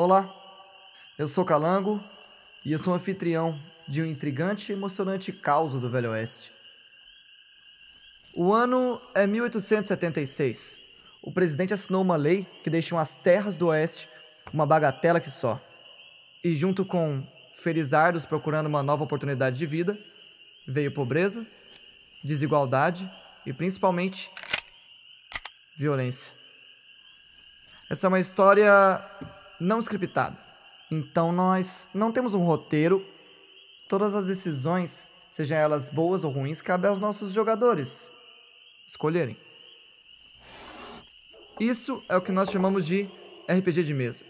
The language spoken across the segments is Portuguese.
Olá, eu sou Calango e eu sou anfitrião de um intrigante e emocionante caos do Velho Oeste. O ano é 1876. O presidente assinou uma lei que deixou as terras do Oeste uma bagatela que só. E junto com felizardos procurando uma nova oportunidade de vida, veio pobreza, desigualdade e principalmente violência. Essa é uma história não scriptada. Então nós não temos um roteiro. Todas as decisões, sejam elas boas ou ruins, cabem aos nossos jogadores escolherem. Isso é o que nós chamamos de RPG de mesa.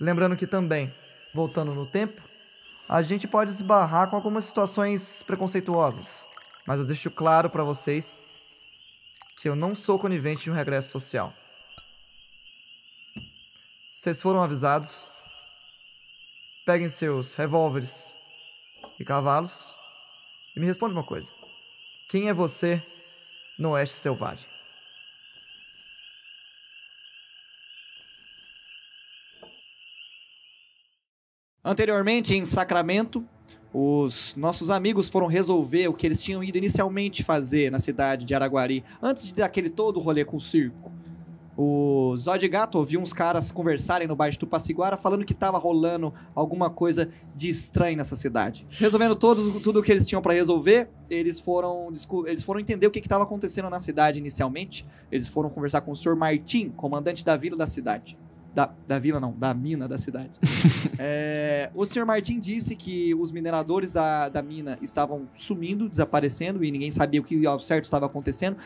Lembrando que também, voltando no tempo, a gente pode esbarrar com algumas situações preconceituosas, mas eu deixo claro para vocês que eu não sou conivente de um regresso social. Vocês foram avisados. Peguem seus revólveres e cavalos e me responde uma coisa. Quem é você no Oeste Selvagem? Anteriormente, em Sacramento, os nossos amigos foram resolver o que eles tinham ido inicialmente fazer na cidade de Araguari, antes de daquele todo rolê com o circo. O Zóio de Gato ouviu uns caras conversarem no bairro de Tupaciguara falando que tava rolando alguma coisa de estranho nessa cidade. Resolvendo todo, tudo o que eles tinham para resolver, eles foram, eles foram entender o que estava acontecendo na cidade inicialmente. Eles foram conversar com o Sr. Martim, comandante da vila da cidade. Da, da vila não, da mina da cidade. é, o Sr. Martim disse que os mineradores da, da mina estavam sumindo, desaparecendo, e ninguém sabia o que ao certo estava acontecendo.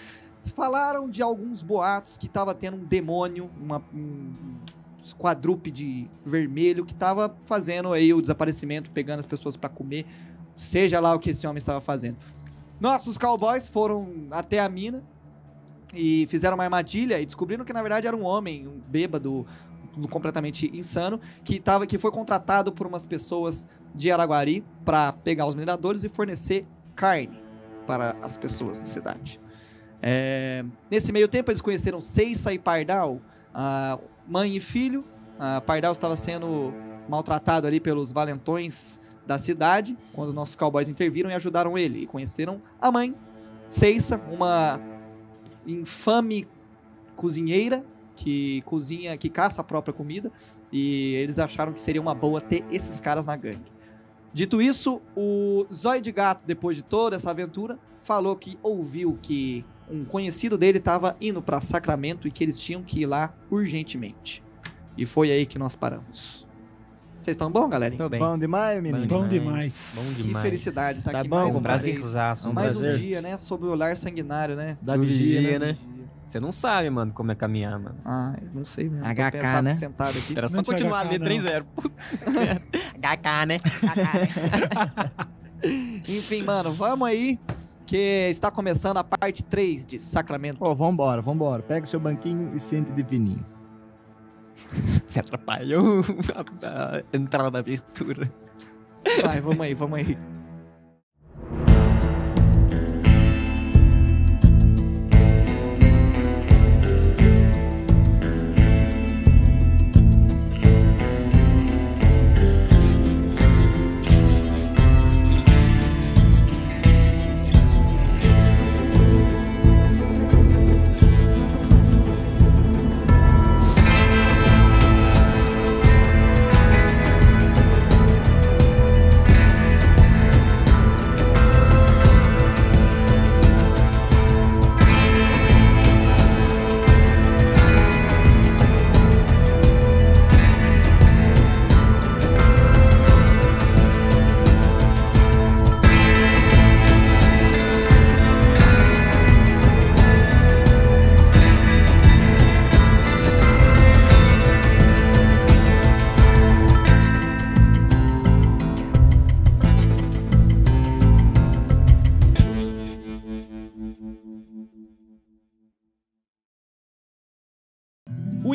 Falaram de alguns boatos que estava tendo um demônio, uma, um quadrúpede vermelho que estava fazendo aí o desaparecimento, pegando as pessoas para comer, seja lá o que esse homem estava fazendo. Nossos cowboys foram até a mina e fizeram uma armadilha e descobriram que na verdade era um homem, um bêbado, completamente insano, que, tava, que foi contratado por umas pessoas de Araguari para pegar os mineradores e fornecer carne para as pessoas da cidade. É, nesse meio tempo, eles conheceram Ceissa e Pardal, mãe e filho. A Pardal estava sendo maltratado ali pelos valentões da cidade, quando nossos cowboys interviram e ajudaram ele. E conheceram a mãe, Ceissa, uma infame cozinheira que cozinha, que caça a própria comida. E eles acharam que seria uma boa ter esses caras na gangue. Dito isso, o Zóio de Gato, depois de toda essa aventura, falou que ouviu que um conhecido dele estava indo para Sacramento e que eles tinham que ir lá urgentemente. E foi aí que nós paramos. Vocês estão bom, galera? Tô bem. Bom demais, menino? Bom Bom demais. Bom Que demais. felicidade estar Tá aqui bom, mais um prazer um mais um prazer. dia, né? Sob o olhar sanguinário, né? Da Do vigia, dia, né? né? Você não sabe, mano, como é caminhar, mano. Ah, eu não sei mesmo. Tô HK, pensando, né? Sentado aqui. Era só Não continuar a não. zero. HK, né? Enfim, mano, vamos aí. Que está começando a parte 3 de Sacramento. Ô, vambora, vambora. Pega o seu banquinho e sente de fininho. Você atrapalhou a, a entrada da abertura. Vai, vamos aí, vamos aí.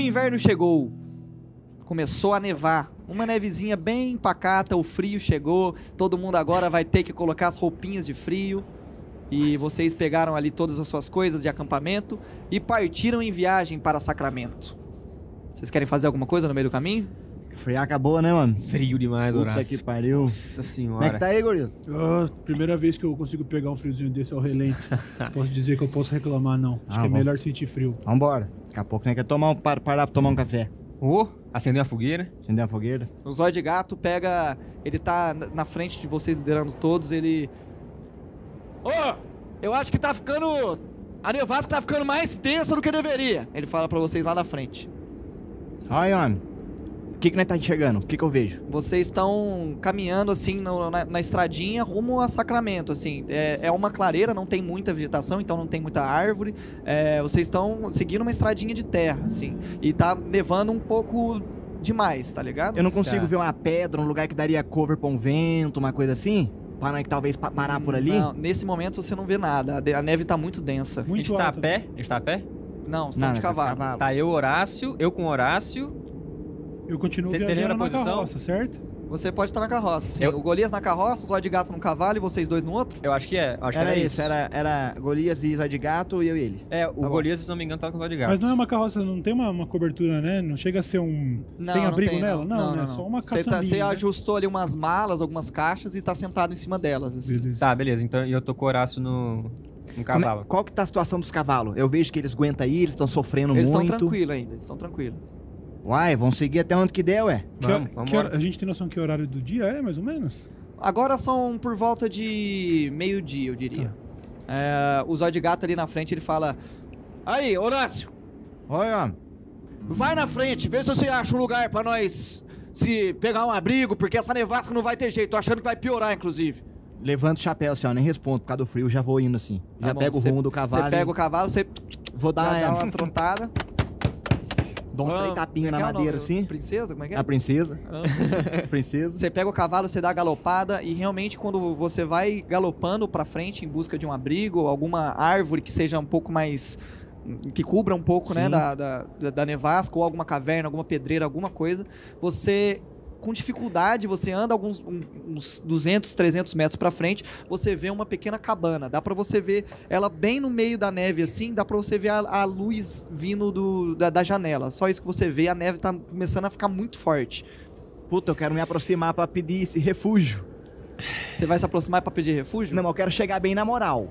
Inverno chegou. Começou a nevar. Uma nevezinha bem pacata, o frio chegou. Todo mundo agora vai ter que colocar as roupinhas de frio. E vocês pegaram ali todas as suas coisas de acampamento e partiram em viagem para Sacramento. Vocês querem fazer alguma coisa no meio do caminho? Friaca boa, né, mano? Frio demais, Puta Horácio. que pariu. Nossa Como é senhora. que tá aí, guri? Ah, primeira vez que eu consigo pegar um friozinho desse ao relento. posso dizer que eu posso reclamar, não. Acho Ah, que é melhor sentir frio. Vambora. Daqui a pouco, né? Quer tomar um, par- parar pra tomar um café. Ô, acendeu a fogueira. Acender a fogueira. O Zóio de Gato pega. Ele tá na- frente de vocês, liderando todos. Ele. Ô! eu acho que tá ficando. A nevasca tá ficando mais densa do que deveria. Ele fala pra vocês lá na frente. Olha, homem. O que que nós tá enxergando? O que que eu vejo? Vocês estão caminhando assim no- na, na estradinha rumo a Sacramento, assim. É, é uma clareira, não tem muita vegetação, então não tem muita árvore. É, vocês estão seguindo uma estradinha de terra, assim. E tá nevando um pouco demais, tá ligado? Eu não consigo Tá. ver uma pedra, um lugar que daria cover pra um vento, uma coisa assim? Para nós talvez pa- parar por ali? Não, nesse momento você não vê nada. A, de- a neve tá muito densa. A Muito gente tá a alto. pé? A gente tá a pé? Não, Não, de tá cavalo. Tá eu, Horácio, eu com Horácio. Eu continuo viajando na posição? carroça, certo? Você pode estar na carroça, sim. Eu- O Golias na carroça, o Zóio de Gato no cavalo e vocês dois no outro? Eu acho que é. Acho Era que era isso, era, era Golias e Zóio de Gato e eu e ele. É, o bom. Golias, se não me engano, tava com o de gato. Mas não é uma carroça, não tem uma, uma cobertura, né? Não chega a ser um. Não, tem não abrigo tem, nela? Não, né? Só uma Você, tá- caçambinha. você né? ajustou ali umas malas, algumas caixas e tá sentado em cima delas. assim. Beleza. Tá, beleza. Então eu tô com o Horácio no, Como é- cavalo. qual que tá a situação dos cavalos? Eu vejo que eles aguentam aí, eles estão sofrendo Eles estão muito. tranquilos ainda, eles estão tranquilos. Uai, vão seguir até onde que der, ué. Que, Vamos, que a gente tem noção que horário do dia é, mais ou menos? Agora são por volta de meio-dia, eu diria. É, o Zóio de Gato ali na frente, ele fala... Aí, Horácio, Olha, homem. vai na frente, vê se você acha um lugar pra nós se pegar um abrigo, porque essa nevasca não vai ter jeito. Tô achando que vai piorar, inclusive. Levanta o chapéu, assim, ó, nem respondo por causa do frio, já vou indo assim. Tá já bom, pego o rumo do cavalo. Você pega o cavalo, você Vou dar dá uma, uma trotada. Dou uns três Ah, tapinhas na é que é madeira, assim. Princesa? Como é que é? A princesa. Ah. princesa. Você pega o cavalo, você dá a galopada e realmente quando você vai galopando pra frente em busca de um abrigo, alguma árvore que seja um pouco mais que cubra um pouco, né, Sim. da, da, da- da nevasca ou alguma caverna, alguma pedreira, alguma coisa, você com dificuldade, você anda alguns um- uns 200, 300 metros pra frente, você vê uma pequena cabana. Dá pra você ver ela bem no meio da neve assim, dá pra você ver a, a luz vindo do, da, da janela. Só isso que você vê, a neve tá começando a ficar muito forte. Puta, eu quero me aproximar pra pedir esse refúgio. Você vai se aproximar pra pedir refúgio? Não, mas eu quero chegar bem na moral.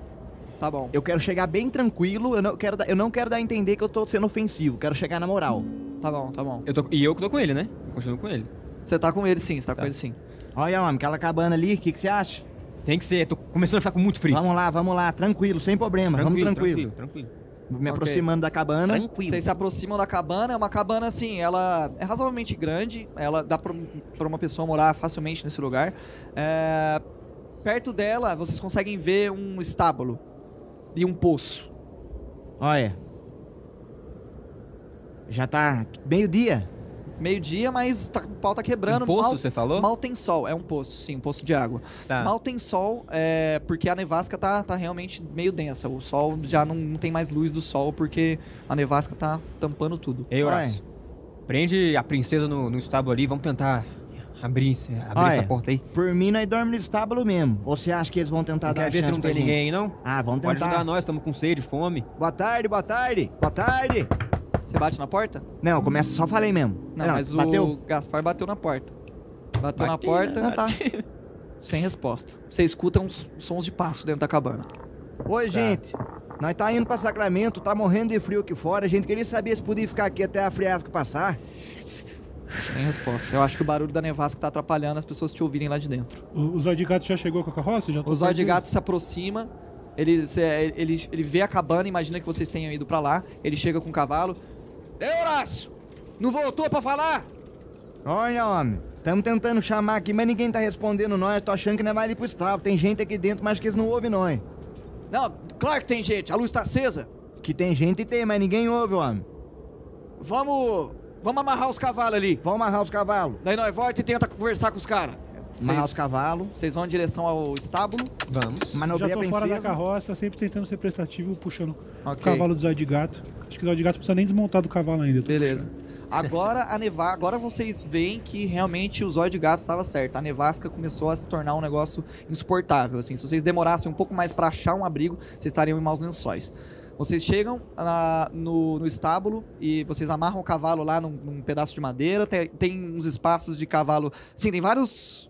Tá bom. Eu quero chegar bem tranquilo, eu não quero, dar- eu não quero dar a entender que eu tô sendo ofensivo, quero chegar na moral. Tá bom, tá bom. Eu tô, e eu que tô com ele, né? Continuo com ele. Você tá com ele sim, você tá, com Tá. ele sim. Olha, homem, aquela cabana ali, o que que você acha? Tem que ser, tô começando a ficar com muito frio. Vamos lá, vamos lá, tranquilo, sem problema, vamos tranquilo. tranquilo, tranquilo. Me Ok. aproximando da cabana. Tranquilo. Vocês se aproximam da cabana, é uma cabana assim, ela é razoavelmente grande, ela dá pra, pra uma pessoa morar facilmente nesse lugar. É, perto dela, vocês conseguem ver um estábulo e um poço. Olha. Já tá meio-dia. Meio-dia, mas tá, o pau tá quebrando. Um poço, mal, você falou? mal tem sol, é um poço, sim, um poço de água. Tá. Mal tem sol, é, porque a nevasca tá, tá realmente meio densa. O sol já não, não tem mais luz do sol, porque a nevasca tá tampando tudo. Ei, Horácio. Prende a princesa no, no estábulo ali, vamos tentar abrir, abrir Olha. essa porta aí. Por mim, nós dormimos no estábulo mesmo. Ou você acha que eles vão tentar Não dar quer a ver se chance não tem ninguém aí, não? Ah, vamos Pode tentar. ajudar nós, estamos com sede, fome. Boa tarde, boa tarde, boa tarde. Você bate na porta? Não, começa, só falei mesmo. Não, mas bateu? o Gaspar bateu na porta. Bateu na porta, né? tá. Sem resposta. Você escuta uns sons de passo dentro da cabana. Oi, gente. Nós tá indo pra Sacramento, tá morrendo de frio aqui fora. A gente queria saber se podia ficar aqui até a friasca passar. Sem resposta. Eu acho que o barulho da nevasca tá atrapalhando as pessoas te ouvirem lá de dentro. O, o Zóio de Gato já chegou com a carroça? Já O Zóio de? Gato se aproxima, ele, cê- ele, ele vê a cabana, imagina que vocês tenham ido pra lá, ele chega com o cavalo. Ei, Horácio! Não voltou pra falar? Olha, homem. Estamos tentando chamar aqui, mas ninguém tá respondendo nós. Tô achando que nós vai ali pro estábulo. Tem gente aqui dentro, mas que eles não ouvem nós. Não, claro que tem gente, a luz tá acesa. Que tem gente e tem, mas ninguém ouve, homem. Vamos. Vamos amarrar os cavalos ali. Vamos amarrar os cavalos. Daí nós volta e tenta conversar com os caras. Amarrar os cavalos. vocês vão em direção ao estábulo. Vamos. Manobrei Já a tô fora da princesa. carroça, sempre tentando ser prestativo, puxando Ok. o cavalo do Zóio de Gato. Acho que o Zóio de Gato não precisa nem desmontar do cavalo ainda. tô Beleza. puxando. Agora a neva... agora vocês veem que realmente o zóio de gato estava certo. A nevasca começou a se tornar um negócio insuportável. Assim, se vocês demorassem um pouco mais para achar um abrigo, vocês estariam em maus lençóis. Vocês chegam na- no, no estábulo e vocês amarram o cavalo lá num, num pedaço de madeira. Tem, tem uns espaços de cavalo. Sim, tem vários.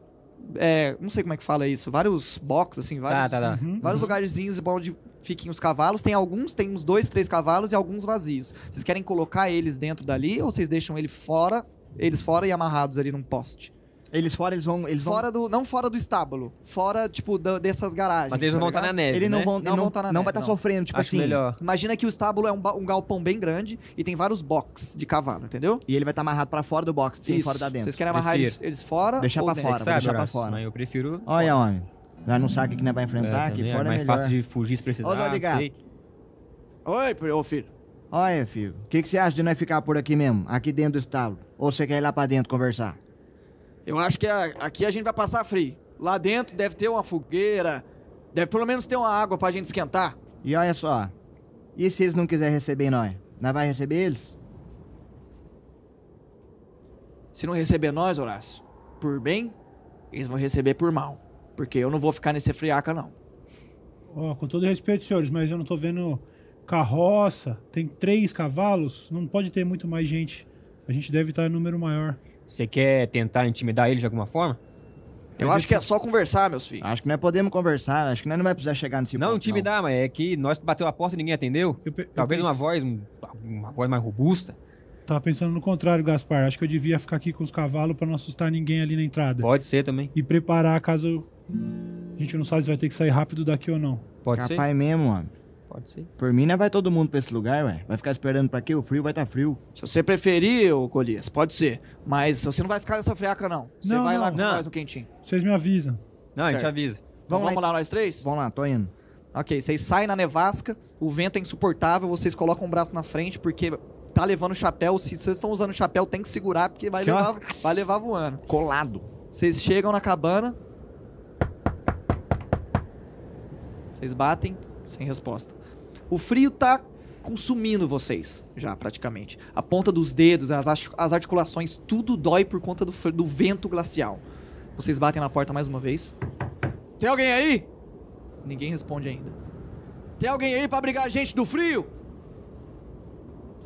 É, não sei como é que fala isso. Vários boxes, assim, vários, Tá, tá, tá. Uhum. vários lugarzinhos onde fiquem os cavalos. Tem alguns, tem uns dois, três cavalos e alguns vazios. Vocês querem colocar eles dentro dali ou vocês deixam ele fora, eles fora e amarrados ali num poste? Eles fora, eles vão. Eles vão Fora do, não fora do estábulo, fora tipo da- dessas garagens. Mas eles não tá vão estar na ligado? neve, Eles não né? vão. Não vão não, tá na não neve, vai estar não. sofrendo, tipo Acho assim. melhor. Imagina que o estábulo é um, um galpão bem grande e tem vários boxes de cavalo, entendeu? E ele vai estar amarrado pra fora do box, sim, fora da dentro. Vocês querem amarrar eles, eles fora Deixar ou pra dentro? fora. Sabe, deixar pra fora. Mas eu prefiro... Olha, homem. Já não sabe o que nós vai enfrentar, É, aqui fora é mais melhor. fácil de fugir se precisar. Ô, Zé sei. Oi, ô filho. Olha, filho. O que, que você acha de nós ficar por aqui mesmo? Aqui dentro do estábulo? Ou você quer ir lá pra dentro conversar? Eu acho que a- aqui a gente vai passar frio. Lá dentro deve ter uma fogueira, deve pelo menos ter uma água pra gente esquentar. E olha só. E se eles não quiserem receber nós? Nós vai receber eles? Se não receber nós, Horácio, por bem, eles vão receber por mal. Porque eu não vou ficar nesse friaca, não. Ó, com todo respeito, senhores, mas eu não tô vendo carroça. Tem três cavalos. Não pode ter muito mais gente. A gente deve estar em número maior. Você quer tentar intimidar ele de alguma forma? Eu acho que é só conversar, meus filhos. Acho que nós podemos conversar. Acho que nós não vai precisar chegar nesse não ponto, intimidar, mas é que nós bateu a porta e ninguém atendeu. Eu eu Talvez pense- uma voz, um- uma voz mais robusta. Tava pensando no contrário, Gaspar. Acho que eu devia ficar aqui com os cavalos pra não assustar ninguém ali na entrada. Pode ser também. E preparar caso a gente não sabe se vai ter que sair rápido daqui ou não. Pode Capaz mesmo, homem. Pode ser. Por mim, nós vai todo mundo pra esse lugar, ué. Vai ficar esperando pra quê? O frio vai estar frio. Se você preferir, ô Golias, pode ser. Mas você não vai ficar nessa friaca, não. Você Não, vai lá não. com Não. nós no quentinho. Vocês me avisam. Não, a gente Certo. avisa. Então Vamos vamos lá nós três? Vamos lá, tô indo. Ok, vocês saem na nevasca, o vento é insuportável, vocês colocam o braço na frente porque tá levando o chapéu. Se vocês estão usando o chapéu, tem que segurar porque vai ó. levar, vai levar voando. Colado. Vocês chegam na cabana. Vocês batem sem resposta. O frio tá consumindo vocês, já praticamente. A ponta dos dedos, as, as articulações, tudo dói por conta do, do vento glacial. Vocês batem na porta mais uma vez. Tem alguém aí? Ninguém responde ainda. Tem alguém aí pra abrigar a gente do frio?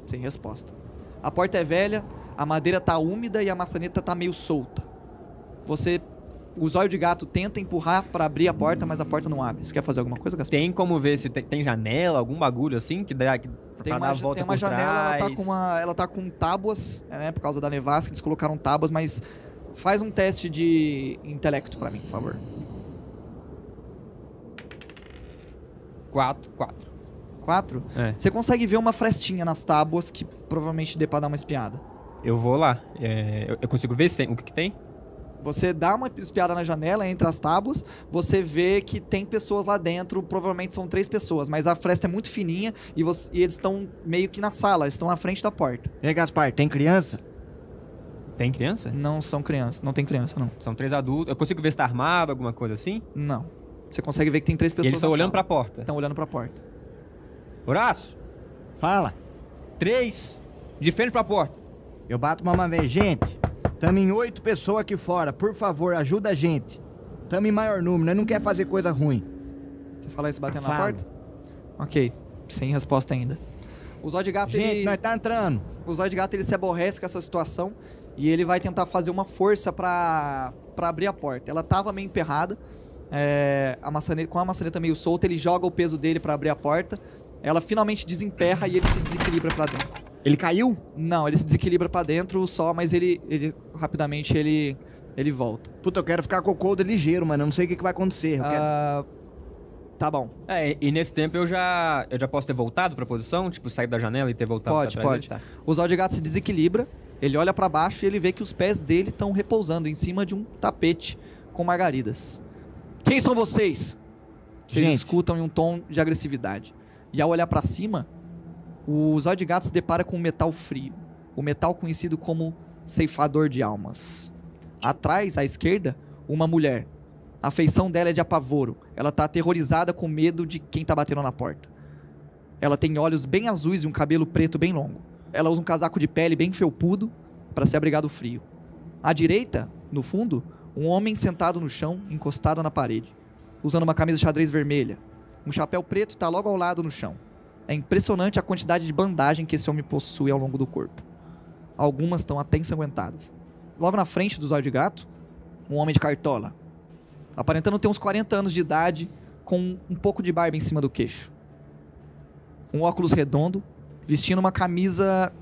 Sem resposta. A porta é velha, a madeira tá úmida e a maçaneta tá meio solta. Você. O zóio de gato tenta empurrar pra abrir a porta, mas a porta não abre. Você quer fazer alguma coisa, Gaspar? Tem como ver se tem, tem janela, algum bagulho assim que dá que, Tem dar uma, a volta tem uma janela, ela tá, trás? com uma, ela tá com tábuas, né? Por causa da nevasca, eles colocaram tábuas, mas faz um teste de intelecto pra mim, por favor. Quatro, quatro. Quatro. É. Você consegue ver uma frestinha nas tábuas que provavelmente dê pra dar uma espiada. Eu vou lá. É, eu, eu consigo ver se tem, o que, que tem? Você dá uma espiada na janela, entre as tábuas, você vê que tem pessoas lá dentro, provavelmente são três pessoas, mas a fresta é muito fininha e, você- e eles estão meio que na sala, eles estão na frente da porta. E aí, Gaspar, tem criança? Tem criança? Não são crianças, não tem criança, não. São três adultos. Eu consigo ver se tá armado, alguma coisa assim? Não. Você consegue ver que tem três E pessoas eles estão olhando sala. pra porta. Estão olhando pra porta. Horácio, Fala. três. De frente pra porta. Eu bato uma vez. Gente, tamo em oito pessoas aqui fora. Por favor, ajuda a gente. Tamo em maior número, nós não quer fazer coisa ruim. Você fala isso batendo na porta? Ok, sem resposta ainda. O Zóio de Gato, Gente, ele... nós tá entrando. O Zóio de Gato ele se aborrece com essa situação e ele vai tentar fazer uma força pra, pra abrir a porta. Ela tava meio emperrada, é, a maçaneta, com a maçaneta meio solta, ele joga o peso dele pra abrir a porta. Ela finalmente desemperra e ele se desequilibra pra dentro. Ele caiu? Não, ele se desequilibra pra dentro só, mas ele, ele rapidamente ele, ele volta. Puta, eu quero ficar com o cold ligeiro, mano. Eu não sei o que, que vai acontecer. Eu quero... Ah, tá bom. É, e nesse tempo eu já, eu já posso ter voltado pra posição? Tipo, sair da janela e ter voltado Pode, pra pode. Tá. O Gato se desequilibra, ele olha pra baixo e ele vê que os pés dele estão repousando em cima de um tapete com margaridas. Quem são vocês? Vocês Gente. escutam em um tom de agressividade. E ao olhar pra cima, o Zóio de Gato se depara com um metal frio. O metal conhecido como ceifador de almas. Atrás, à esquerda, uma mulher. A feição dela é de apavoro. Ela tá aterrorizada com medo de quem tá batendo na porta. Ela tem olhos bem azuis e um cabelo preto bem longo. ela usa um casaco de pele bem felpudo para se abrigar do frio. À direita, no fundo, um homem sentado no chão, encostado na parede, usando uma camisa xadrez vermelha. Um chapéu preto está logo ao lado no chão. É impressionante a quantidade de bandagem que esse homem possui ao longo do corpo. Algumas estão até ensanguentadas. Logo na frente do zóio de gato, um homem de cartola, aparentando ter uns 40 anos de idade, com um pouco de barba em cima do queixo. Um óculos redondo, vestindo uma camisa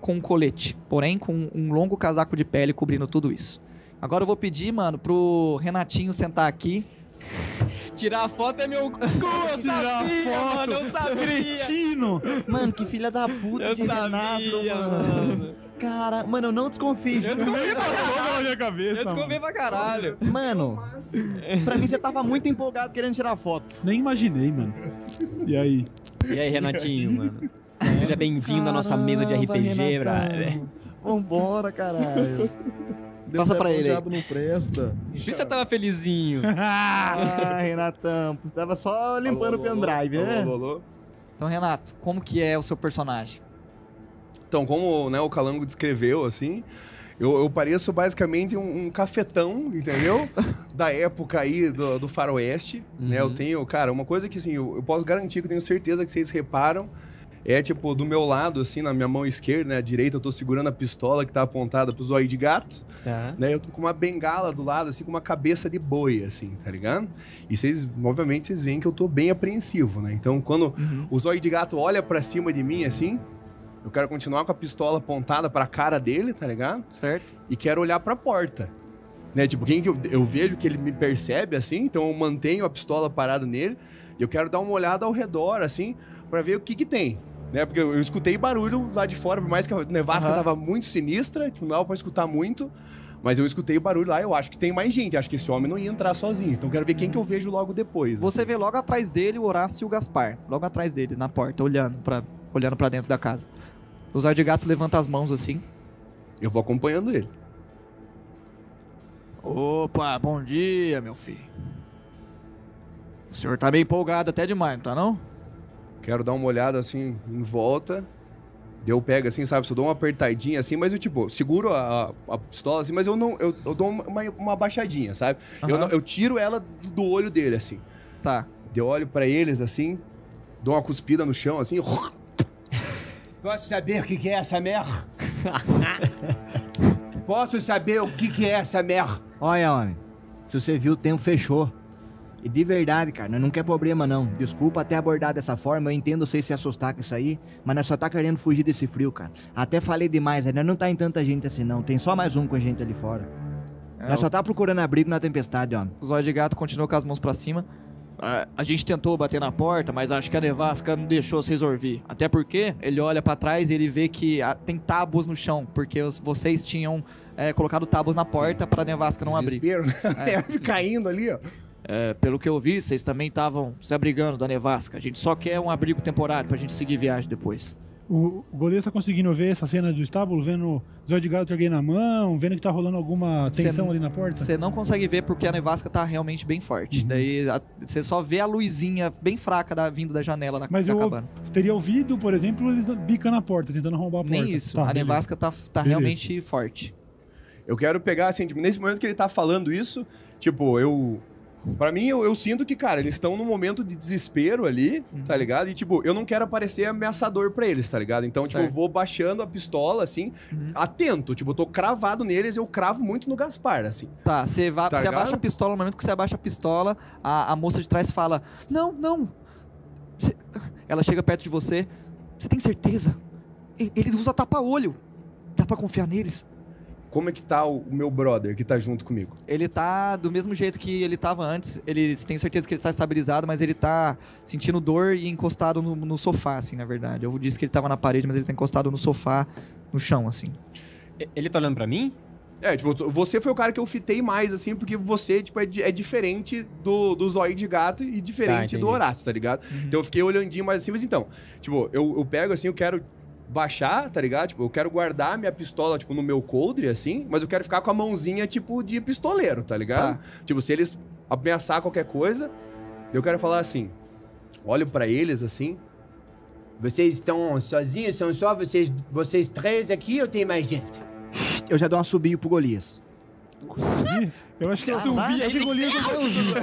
com um colete, porém com um longo casaco de pele cobrindo tudo isso. Agora eu vou pedir, mano, pro Renatinho sentar aqui. Tirar a foto é meu cu, eu Tirar sabia, foto. mano, eu sabia. Cretino! Mano, que filha da puta Eu de Renato, sabia, mano. mano. Cara, mano, eu não desconfio. Eu desconfiei pra caralho. na minha cabeça, Eu desconfiei mano. pra caralho. Mano, pra mim você tava muito empolgado querendo tirar foto. Nem imaginei, mano. E aí? E aí, Renatinho, mano? Seja bem-vindo à nossa mesa de RPG, Renatão. brother. Vambora, caralho. Passa pra ele aí. diabo não presta. Por isso você tava felizinho. Ah, Renatão, tava só limpando o pendrive, né? Alô, alô, alô. Então, Renato, como que é o seu personagem? Então, como né, o Calango descreveu, assim, eu, eu pareço basicamente um, um cafetão, entendeu? da época aí do, do faroeste, né? Eu Uhum. tenho, cara, uma coisa que, assim, eu, eu posso garantir que eu tenho certeza que vocês reparam, é, tipo, do meu lado, assim, na minha mão esquerda, né, a direita, eu tô segurando a pistola que tá apontada pro zóio de gato, Tá. né? Eu tô com uma bengala do lado, assim, com uma cabeça de boi, assim, tá ligado? E vocês, obviamente, vocês veem que eu tô bem apreensivo, né? Então, quando o zóio de gato olha pra cima de mim, assim, eu quero continuar com a pistola apontada pra cara dele, tá ligado? Certo? E quero olhar pra porta. Né? Tipo, quem que eu, eu vejo que ele me percebe, assim, então eu mantenho a pistola parada nele e eu quero dar uma olhada ao redor, assim, pra ver o que que tem. Né? Porque eu, eu escutei barulho lá de fora, por mais que a nevasca Aham. tava muito sinistra, tipo, não dava pra escutar muito, mas eu escutei barulho lá, eu acho que tem mais gente, acho que esse homem não ia entrar sozinho, então eu quero ver quem que eu vejo logo depois. Você vê logo atrás dele o Horácio e o Gaspar. Logo atrás dele, na porta, olhando pra, olhando pra dentro da casa. O Zóio de Gato levanta as mãos assim. Eu vou acompanhando ele. Opa, bom dia, meu filho. O senhor tá bem empolgado até demais, não tá não? Quero dar uma olhada assim em volta. Eu pego assim, sabe? Só dou uma apertadinha assim, mas eu tipo, seguro a, a pistola assim, mas eu não. Eu, eu dou uma, uma baixadinha, sabe? Eu, Aham. não- eu tiro ela do, olho dele, assim. Tá. Eu olho pra eles assim, dou uma cuspida no chão, assim. Posso saber o que, que é essa merda? Posso saber o que, que é essa merda? Olha, homem, se você viu, o tempo fechou. E de verdade, cara, nós não quer problema não. Desculpa até abordar dessa forma, eu entendo você se assustar com isso aí, mas nós só tá querendo fugir desse frio, cara. Até falei demais, ainda não tá em tanta gente assim não. Tem só mais um com a gente ali fora. É, nós só tá procurando abrigo na tempestade, homem. O Zóio de Gato continua com as mãos pra cima. Ah, a gente tentou bater na porta, mas acho que a nevasca não deixou vocês ouvir. Até porque ele olha pra trás e ele vê que ah, tem tábuas no chão, porque os- vocês tinham é, colocado tábuas na porta pra nevasca não abrir. Desespero, né? A neve caindo ali, ó. É, pelo que eu vi, vocês também estavam se abrigando da nevasca. A gente só quer um abrigo temporário pra gente seguir viagem depois. O, o goleiro tá conseguindo ver essa cena do estábulo, vendo o Zóio de Gato erguendo a mão, vendo que tá rolando alguma tensão Cê- ali na porta? Você não consegue ver porque a nevasca tá realmente bem forte. Uhum. Daí a- você só vê a luzinha bem fraca da, vindo da janela na Mas da eu cabana. teria ouvido, por exemplo, eles bicando a porta, tentando arrombar a porta. Nem isso. Tá, a beleza. nevasca tá, tá Beleza. realmente forte. Eu quero pegar, assim, nesse momento que ele tá falando isso, tipo, eu. Pra mim, eu, eu sinto que, cara, eles estão num momento de desespero ali, Uhum. tá ligado? E, tipo, eu não quero aparecer ameaçador pra eles, tá ligado? Então, tipo, eu Certo. vou baixando a pistola, assim, Uhum. atento. Tipo, eu tô cravado neles, eu cravo muito no Gaspar, assim. Tá, você Tá abaixa a pistola, no momento que você abaixa a pistola, a, a moça de trás fala: Não, não. Cê- Ela chega perto de você. Você tem certeza? Ele usa tapa-olho. Dá pra confiar neles? Como é que tá o, meu brother que tá junto comigo? Ele tá do mesmo jeito que ele tava antes. Ele tem certeza que ele tá estabilizado, mas ele tá sentindo dor e encostado no, no sofá, assim, na verdade. Eu disse que ele tava na parede, mas ele tá encostado no sofá, no chão, assim. Ele tá olhando pra mim? É, tipo, você foi o cara que eu fitei mais, assim, porque você, tipo, é, é diferente do, do zóio de gato e diferente entendi. do Horácio, tá ligado? Então eu fiquei olhandinho mais assim, mas então, tipo, eu, eu pego assim, eu quero baixar, tá ligado? Tipo, eu quero guardar minha pistola, tipo, no meu coldre, assim, mas eu quero ficar com a mãozinha, tipo, de pistoleiro, tá ligado? Tipo, se eles ameaçar qualquer coisa, eu quero falar assim, olho pra eles, assim, Vocês estão sozinhos? São só vocês, vocês três aqui ou tem mais gente? Eu já dou uma subinho pro Golias. Eu acho que eu Subir, acho que o Golias não vai ouvir.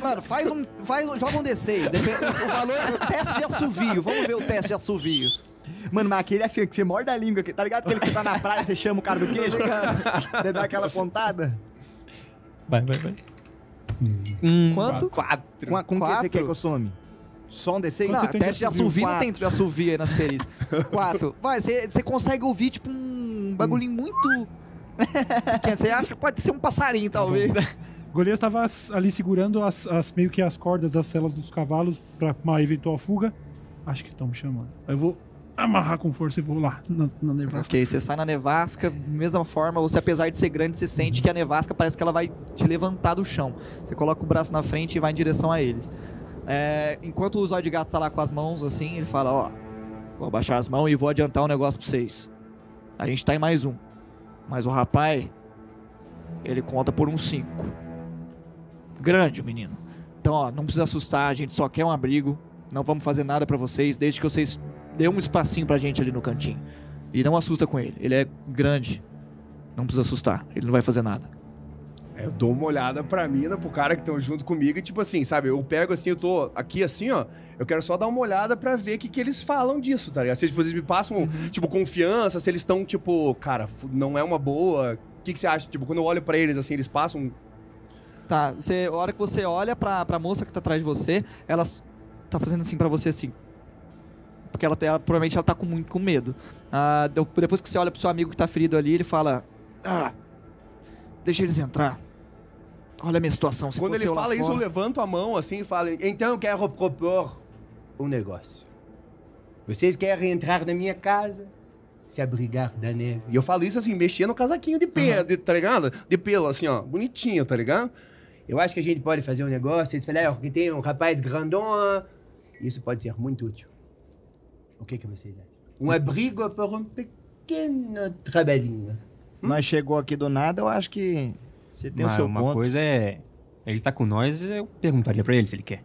Mano, faz um, faz um, joga um D6. Depende- o valor, o teste de assovio. Vamos ver o teste de assovio. Mano, mas aquele assim, que você morde a língua, que- tá ligado? Aquele que tá na praia, você chama o cara do queijo? Você dá aquela pontada? Vai, vai, vai. Hum, Quanto? Quatro. Com, com o que você Quatro? quer que eu some? Só um D6? Quanto Não, você tem de teste de assovio? não Quatro. tem de assovio aí nas perícias. Quatro. Vai, você consegue ouvir, tipo, um bagulhinho muito... Você acha que pode ser um passarinho, talvez. O Golias tava as- ali segurando as, as- meio que as cordas das celas dos cavalos pra uma eventual fuga. Acho que estão me chamando. Aí eu vou amarrar com força e vou lá na, na nevasca. Ok, você sai na nevasca, mesma forma, você apesar de ser grande, você sente que a nevasca parece que ela vai te levantar do chão. Você coloca o braço na frente e vai em direção a eles. É, enquanto o zóio de gato tá lá com as mãos assim, ele fala, ó, vou abaixar as mãos e vou adiantar um negócio pra vocês. A gente tá em mais um. Mas o rapaz, ele conta por um cinco. Grande o menino. Então, ó, não precisa assustar, a gente só quer um abrigo. Não vamos fazer nada pra vocês, desde que vocês dê um espacinho pra gente ali no cantinho. E não assusta com ele. Ele é grande. Não precisa assustar. Ele não vai fazer nada. Eu dou uma olhada pra mina, pro cara que estão junto comigo e, tipo assim, sabe? Eu pego assim, eu tô aqui assim, ó. Eu quero só dar uma olhada pra ver o que, que eles falam disso, tá ligado? Se vocês me passam, tipo, confiança, se eles estão, tipo, cara, não é uma boa. O que, que você acha? Tipo, quando eu olho pra eles, assim, eles passam. Tá, você, a hora que você olha pra, pra moça que tá atrás de você, ela tá fazendo assim pra você assim. Porque ela, ela- provavelmente ela tá com muito com medo. Ah, depois que você olha pro seu amigo que tá ferido ali, ele fala: Ah, deixa eles entrar. Olha a minha situação. Se quando ele eu fala isso, eu fora- levanto a mão assim e falo. Então eu quero propor um negócio. Vocês querem entrar na minha casa, se abrigar da neve. E eu falo isso assim, mexendo no casaquinho de pelo, de- tá ligado? De pelo, assim, ó, bonitinho, tá ligado? Eu acho que a gente pode fazer um negócio. Eles falaram que tem um rapaz grandão. Isso pode ser muito útil. O que, que vocês acham? Um abrigo por um pequeno trabalhinho. Nós chegou aqui do nada, eu acho que você tem o Mas seu uma ponto. coisa é. Ele tá com nós, eu perguntaria pra ele se ele quer.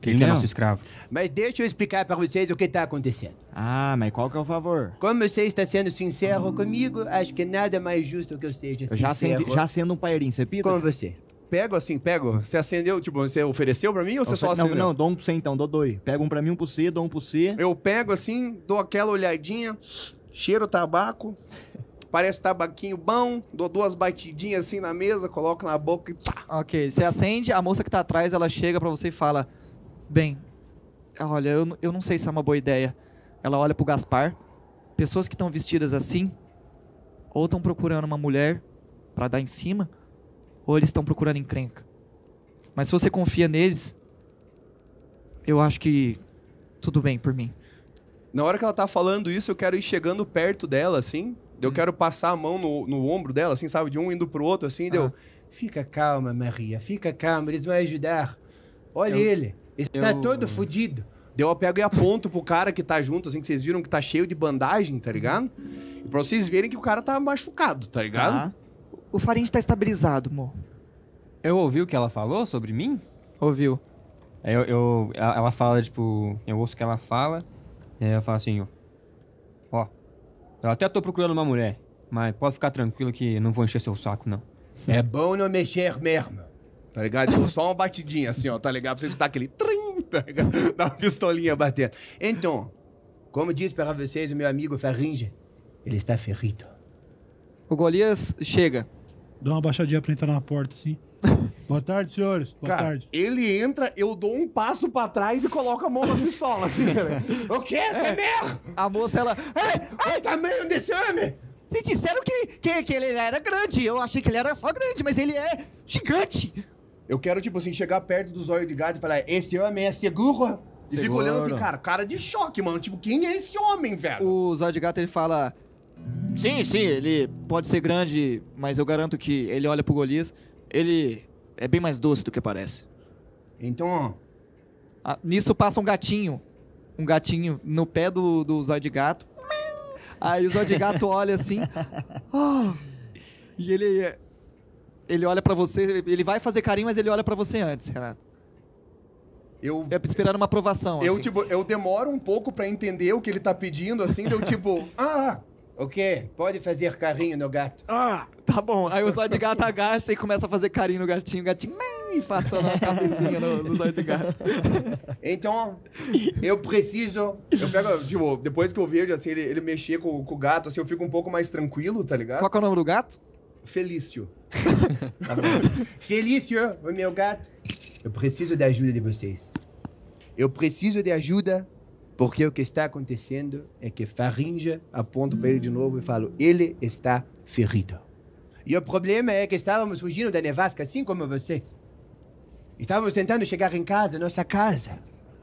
Que ele não é nosso escravo. Mas deixa eu explicar para vocês o que está acontecendo. Ah, mas qual que é o favor? Como você está sendo sincero comigo, acho que nada mais justo que eu seja Eu já, sincero acendi, já acendo um pairinho, você pita? com você. Pego assim, pego. Você acendeu, tipo, você ofereceu pra mim ou você só não, acendeu? não, dou um pra você então, dou dois. Pega um pra mim, um pro você, dou um pro você. Eu pego assim, dou aquela olhadinha, cheiro o tabaco, parece tabaquinho bom, dou duas batidinhas assim na mesa, coloco na boca e pá. Ok, você acende, a moça que tá atrás, ela chega pra você e fala: Bem, olha, eu, eu não sei se é uma boa ideia. Ela olha pro Gaspar. Pessoas que estão vestidas assim, ou estão procurando uma mulher pra dar em cima, ou eles estão procurando encrenca. Mas se você confia neles, eu acho que tudo bem por mim. Na hora que ela tá falando isso, eu quero ir chegando perto dela, assim. Eu Hum. quero passar a mão no, no ombro dela, assim, sabe? De um indo pro outro, assim, deu. Fica calma, Maria, fica calma, eles vão ajudar. Olha Eu- ele, ele está eu- todo fudido. Deu, eu pego e aponto pro cara que tá junto, assim, que vocês viram que tá cheio de bandagem, tá ligado? E pra vocês verem que o cara tá machucado, tá ligado? Ah, O Faringe tá estabilizado, amor. Eu ouvi o que ela falou sobre mim? Ouviu? Aí eu, eu- ela fala, tipo, eu ouço o que ela fala, e aí ela fala assim, ó. Ó, eu até tô procurando uma mulher, mas pode ficar tranquilo que não vou encher seu saco, não. É bom não mexer mesmo. Tá ligado? Deu só uma batidinha, assim, ó, tá ligado? Pra vocês escutar aquele trim, tá ligado? Dá uma pistolinha batendo. Então, como disse para vocês o meu amigo Faringe, ele está ferido. O Golias chega. Dá uma baixadinha pra entrar na porta, assim. Boa tarde, senhores. Boa Cara, tarde. ele entra, eu dou um passo pra trás e coloco a mão na pistola, assim, né? O que é essa merda? A moça, ela. Ai, ai, tamanho desse homem! Vocês disseram que, que, que ele era grande. Eu achei que ele era só grande, mas ele é gigante. Eu quero, tipo assim, chegar perto do zóio de gato e falar, Este homem é seguro? E fico olhando assim, cara, cara de choque, mano. Tipo, quem é esse homem, velho? O Zóio de Gato ele fala: Sim, sim, ele pode ser grande, mas eu garanto que ele olha pro Golias. Ele é bem mais doce do que parece. Então, Ah, nisso passa um gatinho. Um gatinho no pé do, do Zóio de Gato. Aí o Zóio de Gato olha assim. "Ah", e ele. Ele olha pra você. Ele vai fazer carinho, mas ele olha pra você antes, Renato. Eu, Eu esperando uma aprovação. eu, assim. tipo, eu demoro um pouco pra entender o que ele tá pedindo, assim, deu tipo, ah, O quê? Pode fazer carinho no gato. Ah, tá bom. Aí o zóio de gato agacha e começa a fazer carinho no gatinho. O gatinho e passa a cabecinha no, no zóio de gato. Então, eu preciso. eu pego, tipo, depois que eu vejo, assim, ele, ele mexer com, com o gato, assim, eu fico um pouco mais tranquilo, tá ligado? Qual que é o nome do gato? Felício. Felício, o meu gato. Eu preciso da ajuda de vocês. Eu preciso de ajuda porque o que está acontecendo é que Farinja aponta para ele de novo e fala: ele está ferido. E o problema é que estávamos fugindo da nevasca, assim como vocês. Estávamos tentando chegar em casa, nossa casa.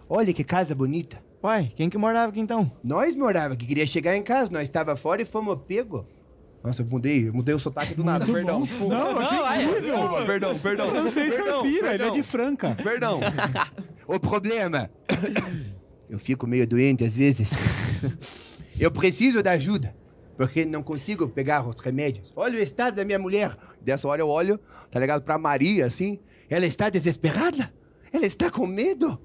Olha que casa bonita. Uai, quem que morava aqui então? Nós morava que queria chegar em casa, nós estava fora e fomos pego. Nossa, eu mudei, eu mudei o sotaque do nada, perdão. Desculpa. Não, achei incrível. Desculpa, perdão, perdão. Eu sei perdão, Scarpira, ele é perdão, de Franca. Perdão. O problema. Eu fico meio doente às vezes. Eu preciso da ajuda. Porque não consigo pegar os remédios. Olha o estado da minha mulher. Dessa hora eu olho, tá ligado, pra Maria, assim. Ela está desesperada. Ela está com medo.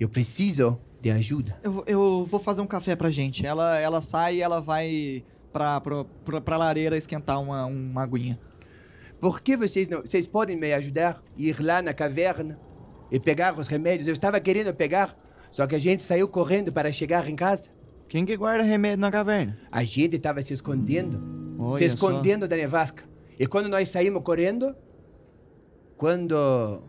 Eu preciso de ajuda. Eu, vou- eu vou fazer um café pra gente. Ela, ela sai e ela vai pra, pra, pra, pra lareira esquentar uma, uma aguinha. Por que vocês não. Vocês podem me ajudar? Ir lá na caverna e pegar os remédios? Eu estava querendo pegar, só que a gente saiu correndo para chegar em casa. Quem que guarda remédio na caverna? A gente estava se escondendo. Olha se escondendo da nevasca. E quando nós saímos correndo, quando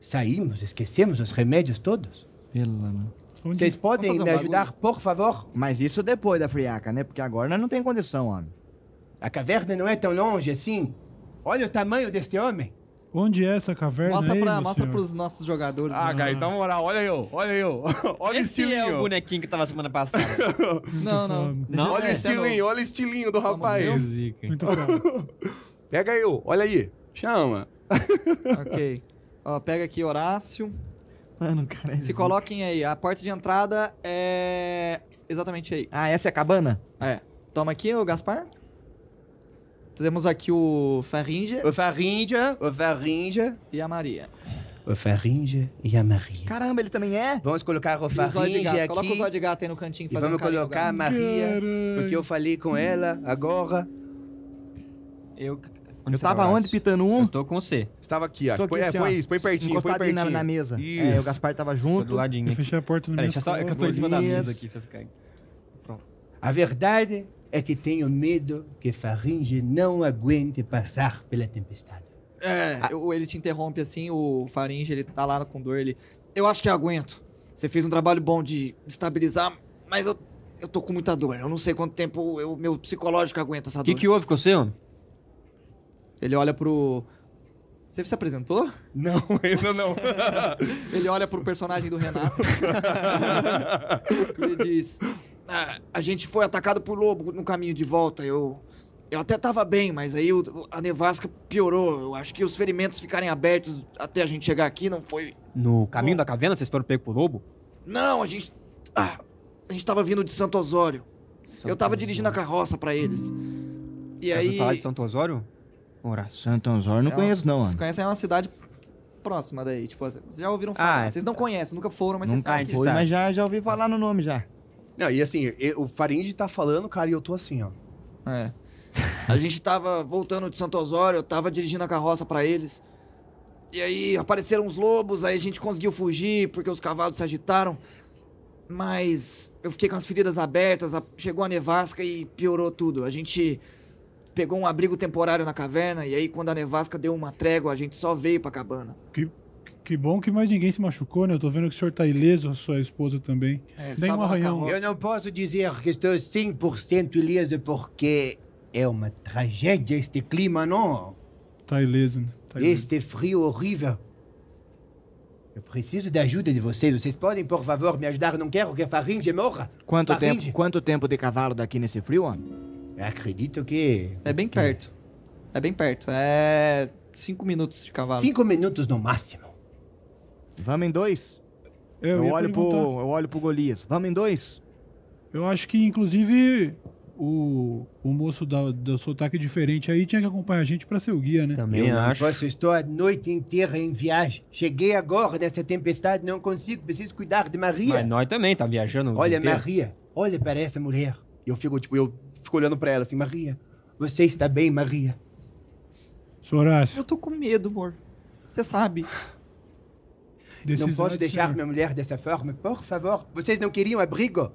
saímos, esquecemos os remédios todos. Só. Pelo amor. Onde- Vocês podem me ajudar, por favor? Mas isso depois da friaca, né? Porque agora nós não tem condição, homem. A caverna não é tão longe assim. Olha o tamanho deste homem. Onde é essa caverna Mostra, aí, pra, mostra senhor? pros nossos jogadores. Ah, né? guys, na moral, olha eu, olha eu. Olha o Esse é o estilinho. bonequinho que tava semana passada. Não, não. Não? olha o é estilinho, olha o estilinho do Vamos rapaz. Zica. Muito foda. Pega eu, olha aí. Chama. ok. Ó, pega aqui Horácio. Mano, cara. é Se zica. coloquem aí. A porta de entrada é exatamente aí. Ah, essa é a cabana? É. Toma aqui, o Gaspar. Temos aqui o Faringe O Farinja, o Farinja, e a Maria. o Farinja e a Maria. Caramba, ele também é? Vamos colocar o Farinja gato. Coloca o aqui zóio de gato aí no cantinho e vamos no colocar a. Maria, porque eu falei com ela agora. Eu, Eu tava onde pitando Eu um? tô com você. Estava aqui, ó. Tô Põe, aqui é, assim, põe isso, põe pertinho, põe pertinho. na, na mesa. Isso. É, o Gaspar tava Tô junto. do ladinho Eu aqui. fechei a porta no Peraí, deixa eu só, é que eu tô em cima da mesa aqui, se eu ficar aí. A verdade é que tenho medo que Faringe não aguente passar pela tempestade. É, eu- ele te interrompe assim, o Faringe, ele tá lá com dor, ele... Eu acho que aguento. Você fez um trabalho bom de estabilizar, mas eu, eu tô com muita dor. Eu não sei quanto tempo o meu psicológico aguenta essa O que, dor. que houve com você, homem? Ele olha pro... Você se apresentou? Não, ainda não. Ele olha pro personagem do Renato. ele diz: "Ah, A gente foi atacado por lobo no caminho de volta. Eu. Eu até tava bem, mas aí o- a nevasca piorou. Eu acho que os ferimentos ficarem abertos até a gente chegar aqui não foi. No caminho da caverna, vocês foram pegos por lobo? Não, a gente. Ah, a gente tava vindo de Santo Osório. eu tava dirigindo a carroça pra eles. E Aí... aí. falar de Santo Osório? Horácio. Santo Osório não É uma- conheço, não, Vocês mano. conhecem é uma cidade próxima daí. Tipo, vocês já ouviram falar. Ah, é. vocês não conhecem, nunca foram, mas vocês Nunca sabem. gente que- fui, sabe. mas já, já ouvi falar no nome já. Não, e assim, e- o Faringe tá falando, cara, e eu tô assim, ó. É. A gente tava voltando de Santo Osório, eu tava dirigindo a carroça pra eles. E aí apareceram uns lobos, aí a gente conseguiu fugir porque os cavalos se agitaram. Mas eu fiquei com as feridas abertas, a- chegou a nevasca e piorou tudo. A gente pegou um abrigo temporário na caverna e aí quando a nevasca deu uma trégua, a gente só veio pra cabana. Que, que bom que mais ninguém se machucou, né? Eu tô vendo que o senhor tá ileso, a sua esposa também. É, Nem um arranhão. Eu não posso dizer que estou 100% ileso porque é uma tragédia este clima, não? Tá ileso, né? Tá ileso. Este frio horrível. Eu preciso da ajuda de vocês. Vocês podem, por favor, me ajudar? Não quero que a Faringe morra. Quanto Faringe? tempo, quanto tempo de cavalo daqui nesse frio, homem? Eu acredito que... É bem perto. É bem perto. É. Cinco minutos de cavalo. Cinco minutos no máximo. Vamos em dois? Eu, Eu, ia olho pro, eu olho pro Golias. Vamos em dois? Eu acho que, inclusive, o, o moço da, do sotaque diferente aí tinha que acompanhar a gente pra ser o guia, né? Também eu não acho. posso, estou a noite inteira em viagem. Cheguei agora dessa tempestade, não consigo, preciso cuidar de Maria. Mas nós também, tá viajando. o Olha, inteiro. Maria, olha para essa mulher. E eu fico, tipo, eu fico olhando pra ela assim, Maria, você está bem, Maria? Sorácio, Eu tô com medo, amor. Você sabe. Não posso deixar minha mulher dessa forma, por favor. Vocês não queriam abrigo?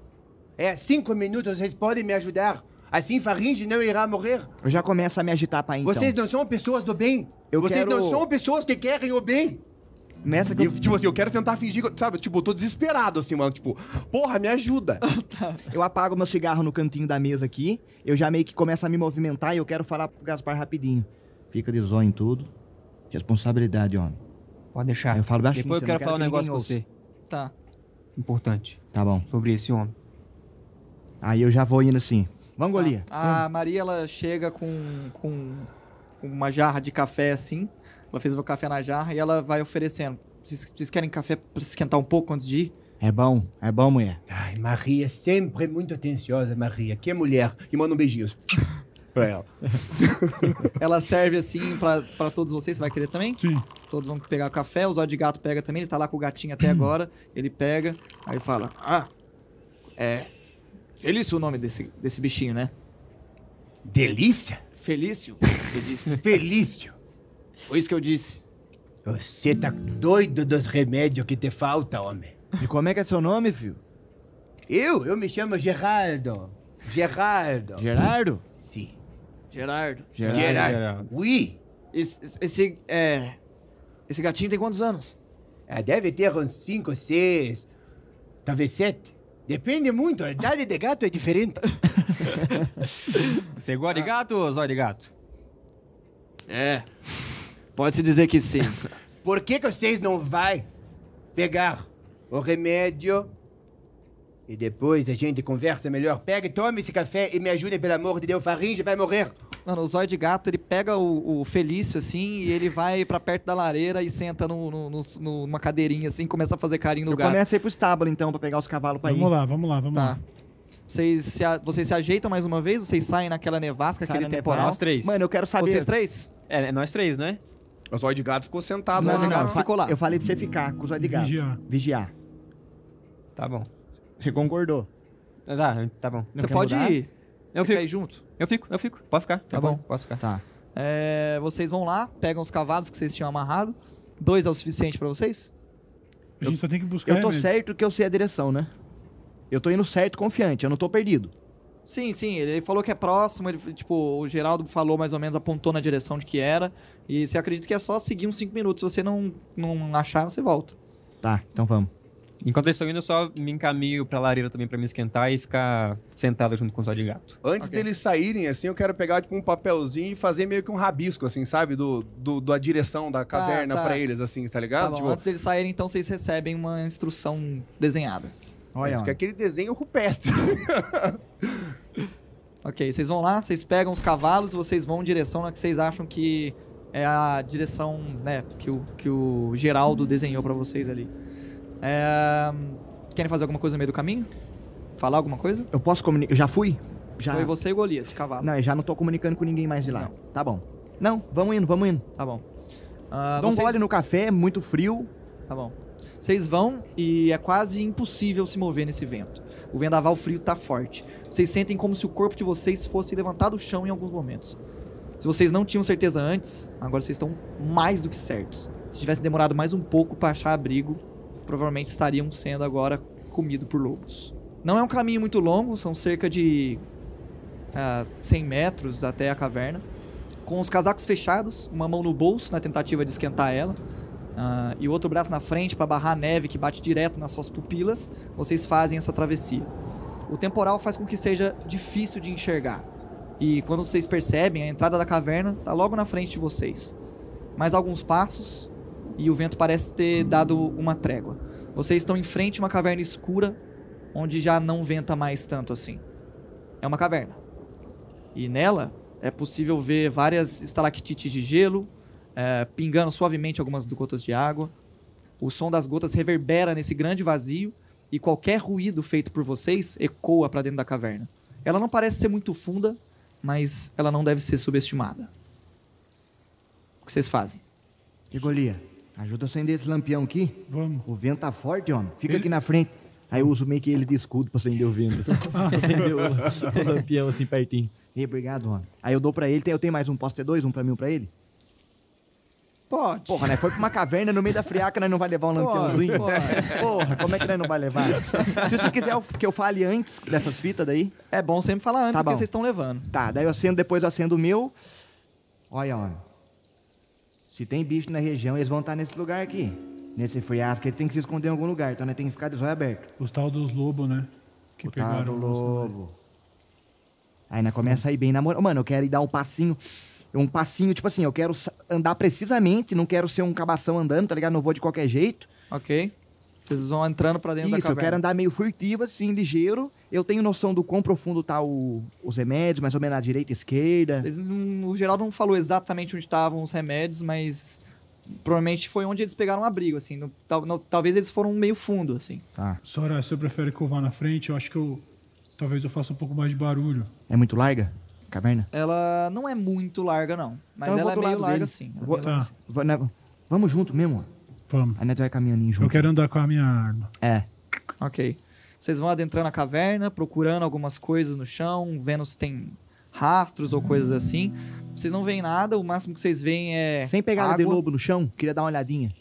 É, cinco minutos, vocês podem me ajudar. Assim Faringe não irá morrer. Eu já começo a me agitar pra ir, então. Vocês não são pessoas do bem. Eu vocês quero- não são pessoas que querem o bem. Nessa que E, eu, tipo assim, eu quero tentar fingir, que- sabe? Tipo, eu tô desesperado, assim, mano. Tipo, porra, me ajuda. eu apago meu cigarro no cantinho da mesa aqui, eu já meio que começo a me movimentar e eu quero falar pro Gaspar rapidinho. Fica de zóio em tudo. Responsabilidade, homem. Pode deixar. Aí eu falo baixinho, Depois eu quero falar um negócio com você. Tá. Importante. Tá bom. Sobre esse homem. Aí eu já vou indo assim. Vamos, Golia. A Maria, ela chega com, com uma jarra de café assim. Ela fez o café na jarra e ela vai oferecendo. Vocês, vocês querem café pra esquentar um pouco antes de ir? É bom, é bom, mulher. Ai, Maria, sempre muito atenciosa, Maria. Que mulher. E manda um beijinho pra ela. Ela serve assim pra, pra todos vocês. Você vai querer também? Sim. Todos vão pegar o café. O Zóio de Gato pega também. Ele tá lá com o gatinho até agora. Ele pega. Aí fala: Ah, é. Felício o nome desse, desse bichinho, né? Delícia? Felício, você disse. Felício. Foi isso que eu disse. Você tá doido dos remédios que te falta, homem. E como é que é seu nome, filho? Eu? Eu me chamo Geraldo. Geraldo. Gerardo? Gerardo. Gerardo. Geraldo. Oui. Esse, esse, é. Esse gatinho tem quantos anos? Ah, deve ter uns 5, 6, talvez 7. Depende muito, a idade de gato é diferente. Você gosta de gato ou zóio de gato? É. Pode-se dizer que sim. Por que, que vocês não vai pegar o remédio e depois a gente conversa melhor? Pega, tome esse café e me ajude, pelo amor de Deus. Faringe vai morrer. Mano, o zóio de gato, ele pega o, o Felício, assim, e ele vai pra perto da lareira e senta no, no- no- numa cadeirinha, assim, e começa a fazer carinho no Eu gato. começo a ir pro estábulo, então, pra pegar os cavalos pra ir. Vamos lá, vamos lá, vamos Tá. lá. Vocês se, a- vocês se ajeitam mais uma vez? Vocês saem naquela nevasca, Sai aquele na temporal? Nós três. Mano, eu quero saber... Vocês três? É, é nós três, não é? O zóio de gato ficou sentado Não, lá não. gato. ficou lá. Eu falei pra você ficar com os olhos de gato. Vigiar. Vigiar. Tá bom. Você concordou? Tá, tá bom. Você quer pode mudar? ir. Eu fico. aí junto. Eu fico, eu fico. Pode ficar. Tá Depois bom. Posso ficar. Tá. É, vocês vão lá, pegam os cavalos que vocês tinham amarrado. Dois é o suficiente pra vocês? A gente só tem que buscar Eu tô remédio. certo que eu sei a direção, né? Eu tô indo certo confiante, eu não tô perdido. Sim, sim, ele falou que é próximo, ele, tipo, o Geraldo falou mais ou menos, apontou na direção de que era. E você acredita que é só seguir uns 5 minutos. Se você não, não achar, você volta. Tá, então vamos. Enquanto eles estão indo, eu só me encaminho pra lareira também pra me esquentar e ficar sentado junto com o zóio de gato. Antes Ok. deles saírem, assim, eu quero pegar, tipo, um papelzinho e fazer meio que um rabisco, assim, sabe? Do, do, da direção da caverna tá. pra eles, assim, tá Tá ligado? bom, tipo, antes deles saírem, então, vocês recebem uma instrução desenhada. Olha, acho que é aquele desenho rupestre. Ok, vocês vão lá, vocês pegam os cavalos, vocês vão em direção na que vocês acham que é a direção, né, que o, que o Geraldo desenhou pra vocês ali. É, Querem fazer alguma coisa no meio do caminho? Falar alguma coisa? Eu posso comunicar. Eu já fui? Já. Foi você e o Golias, de cavalo. Não, eu já não tô comunicando com ninguém mais de lá. Tá bom. Não, vamos indo, vamos indo. Tá bom. Ah, Dá um vocês- gole no café, muito frio. Tá bom. Vocês vão e é quase impossível se mover nesse vento. O vendaval frio tá forte. Vocês sentem como se o corpo de vocês fosse levantar do chão em alguns momentos. Se vocês não tinham certeza antes, agora vocês estão mais do que certos. Se tivesse demorado mais um pouco para achar abrigo, provavelmente estariam sendo agora comidos por lobos. Não é um caminho muito longo, são cerca de ah, 100 metros até a caverna. Com os casacos fechados, uma mão no bolso na tentativa de esquentar ela, ah, e o outro braço na frente para barrar a neve que bate direto nas suas pupilas, vocês fazem essa travessia. O temporal faz com que seja difícil de enxergar. E quando vocês percebem, a entrada da caverna está logo na frente de vocês. Mais alguns passos e o vento parece ter dado uma trégua. Vocês estão em frente a uma caverna escura, onde já não venta mais tanto assim. É uma caverna. E nela é possível ver várias estalactites de gelo, é, pingando suavemente algumas gotas de água. O som das gotas reverbera nesse grande vazio e qualquer ruído feito por vocês ecoa para dentro da caverna. Ela não parece ser muito funda, mas ela não deve ser subestimada. O que vocês fazem? E Golia, ajuda a acender esse lampião aqui. Vamos. O vento tá forte, homem. Fica Ele- aqui na frente. Aí eu uso meio que ele de escudo pra acender o vento. Assim. acender o, o lampião assim pertinho. E obrigado, homem. Aí eu dou pra ele. Eu tenho mais um. Posso ter dois? Um pra mim e um pra ele? Pode. Porra, né? Foi pra uma caverna no meio da friaca, nós não vai levar um lampiãozinho? Porra, como é que nós não vai levar? Se você quiser que eu fale antes dessas fitas daí. É bom sempre falar antes Tá o que vocês estão levando. Tá, daí eu acendo, depois eu acendo o meu. Olha, ó. Se tem bicho na região, eles vão estar nesse lugar aqui. Nesse friasco, ele tem que se esconder em algum lugar, então nós tem que ficar de zóio aberto. Os tal dos lobos, né? Que O tal pegaram do o nosso- lobo. Aí nós começa a ir bem na moral. Mano, eu quero ir dar um passinho. Um passinho, tipo assim, eu quero andar precisamente, não quero ser um cabação andando, tá ligado? Não vou de qualquer jeito. Ok? Vocês vão entrando pra dentro da Isso, eu caverna. quero andar meio furtivo, assim, ligeiro. Eu tenho noção do quão profundo tá o- os remédios, mais ou menos à direita e esquerda. Eles não- o Geraldo não falou exatamente onde estavam os remédios, mas provavelmente foi onde eles pegaram um abrigo, assim. No- tal- no- talvez eles foram meio fundo, assim. Tá. Sora, se eu prefere que eu vá na frente, eu acho que eu. Talvez eu faça um pouco mais de barulho. É muito larga a caverna? Ela não é muito larga, não. Mas Então eu ela é meio larga, dele. sim. É Vou- meio larga, Tá. sim. Va- né, Vamos junto mesmo? Vamos. Aí nós vai caminhando junto. Eu quero andar com a minha arma. É. Ok. Vocês vão adentrando a caverna, procurando algumas coisas no chão, vendo se tem rastros ou coisas assim. Vocês não veem nada, o máximo que vocês veem é. Sem pegada de água. lobo no chão, queria dar uma olhadinha.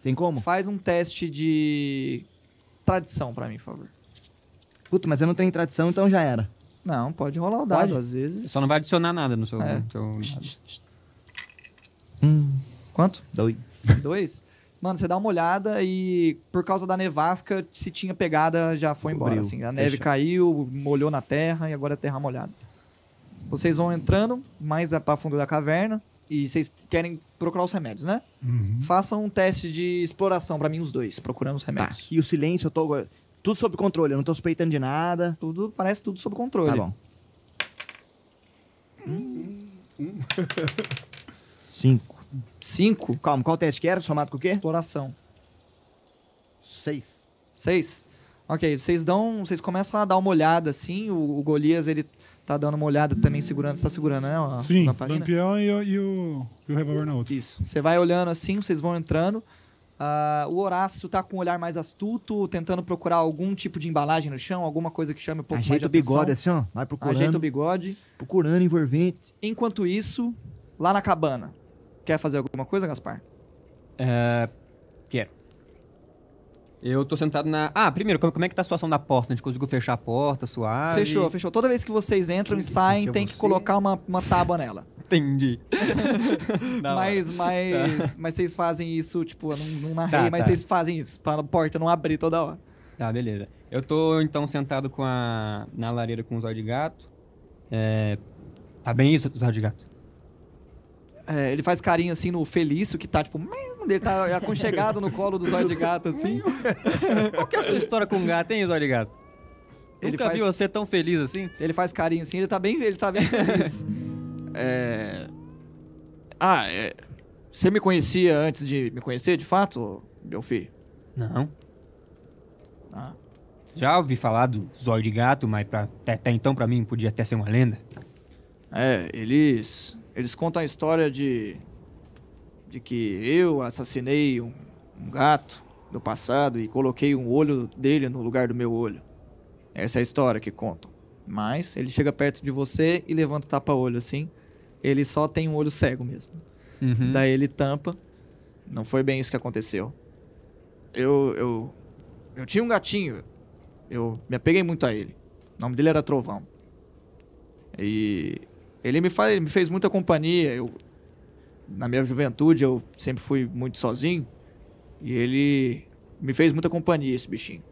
Tem como? Faz um teste de tradição pra mim, por favor. Puta, mas eu não tenho tradição, então já era. Não, pode rolar o dado, Pode? às vezes. Só não vai adicionar nada no seu. É. no seu. Hum, Quanto? dois. Dois? Mano, você dá uma olhada e por causa da nevasca, se tinha pegada, já foi embora. Cobriu. Assim, a neve caiu, molhou na terra e agora é terra molhada. Vocês vão entrando mais para fundo da caverna e vocês querem procurar os remédios, né? Uhum. Façam um teste de exploração pra mim, os dois, procurando os Tá. remédios. E o silêncio, eu tô. Tudo sob controle, eu não tô suspeitando de nada. Tudo, parece tudo sob controle. Tá bom. Cinco. Cinco, Calma, qual teste que era? Somado com o quê? exploração. Seis. Seis. Ok, vocês dão. Vocês começam a dar uma olhada assim. O, o Golias, ele tá dando uma olhada também, segurando. Você tá segurando, né? A Sim, o lampião e, o- e o, e o revólver na outra. Isso. Você vai olhando assim, vocês vão entrando. Ah, o Horácio tá com um olhar mais astuto, tentando procurar algum tipo de embalagem no chão, alguma coisa que chame um pouco mais Ajeita de o atenção. bigode assim, ó. Vai procurando. Ajeita o bigode. Procurando envolvente. Enquanto isso, lá na cabana. Quer fazer alguma coisa, Gaspar? É, quero. Eu tô sentado na. Ah, primeiro, como, é que tá a situação da porta? A gente conseguiu fechar a porta, suave? Fechou, fechou. Toda vez que vocês entram e saem, que é tem que você? colocar uma, uma tábua nela. Entendi. Mas, mas, mas vocês fazem isso, tipo, eu não, não narrei, Tá, mas tá. vocês fazem isso, pra a porta não abrir toda hora. Tá, beleza. Eu tô então sentado com a. na lareira com os olhos de gato. É. Tá bem isso, olhos de gato? É, ele faz carinho assim no Felício, que tá tipo. Ele tá aconchegado no colo do zóio de gato, assim. Qual que é a sua história com gato, hein, olhos de gato? Ele Nunca faz- vi você tão feliz assim? Ele faz carinho assim, ele tá bem, ele tá bem feliz. é. Ah, é. Você me conhecia antes de me conhecer, de fato, meu filho? Não. Ah. Já ouvi falar do zóio de gato, mas pra, até então pra mim podia até ser uma lenda. É, eles. Eles contam a história de. de que eu assassinei um, um gato no passado e coloquei um olho dele no lugar do meu olho. Essa é a história que contam. Mas ele chega perto de você e levanta o tapa-olho assim. Ele só tem um olho cego mesmo. Uhum. Daí ele tampa. Não foi bem isso que aconteceu. Eu. eu. Eu tinha um gatinho. Eu me apeguei muito a ele. O nome dele era Trovão. E. Ele me, faz, ele me fez muita companhia. Eu, na minha juventude eu sempre fui muito sozinho. E ele me fez muita companhia, esse bichinho.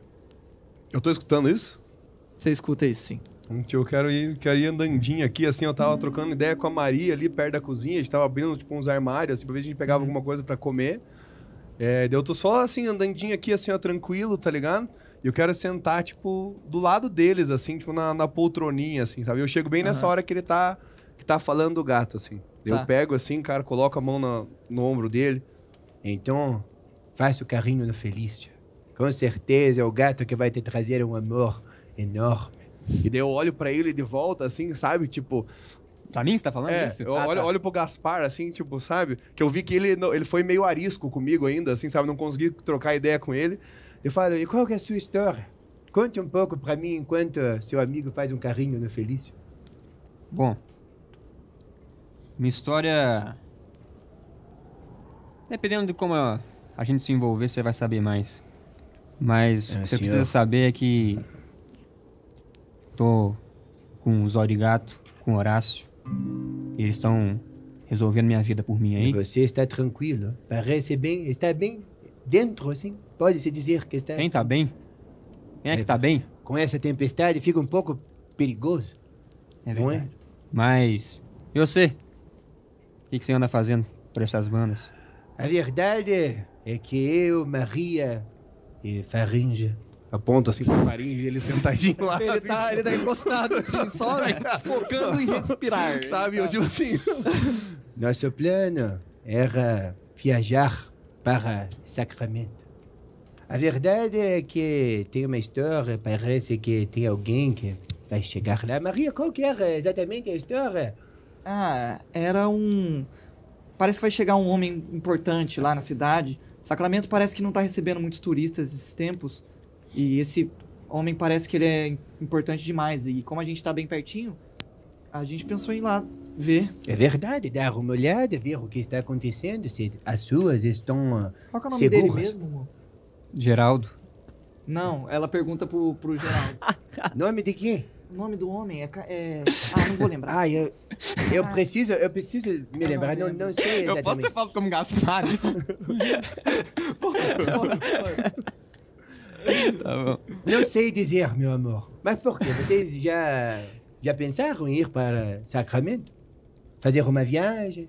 Eu tô escutando isso? Você escuta isso, sim. Gente, Eu quero ir, quero ir andandinho aqui, assim, eu tava trocando ideia com a Maria ali perto da cozinha, a gente tava abrindo, tipo, uns armários, assim, pra ver se a gente pegava alguma coisa pra comer. É, eu tô só, assim, andandinho aqui, assim, ó, tranquilo, tá ligado? E eu quero sentar, tipo, do lado deles, assim, tipo, na, na poltroninha, assim, sabe? Eu chego bem nessa Aham. hora que ele tá, tá falando do gato, assim. Daí Tá. Eu pego, assim, cara, coloco a mão na- no ombro dele. Então, faça o carrinho no Felício. Com certeza é o gato que vai te trazer um amor enorme. E daí eu olho pra ele de volta, assim, sabe? Tipo, Pra mim você tá falando é, isso? eu Ah, olho, tá. olho pro Gaspar, assim, tipo, sabe? Que eu vi que ele, não- ele foi meio arisco comigo ainda, assim, sabe? Não consegui trocar ideia com ele. Eu falo, e qual que é a sua história? Conte um pouco pra mim enquanto seu amigo faz um carrinho no Felício. Bom. Minha história. Dependendo de como a gente se envolver, você vai saber mais. Mas É, o que você senhor. precisa saber é que. Tô com o Zóio de Gato, com o Horácio. E eles estão resolvendo minha vida por mim E aí. você está tranquilo? Parece bem, está bem dentro, assim? Pode-se dizer que está... Quem tá bem? Quem é que tá bem? Com essa tempestade fica um pouco perigoso, É é? verdade. Mas. Eu sei. O que, que você anda fazendo por essas bandas? A verdade é que eu, Maria e Faringe... Aponta assim pra farinha e eles sentadinhos lá. Ele assim, tá, ele tá encostado assim, só focando em respirar. Sabe? Eu digo assim. Nosso plano era viajar para Sacramento. A verdade é que tem uma história, parece que tem alguém que vai chegar lá. Maria, qual que era exatamente a história? Ah, era um. Parece que vai chegar um homem importante lá na cidade. Sacramento parece que não tá recebendo muitos turistas esses tempos. E esse homem parece que ele é importante demais. E como a gente tá bem pertinho, a gente pensou em ir lá ver. É verdade, dar uma olhada, ver o que está acontecendo, se as suas estão... Qual que é o nome dele Seguras. mesmo? amor? Geraldo. Não, ela pergunta pro, pro Geraldo. Nome de quê? O nome do homem é, é. Ah, não vou lembrar. Ah, eu, eu preciso, eu preciso me lembrar, não, não sei exatamente. falado como Gaspar isso? tá bom. Não sei dizer, meu amor. Mas por quê? Vocês já, já pensaram em ir para Sacramento? Fazer uma viagem?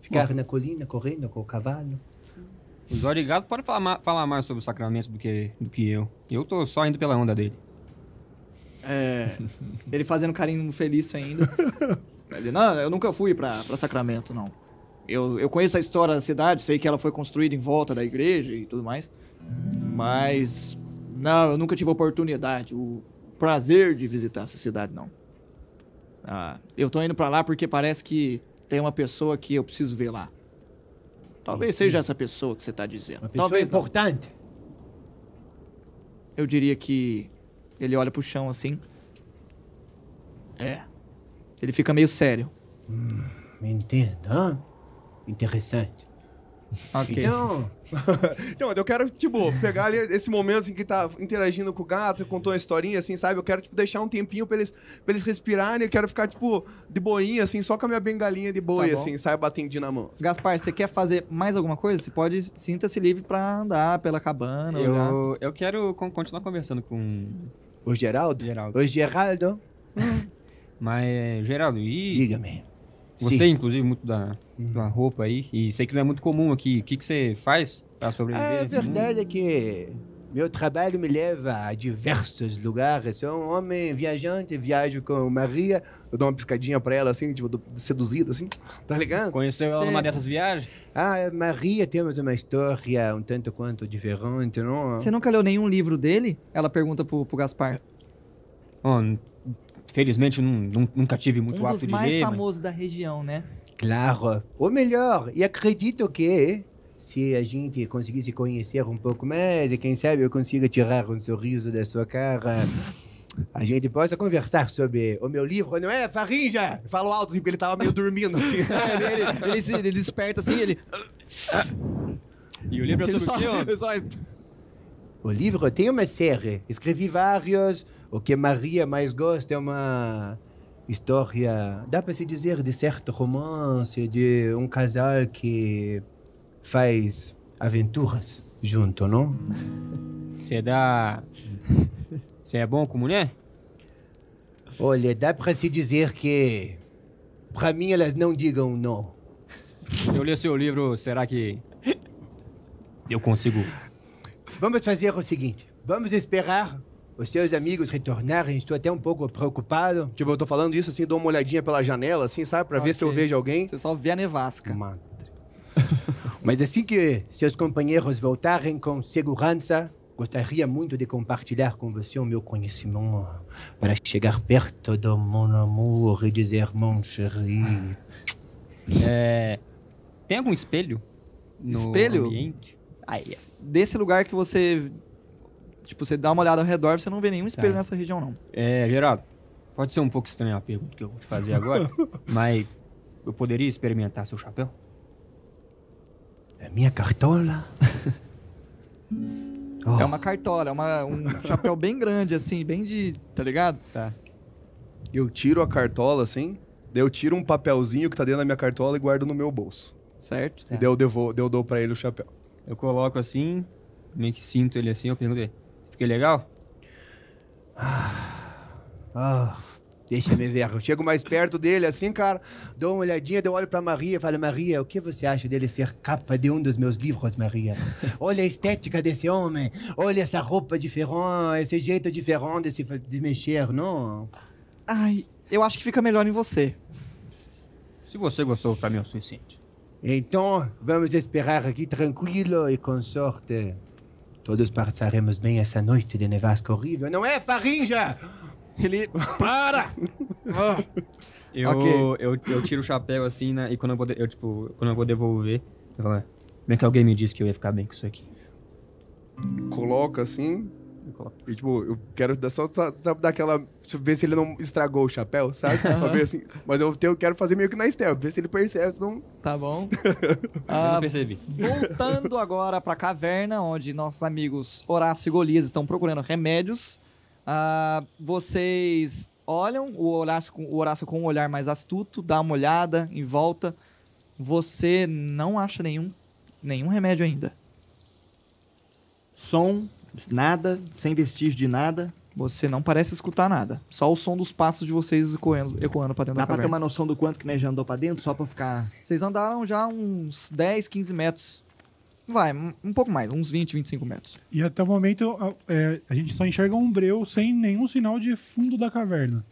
Ficar na colina correndo com o cavalo? O Zóio de Gato pode falar, falar mais sobre o sacramento do que, do que eu. Eu tô só indo pela onda dele. É. Ele fazendo carinho no Felício ainda. Ele, não, eu nunca fui pra, pra Sacramento, não. Eu, eu conheço a história da cidade, sei que ela foi construída em volta da igreja e tudo mais. Mas. Não, eu nunca tive a oportunidade, o prazer de visitar essa cidade, não. Ah, eu tô indo pra lá porque parece que tem uma pessoa que eu preciso ver lá. Talvez seja essa pessoa que você tá dizendo. Uma pessoa Talvez não. importante. Eu diria que ele olha pro chão assim. É. Ele fica meio sério. Entendo, hã? Interessante. Ok. Então, Então, eu quero, tipo, pegar ali esse momento assim que tá interagindo com o gato, contou uma historinha, assim, sabe? Eu quero, tipo, deixar um tempinho pra eles, pra eles respirarem. Eu quero ficar, tipo, de boinha, assim, só com a minha bengalinha de boi, Tá assim, sabe? Batendinho na mão. Gaspar, você quer fazer mais alguma coisa? Você pode, sinta-se livre pra andar pela cabana, olhar. Eu, eu quero con- continuar conversando com o Geraldo? Geraldo. O Geraldo? Mas, Geraldo, e Diga-me. gostei, Sim. inclusive, muito da, da roupa aí. E sei que não é muito comum aqui. O que, que você faz pra sobreviver? A nesse mundo? verdade é que meu trabalho me leva a diversos lugares. Sou um homem viajante, viajo com Maria. Eu dou uma piscadinha pra ela, assim, tipo, seduzida, assim, tá ligado? Conheceu ela numa dessas viagens? Ah, Maria, temos uma história um tanto quanto diferente, não? Você nunca leu nenhum livro dele? Ela pergunta pro, pro Gaspar. N- felizmente nun- nunca tive muito um hábito dos de mais ler. mas- famosos da região, né? Claro. Ou melhor, e acredito que se a gente conseguisse conhecer um pouco mais, e quem sabe eu consiga tirar um sorriso da sua cara, a gente possa conversar sobre o meu livro, não é, Farinja? Eu falo alto, assim, porque ele tava meio dormindo, assim. ele, ele, ele se- ele desperta assim, ele. E o livro é sobre só, o quê, ele só- O livro tem uma série. Escrevi vários. O que Maria mais gosta é uma história, dá para se dizer, de certo romance, de um casal que faz aventuras junto, não? Você dá. Você é bom com mulher? Olha, dá para se dizer que, para mim, elas não digam não. Se eu ler seu livro, será que. Eu consigo. Vamos fazer o seguinte: vamos esperar os seus amigos retornarem. Estou até um pouco preocupado. tipo, eu tô falando isso, assim, dou uma olhadinha pela janela, assim, sabe? Pra ver se eu vejo alguém. Você só vê a nevasca. Mas assim que seus companheiros voltarem com segurança, Gostaria muito de compartilhar com você o meu conhecimento para chegar perto do mon amour e dizer mon chéri. É, tem algum espelho no Espelho? ambiente? Desse lugar que você. Tipo, você dá uma olhada ao redor, você não vê nenhum espelho Tá. nessa região, não. é, Geraldo, pode ser um pouco estranha a pergunta que eu vou te fazer agora, mas eu poderia experimentar seu chapéu? A minha cartola. Oh, É uma cartola, é uma, um chapéu bem grande, assim, bem de. Tá ligado? Tá. Eu tiro a cartola assim, daí eu tiro um papelzinho que tá dentro da minha cartola e guardo no meu bolso. Certo? Tá. E daí eu, devo, daí eu dou pra ele o chapéu. Eu coloco assim, meio que sinto ele assim, eu pergunto, fiquei legal? Ah, deixa me ver. Eu chego mais perto dele, assim, cara, dou uma olhadinha, eu olho pra Maria e falo, Maria, o que você acha dele ser capa de um dos meus livros, Maria? Olha a estética desse homem, olha essa roupa diferente, esse jeito diferente de se, de mexer, não? Ai, eu acho que fica melhor em você. Se você gostou, pra mim é o suficiente. Então, vamos esperar aqui tranquilo e com sorte. Todos passaremos bem essa noite de nevasca horrível, não é, Farinja? Ele. Para! Ah, Eu, Ok. eu, eu tiro o chapéu assim, né, e quando eu vou, de- eu, tipo, quando eu vou devolver, eu falo, bem que alguém me disse que eu ia ficar bem com isso aqui. Coloca assim. Eu. E tipo, eu quero dar só, só, só dar aquela. Deixa eu ver se ele não estragou o chapéu, sabe? pra ver assim. Mas eu tenho, quero fazer meio que na stealth, ver se ele percebe, senão. tá bom. Eu Ah, não percebi. Voltando agora pra caverna, onde nossos amigos Horácio e Golias estão procurando remédios. Ah, vocês olham o Horácio, o Horácio com um olhar mais astuto, dá uma olhada em volta. Você não acha nenhum, nenhum remédio ainda. Som, nada, sem vestígio de nada. Você não parece escutar nada. Só o som dos passos de vocês ecoando, ecoando pra dentro Dá da pra ter uma noção do quanto que nós já andou pra dentro, só pra ficar... Vocês andaram já uns 10, 15 metros. Vai, um pouco mais, uns 20, 25 metros. E até o momento a, é, a gente só enxerga um breu sem nenhum sinal de fundo da caverna.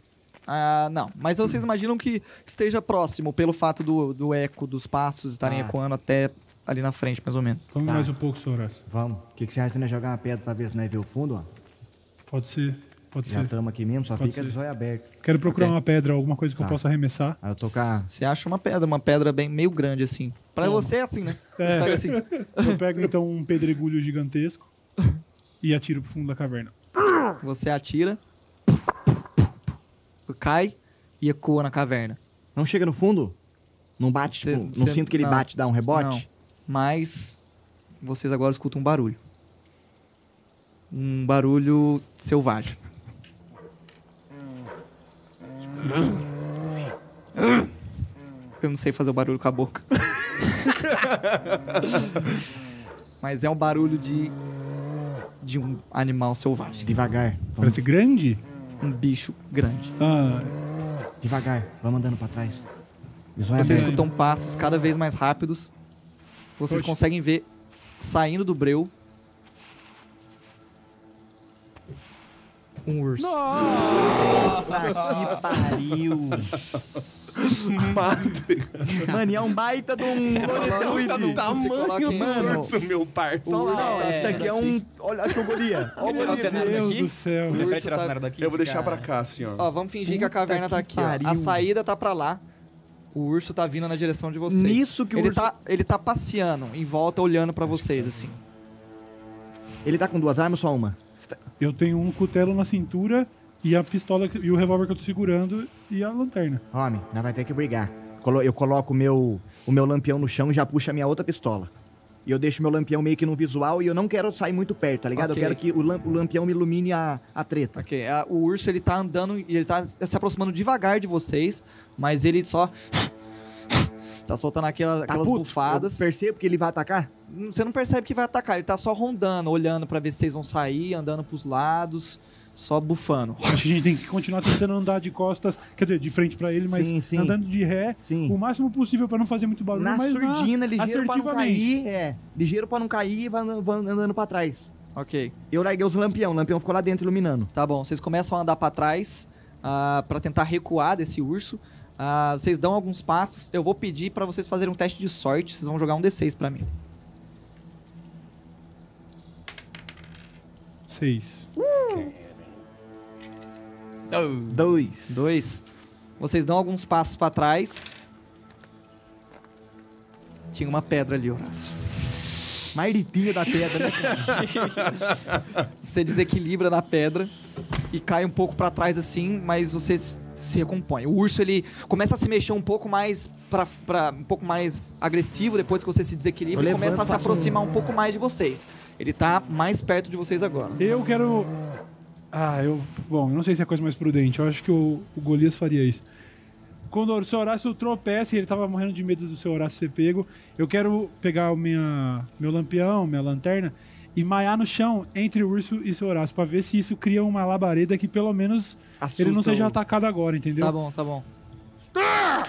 Ah, não. Mas vocês imaginam que esteja próximo pelo fato do, do eco dos passos estarem Ah. ecoando até ali na frente, mais ou menos. Vamos Tá. mais um pouco, Horácio. Vamos. O que, que você acha de jogar uma pedra pra ver se nós vê o fundo, ó? Pode ser, pode Já ser. estamos aqui mesmo, só Pode fica de ser. olho aberto. Quero procurar Ok. uma pedra, alguma coisa que eu Tá. possa arremessar. Aí eu a... Você acha uma pedra, uma pedra bem meio grande assim. Pra Toma. você é assim, né? É. Pega assim. Eu pego então um pedregulho gigantesco e atiro pro fundo da caverna. Você atira, cai e ecoa na caverna. Não chega no fundo? Não bate, Cê- tipo, não cê- sinto que ele não. bate e dá um rebote? Não. Mas vocês agora escutam um barulho. Um barulho selvagem. Eu não sei fazer o barulho com a boca. Mas é um barulho de de um animal selvagem, Devagar. Vamos, Parece grande? um bicho grande. Ah, devagar. Vamos andando pra trás. Vocês É. escutam passos cada vez mais rápidos. Vocês Oxe. conseguem ver saindo do breu um urso. que pariu. Mano, e é um baita de um... Puta Você coloca tamanho do Mano, urso, meu parça. o urso Não, é- isso aqui é um... Olha, acho que eu golia. Quer tirar o cenário Deus daqui? do céu. Você prefere urso tirar o tá- cenário daqui? Eu vou deixar pra cá, assim, ó. Ó, vamos fingir que a Puta caverna tá que aqui, ó. A saída tá pra lá. O urso tá vindo na direção de vocês. Nisso que o ele urso... tá ele tá passeando em volta olhando pra vocês assim. Ele tá com duas armas ou só uma? Eu tenho um cutelo na cintura e a pistola que- e o revólver que eu tô segurando e a lanterna. Homem, nós vai ter que brigar. Colo- Eu coloco o meu, o meu lampião no chão e já puxo a minha outra pistola. E eu deixo meu lampião meio que no visual e eu não quero sair muito perto, tá ligado? Ok. Eu quero que o, lam- o lampião me ilumine a, a treta. Ok, a- o urso ele tá andando e ele tá se aproximando devagar de vocês, mas ele só tá soltando aquelas, Tá aquelas puto? bufadas. Eu percebo que ele vai atacar? Você não percebe que vai atacar, ele tá só rondando, olhando pra ver se vocês vão sair, andando pros lados, só bufando. Acho que a gente tem que continuar tentando andar de costas, quer dizer, de frente pra ele, mas Sim, sim. andando de ré Sim. o máximo possível pra não fazer muito barulho, Na mas surdina, na, ligeiro pra não cair. É, ligeiro pra não cair e vai andando, pra trás. Ok, Eu larguei os lampião, o lampião ficou lá dentro iluminando. tá bom. Vocês começam a andar pra trás ah, pra tentar recuar desse urso. Ah, vocês dão alguns passos. Eu vou pedir pra vocês fazerem um teste de sorte. Vocês vão jogar um D6 pra mim. Seis. Dois. Dois. Vocês dão alguns passos pra trás. Tinha uma pedra ali, Horácio. Maritinha da pedra, né? Você desequilibra na pedra e cai um pouco pra trás assim, mas você s- se recompõe. O urso ele começa a se mexer um pouco mais para um pouco mais agressivo depois que você se desequilibra e começa a se aproximar um pouco mais de vocês. Ele tá mais perto de vocês agora. Eu quero. Ah, eu. Bom, eu não sei se é a coisa mais prudente. Eu acho que o, o Golias faria isso. Quando o seu Horácio tropeça e ele tava morrendo de medo do seu Horácio ser pego, eu quero pegar o minha, meu lampião, minha lanterna e maiar no chão entre o urso e seu Horácio pra ver se isso cria uma labareda que pelo menos ele não Assusta seja o- atacado agora, entendeu? Tá bom, tá bom.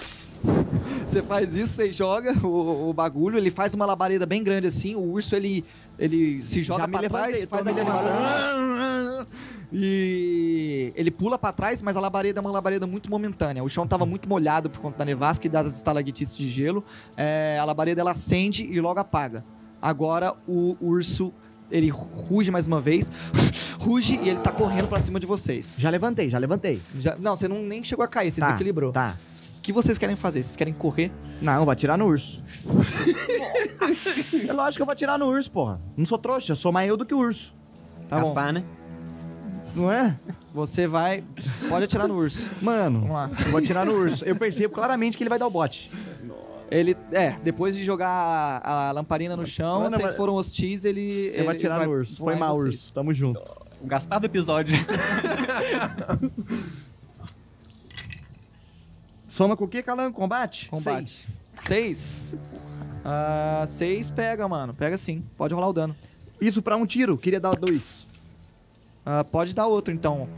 Você faz isso, você joga o, o bagulho, ele faz uma labareda bem grande assim, o urso ele, ele se joga pra trás, faz aquele barulho. E ele pula pra trás, mas a labareda é uma labareda muito momentânea. O chão tava muito molhado por conta da nevasca e das estalactites de gelo. É, a labareda ela acende e logo apaga. Agora o urso ele ruge mais uma vez, ruge e ele tá correndo pra cima de vocês. Já levantei, já levantei. Já- não, você não, nem chegou a cair, você Tá, desequilibrou. Tá. O que vocês querem fazer? Vocês querem correr? Não, vai atirar no urso. é lógico que eu vou atirar no urso, porra. Não sou trouxa, eu sou mais eu do que o urso. Tá bom. Gaspar, né? Não é? Você vai. Pode atirar no urso. Mano, Vamos lá. eu vou atirar no urso. Eu percebo claramente que ele vai dar o bote. Ele. É, depois de jogar a, a lamparina no chão, Mano, vocês mas- foram hostis, ele. Eu vou ele atirar vai no urso. Foi mal, vocês. urso. Tamo junto. O Gaspar do episódio. Soma com o que, Calango? Combate? Combate. Seis. Seis? Ah, seis pega, mano. Pega sim. Pode rolar o dano. Isso pra um tiro. Queria dar dois. Ah, pode dar outro, então.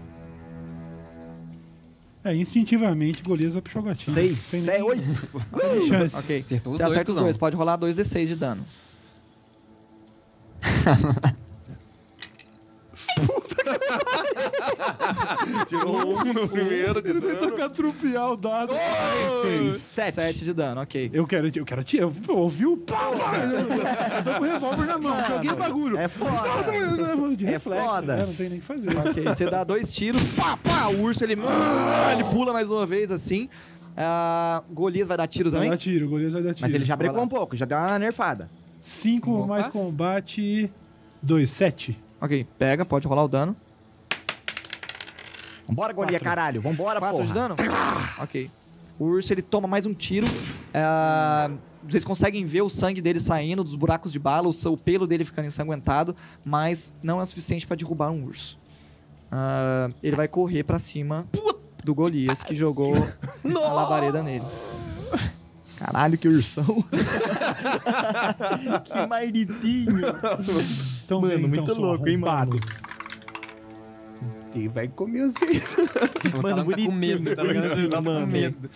É, instintivamente, Golias vai pro jogatinho. Seis. Sem Seis. Oito. chance. Ok. Acertou os Você dois, acerta os cuzão. dois. Pode rolar 2d6 de dano. Tirou um no primeiro de dano. Tentando catrupiar o dado. Seis. Sete. Sete de dano, ok. Eu quero, eu quero atirar. Eu ouvi o pau. Eu tô com o revólver na mão. Joguei o bagulho. É foda. De É reflexo, foda. né? Não tem nem o que fazer. Ok, você dá dois tiros, pá, pá, o urso ele, ele pula mais uma vez assim. Ah, Golias vai dar tiro Vai também? dar tiro, Golias vai dar tiro. Mas ele já Vai brecou um pouco, já deu uma nerfada. Cinco Cinco, mais combate. Dois, sete. Ok, pega, pode rolar o dano. Vambora, Golia, caralho. Vambora, Quatro porra. de dano? Ok. O urso ele toma mais um tiro. Ah, vocês conseguem ver o sangue dele saindo dos buracos de bala, o, pelo dele ficando ensanguentado, mas não é o suficiente pra derrubar um urso. Ah, ele vai correr pra cima do Golias que jogou a labareda nele. Caralho, que ursão. que marditinho. Então Mano, então, muito seu louco, hein, mano? Quem vai comer vocês? Mano, Talan tá com medo, tá ligado? tá com.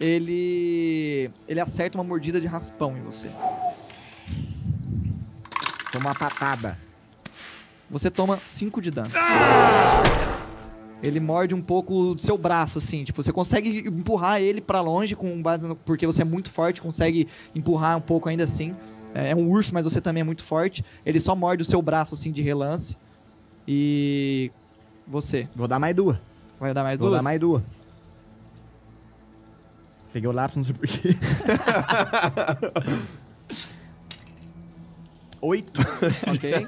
Ele ele acerta uma mordida de raspão em você. Toma uma patada. Você toma 5 de dano. Ele morde um pouco do seu braço, assim. Tipo, você consegue empurrar ele pra longe com base no... Porque você é muito forte, consegue empurrar um pouco ainda assim. É é um urso, mas você também é muito forte. Ele só morde o seu braço, assim, de relance. E... Você. Vou dar mais duas. Vai dar mais Vou duas? dar mais duas. Peguei o lápis, não sei porquê. Oito. Ok.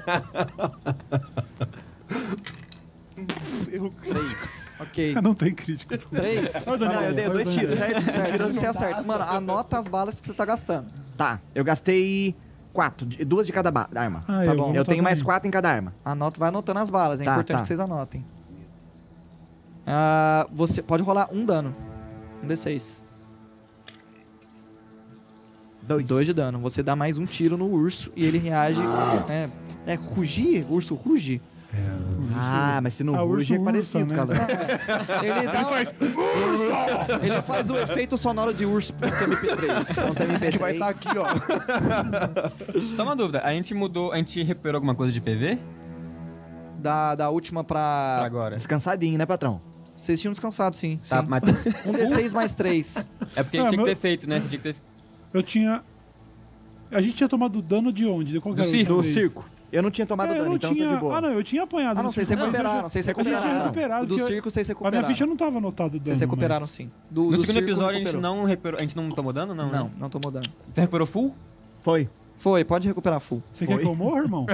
ok. Não tem crítico. Três. Olha o Daniel, Não, eu dei dois tiros, certo? Certo, você acerta. Mano, anota as balas que você tá gastando. Tá, eu gastei quatro. de- Duas de cada arma. Ah, Tá eu bom. Eu tenho mais também. quatro em cada arma. Anota, vai anotando as balas, é Tá, importante tá. que vocês anotem. Ah, você pode rolar um dano. Um D6. Dois. Dois de dano. Você dá mais um tiro no urso e ele reage. É, é rugir? O urso ruge? Ah, mas se não Ah, ruge urso é parecido, né? cara. Ele, dá, ele faz. Ele faz o efeito sonoro de urso pro MP3. Não tem MP3. Que vai estar aqui, ó. Só uma dúvida, a gente mudou, a gente recuperou alguma coisa de PV? Da, da última Pra pra. agora. Descansadinho, né, patrão? Vocês tinham descansado, sim. sim. Tá, mas Um D6 mais 3. é porque Ah, tinha que meu- ter feito, né? Você tinha que ter... Eu tinha. A gente tinha tomado dano de onde? De qual que Do circo. Do circo. Eu não tinha tomado É, eu dano, não então tinha... tô de boa. Ah, não, eu tinha apanhado. Ah, não, vocês recuperaram, eu- vocês eu já tinha recuperaram. recuperado. Do circo vocês A minha recuperaram. ficha não tava anotado dano. Vocês recuperaram mas- sim. Do, No do segundo circo episódio a gente não recuperou. A gente não tomou dano, não? Não, né? não tomou dano. Tu recuperou full? Foi. Foi, pode recuperar full. Você quer que eu morra, irmão?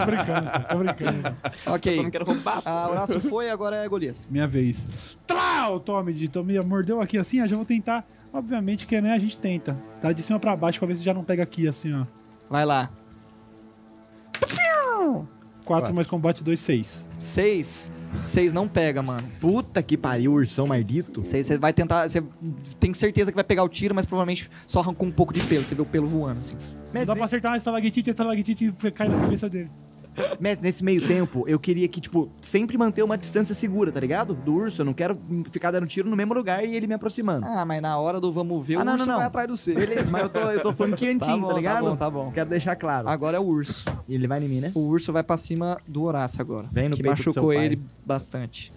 tô brincando, tô brincando. Ok. Só não quero roubar. A Horácio foi, agora é Golias. Minha vez. Tlau! Tome, de Tommy mordeu aqui assim, eu já vou tentar. Obviamente que né, a gente tenta. Tá de cima pra baixo pra ver se já não pega aqui assim, ó. Vai lá. 4 mais combate 2, 6. Seis. Seis não pega, mano. Puta que pariu, ursão maldito. Seis, você vai tentar. Você tem certeza que vai pegar o tiro, mas provavelmente só arrancou um pouco de pelo. Você vê o pelo voando, assim. Não dá pra acertar uma estalactite, a estalactite cai na cabeça dele. Mestre, nesse meio tempo, eu queria que, tipo, sempre manter uma distância segura, tá ligado? Do urso, eu não quero ficar dando tiro no mesmo lugar e ele me aproximando. Ah, mas na hora do vamos ver, Ah, o não, urso não, não. vai atrás do C. Beleza, mas eu tô, eu tô falando quentinho, bom, tá, tá ligado? bom, tá bom. Quero deixar claro. Agora é o urso. E ele vai em mim, né? O urso vai pra cima do Horácio agora. Vem no que peito do seu machucou pai. ele bastante.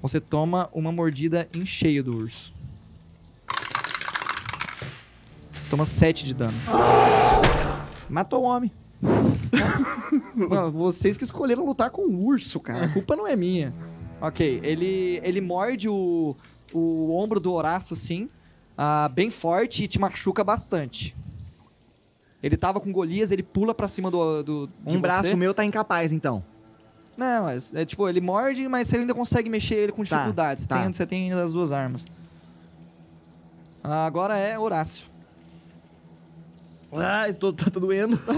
Você toma uma mordida em cheio do urso. Você toma 7 de dano. Matou o homem. Mano, vocês que escolheram lutar com o urso, cara. A culpa não é minha. Ok, ele, ele morde o, o ombro do Horácio, sim. ah, bem forte e te machuca bastante. Ele tava com Golias, ele pula pra cima do. do de Um braço você. meu tá incapaz, então. Não, mas é tipo, ele morde, mas você ainda consegue mexer ele com Tá, dificuldade. Você, tá. tem, você tem as duas armas. Ah, Agora é Horácio. Ai, tô, tá, tá doendo.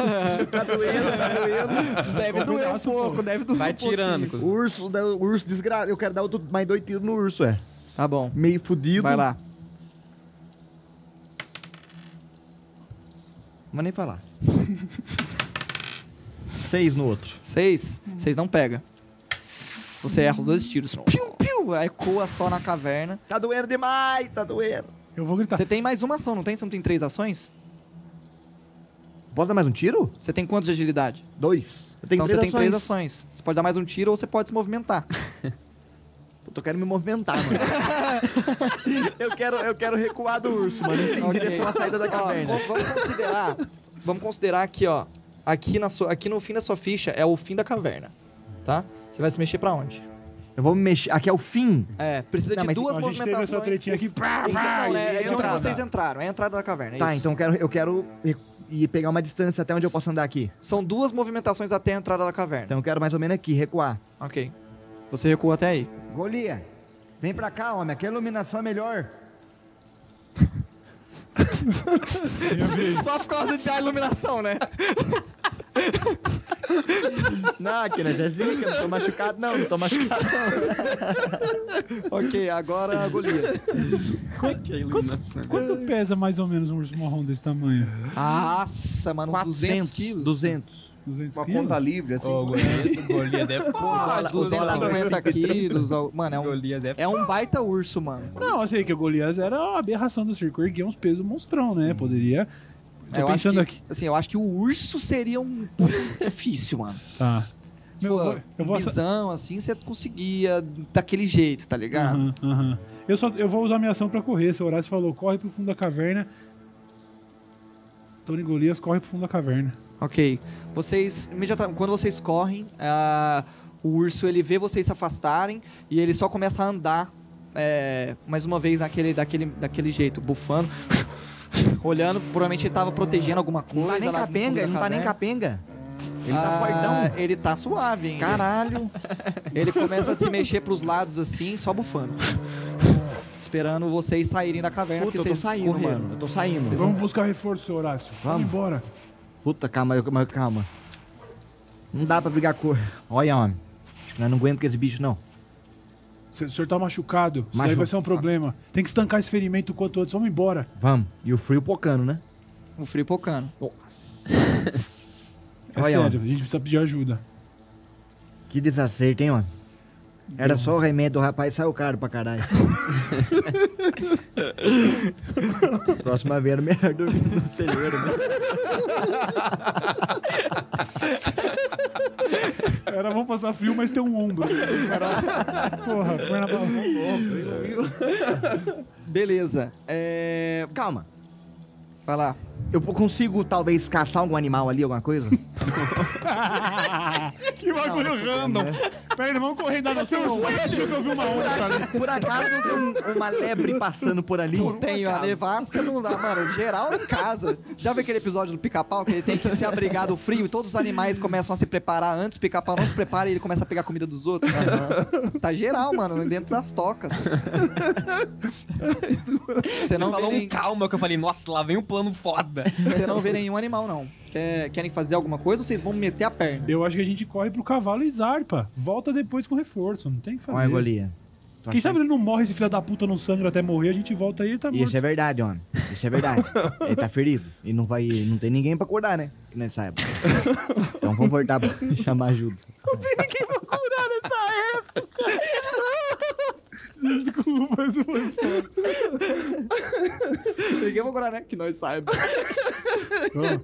tá doendo, tá doendo. Deve doer um pouco, deve doer Vai um pouquinho. tirando. O urso, o urso desgraça. Eu quero dar outro, mais dois tiros no urso, é. Tá bom, Meio fudido. vai lá. Não vou nem falar. Seis no outro. Seis, seis não pega. Você erra os dois tiros. Piu, piu, ecoa só na caverna. Tá doendo demais, tá doendo. Eu vou gritar. Você tem mais uma ação, não tem? Você não tem três ações? Posso dar mais um tiro? Você tem quantos de agilidade? Dois. Eu tenho então três você tem três ações. Você pode dar mais um tiro ou você pode se movimentar. Eu quero me movimentar, mano. eu, quero, eu quero recuar do urso, mano, em Ok. direção à saída da Ó, caverna. v- vamos considerar. Vamos considerar aqui, ó. Aqui, na sua, aqui no fim da sua ficha é o fim da caverna. Tá? Você vai se mexer pra onde? Eu vou me mexer. Aqui é o fim. É, precisa Não, de duas a gente teve movimentações. essa tretinha aqui. Pá, pá, não, né? e É de onde vocês entraram. É a entrada da caverna. é Tá, isso. então eu quero, eu quero ir pegar uma distância até onde eu posso andar aqui. São duas movimentações até a entrada da caverna. Então eu quero mais ou menos aqui, recuar. Ok. Você recua até aí. Golia, vem pra cá, homem. Aqui a iluminação é melhor. Só por causa da iluminação, né? Não, aqui nós é zica, não tô machucado não, não tô machucado não. ok, agora Golias. Que iluminação. Quanto pesa mais ou menos um urso marrom desse tamanho? Nossa, mano, 200 quilos. 200. 200 Uma quilos? conta livre, assim. Ô, Golias, Golias é foda. 250 quilos. Mano, é um, Golias é é um baita urso, mano. Não, eu sei que o Golias era a aberração do circo, erguia uns pesos monstrão, né? Poderia. Tô Eu acho pensando que- aqui. Assim, eu acho que o urso seria um pouco difícil, mano. Tá. Meu, Tipo, eu vou- bisão, assim, você conseguia daquele jeito, tá ligado? Aham, aham. Eu, só, eu vou usar minha ação pra correr. Seu Horácio falou: corre pro fundo da caverna. Tony Golias corre pro fundo da caverna. Ok. Vocês, imediatamente, quando vocês correm, ah, o urso ele vê vocês se afastarem e ele só começa a andar é, mais uma vez naquele, daquele, daquele jeito, bufando, olhando. Provavelmente ele tava protegendo alguma coisa. Não tá nem capenga, ele não tá nem capenga. Ele tá Ah, fortão. Ele tá suave, hein? Caralho. Ele começa a se mexer pros lados assim, só bufando. Esperando vocês saírem da caverna, Puta, eu tô saindo, correram. mano. Eu tô saindo. Vocês Vamos buscar reforço, seu Horácio. Vamos Vamos. embora. Puta, calma, mas calma. Não dá pra brigar com... Olha, homem. Acho que nós não aguentamos com esse bicho, não. O senhor tá machucado. Isso Machu- aí vai ser um problema. Tem que estancar esse ferimento o quanto antes. Vamos embora. Vamos. E o frio pocando, né? O frio pocando. É Olha, sério, a gente precisa pedir ajuda. Que desacerto, hein, homem? Era só o remédio do rapaz saiu caro pra caralho. Próxima vez era melhor dormir no celeiro, né? Era, vamos passar frio, mas tem um ombro. Porra, põe na mão. Beleza. É... Calma. Vai lá. Eu consigo, talvez, caçar algum animal ali, alguma coisa? que bagulho random. Pera, vamos correr da nossa que eu vi uma onça ali. Por acaso não tem um- uma lebre passando por ali? Não tem, a nevasca não dá, mano. Geral em casa. Já viu aquele episódio do pica-pau que ele tem que se abrigar do frio e todos os animais começam a se preparar antes, o pica-pau não se prepara e ele começa a pegar a comida dos outros? Tá geral, mano, dentro das tocas. Você não, Você falou um calma que eu falei, nossa, lá vem um plano foda. você não vê nenhum animal, não. Quer- querem fazer alguma coisa ou vocês vão meter a perna? Eu acho que a gente corre pro cavalo e zarpa. Volta depois com reforço, não tem o que fazer. Olha, Golia. Tô Quem achando- sabe ele não morre, esse filho da puta não sangra até morrer, a gente volta aí e ele tá morto. Isso é verdade, homem. Isso é verdade. ele tá ferido. E não vai. Não tem ninguém pra cuidar, né? Que nessa época. Então vamos voltar pra chamar ajuda. Desculpa, isso foi foda. Ninguém vai procurar, né? Que nós saibamos. Vamos.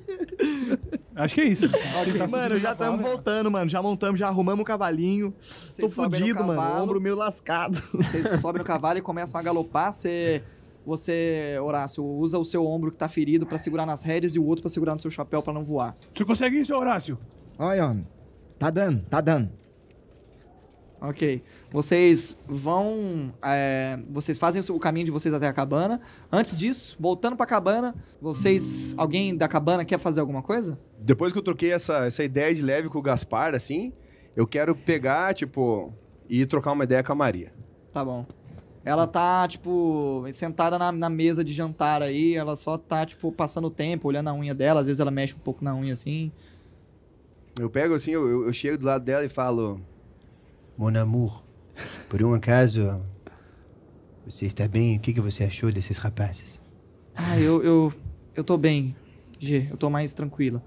Acho que é isso. Tentar Mano, já estamos voltando, mano. Já montamos, já arrumamos o cavalinho. Tô sobem no fudido, mano. Ombro meio lascado. Vocês sobem no cavalo e começam a galopar. Você, você, Horácio, usa o seu ombro que tá ferido pra segurar nas rédeas e o outro pra segurar no seu chapéu pra não voar. Você consegue isso, Horácio? Olha, homem. Tá dando, tá dando. Ok. Vocês vão. é, vocês fazem o caminho de vocês até a cabana. Antes disso, voltando pra cabana, vocês. Alguém da cabana quer fazer alguma coisa? Depois que eu troquei essa, essa ideia de leve com o Gaspar, assim, eu quero pegar, tipo, e trocar uma ideia com a Maria. Tá bom. Ela tá, tipo, sentada na, na mesa de jantar aí, ela só tá, tipo, passando o tempo, olhando a unha dela, às vezes ela mexe um pouco na unha assim. Eu pego assim, eu, eu- eu chego do lado dela e falo. Mon amour, por um acaso, você está bem? O que, que você achou desses rapazes? Ah, eu, eu. Eu tô bem, G, eu tô mais tranquila.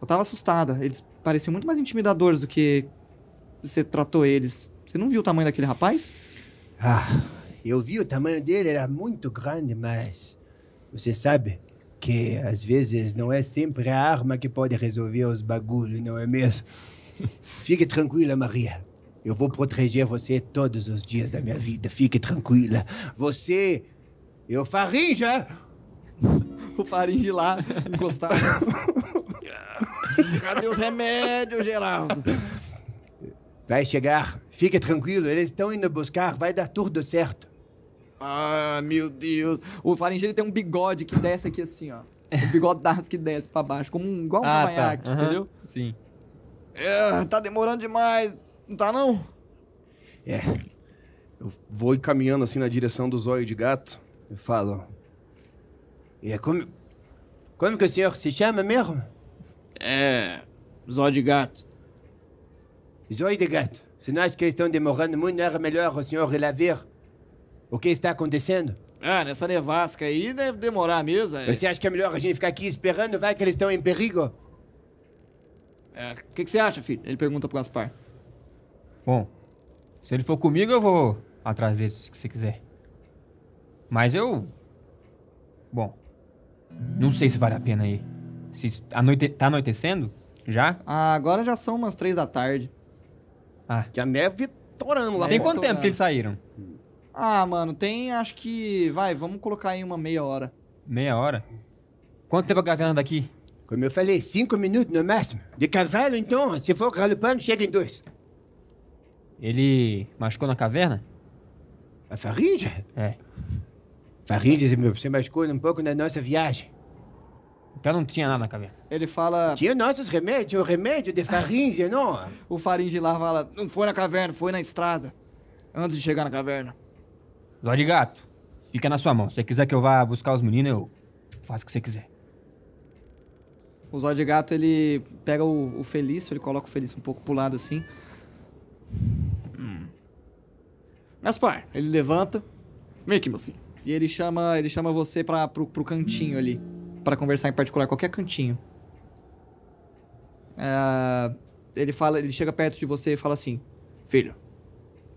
Eu tava assustada, eles pareciam muito mais intimidadores do que você tratou eles. Você não viu o tamanho daquele rapaz? Ah, eu vi o tamanho dele, era muito grande, mas você sabe que às vezes não é sempre a arma que pode resolver os bagulhos, não é mesmo? Fique tranquila, Maria. Eu vou proteger você todos os dias da minha vida. Fique tranquila. Você. Eu farinja! O faringe lá, encostado. Cadê os remédios, Geraldo? Vai chegar. Fique tranquilo, eles estão indo buscar. Vai dar tudo certo. Ah, meu Deus. O faringe ele tem um bigode que desce aqui assim, ó. Um bigodaço que desce pra baixo, como um, igual um Ah, cavanhaque, tá. Aham. entendeu? Sim. É, tá demorando demais. Não tá, não? É. Eu vou caminhando assim na direção do zóio de gato. Eu falo. É como. Como que o senhor se chama mesmo? É. Zó de gato. Zóio de gato. Você não acha que eles estão demorando muito? Não era melhor o senhor ir lá ver o que está acontecendo? Ah, nessa nevasca aí deve demorar mesmo. é. Você acha que é melhor a gente ficar aqui esperando? Vai que eles estão em perigo? É, O que, que você acha, filho? Ele pergunta pro Gaspar. Bom, se ele for comigo, eu vou atrás dele, se você quiser. Mas eu. Bom, não sei se vale a pena ir. Se anoite... tá anoitecendo? Já? Ah, agora já são umas três da tarde. Ah. Que a neve torando lá Tem É, fora. quanto tempo que eles saíram? Ah, mano, tem acho que. Vai, vamos colocar aí uma meia hora. Meia hora? Quanto tempo a caverna daqui? Como eu falei, cinco minutos no máximo. De cavalo, então, se for galopando, chega em dois. Ele machucou na caverna? A faringe? É. Faringe, você machucou um pouco na nossa viagem. Então não tinha nada na caverna. Ele fala. Tinha nossos remédios, o remédio de faringe, não? O faringe lá fala: Não foi na caverna, foi na estrada. Antes de chegar na caverna. Ló de gato, fica na sua mão. Se você quiser que eu vá buscar os meninos, eu faço o que você quiser. O Zó de Gato, ele pega o, o Felício, ele coloca o Felício um pouco pro lado assim. Hum. Gaspar, ele levanta. Vem aqui, meu filho. E ele chama, ele chama você pra, pro, pro cantinho ali. Pra conversar em particular, qualquer cantinho. É, ele fala, ele chega perto de você e fala assim: Filho,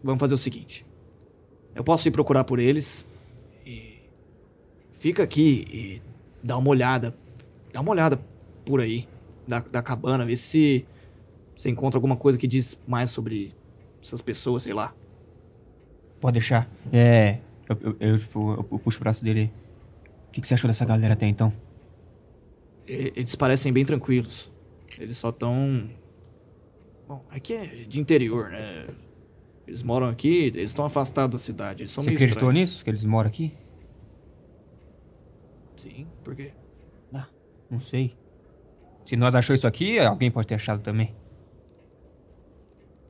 vamos fazer o seguinte. Eu posso ir procurar por eles e fica aqui e dá uma olhada. Dá uma olhada por aí da, da cabana, vê se você encontra alguma coisa que diz mais sobre essas pessoas, sei lá. Pode deixar. É. Eu, eu, eu, tipo, eu puxo o braço dele. O que, que você achou dessa galera até então? Eles parecem bem tranquilos. Eles só estão. Bom, aqui é de interior, né? Eles moram aqui, eles estão afastados da cidade. Eles são Você acreditou estranhos. nisso? Que eles moram aqui? Sim, por quê? Não sei. Se nós achou isso aqui, alguém pode ter achado também.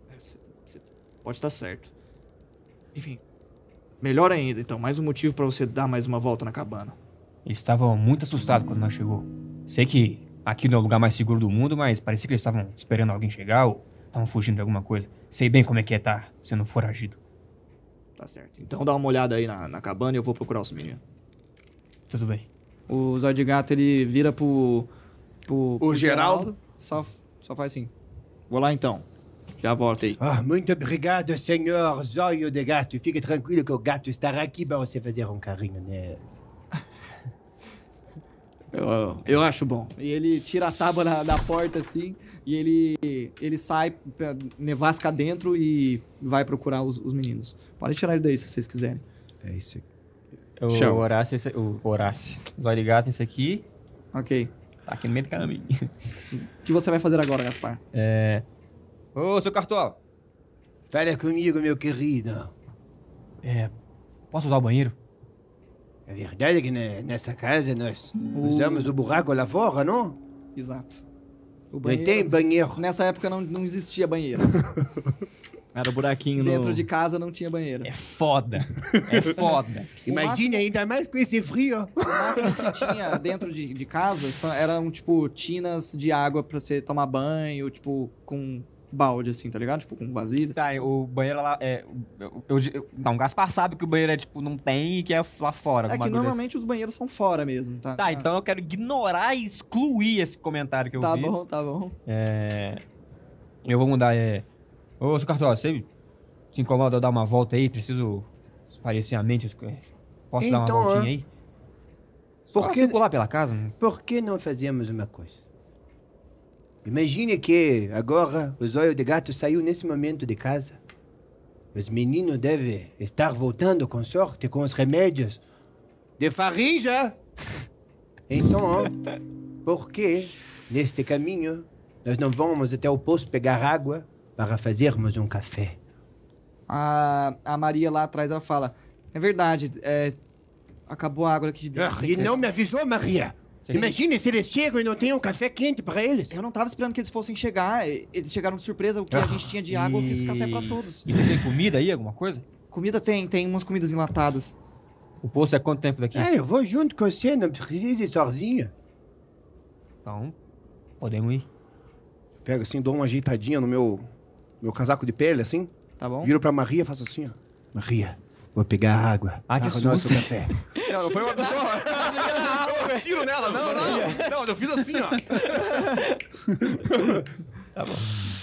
É, pode estar certo. Enfim, melhor ainda, então. Mais um motivo pra você dar mais uma volta na cabana. Eles estavam muito assustados quando nós chegou. Sei que aqui não é o lugar mais seguro do mundo, mas parecia que eles estavam esperando alguém chegar ou estavam fugindo de alguma coisa. Sei bem como é que é estar sendo foragido. Tá certo. Então dá uma olhada aí na, na cabana e eu vou procurar os meninos. Tudo bem. O Zóio de Gato, ele vira pro... pro pro Geraldo? Só, só faz assim. Vou lá então. Já volto aí. Ah, muito obrigado, senhor Zóio de Gato. Fique tranquilo que o gato estará aqui para você fazer um carinho nele. Eu, eu acho bom. E ele tira a tábua da, da porta assim, e ele, ele sai, nevasca dentro e vai procurar os, os meninos. Pode tirar ele daí se vocês quiserem. É isso O Chama. Horácio, esse, o Horácio. Zóio de gato, esse aqui, Ok. tá aqui no meio do caminho. O que você vai fazer agora, Gaspar? É. Ô, seu Cartola. Fala comigo, meu querido. É. Posso usar o banheiro? É verdade que ne- nessa casa nós usamos o buraco lá fora, não? Exato. O Não banheiro- tem banheiro. Nessa época não, não existia banheiro. Era o buraquinho no... Dentro de casa não tinha banheiro. É foda. É foda. Imagine ainda mais com esse frio. O máximo que tinha dentro de, de casa eram, tipo, tinas de água pra você tomar banho, tipo, com balde, assim, tá ligado? Tipo, com vasilhas. Tá, o banheiro lá é. Eu, eu, eu- não, o Gaspar sabe que o banheiro é tipo, não tem e que é lá fora. É que normalmente os banheiros são fora mesmo, tá? desse. Tá, então eu quero ignorar e excluir esse comentário que eu Tá fiz. bom, tá bom. É. Eu vou mudar, é. Ô, seu Cartola, você se incomoda eu dar uma volta aí? Preciso esparecer a mente. Posso dar uma Então, voltinha é. aí? Por Só que- circular pela casa? não- Por que não fazemos uma coisa? Imagine que agora o zóio de gato saiu nesse momento de casa. Os meninos devem estar voltando com sorte com os remédios de farinha. Então, por que neste caminho nós não vamos até o poço pegar água para fazermos um café? A, a Maria lá atrás, ela fala, é verdade, é, acabou a água aqui de dentro. Ah, e não me avisou, Maria. Imagine se eles chegam e não tem um café quente para eles. Eu não tava esperando que eles fossem chegar, e- eles chegaram de surpresa, o que a gente tinha de água, eu fiz café pra todos. E você tem comida aí, alguma coisa? Comida tem, tem umas comidas enlatadas. O poço é quanto tempo daqui? É, eu vou junto com você, não precisa ir sozinho. Então, podemos ir. Pego assim, dou uma ajeitadinha no meu, meu casaco de pele, assim. Tá bom? Viro pra Maria e faço assim, ó. Maria, vou pegar água Ah, que o nosso susto. café. Não, não foi uma pessoa. eu tiro nela, não, não. Não, eu fiz assim, ó. Tá bom,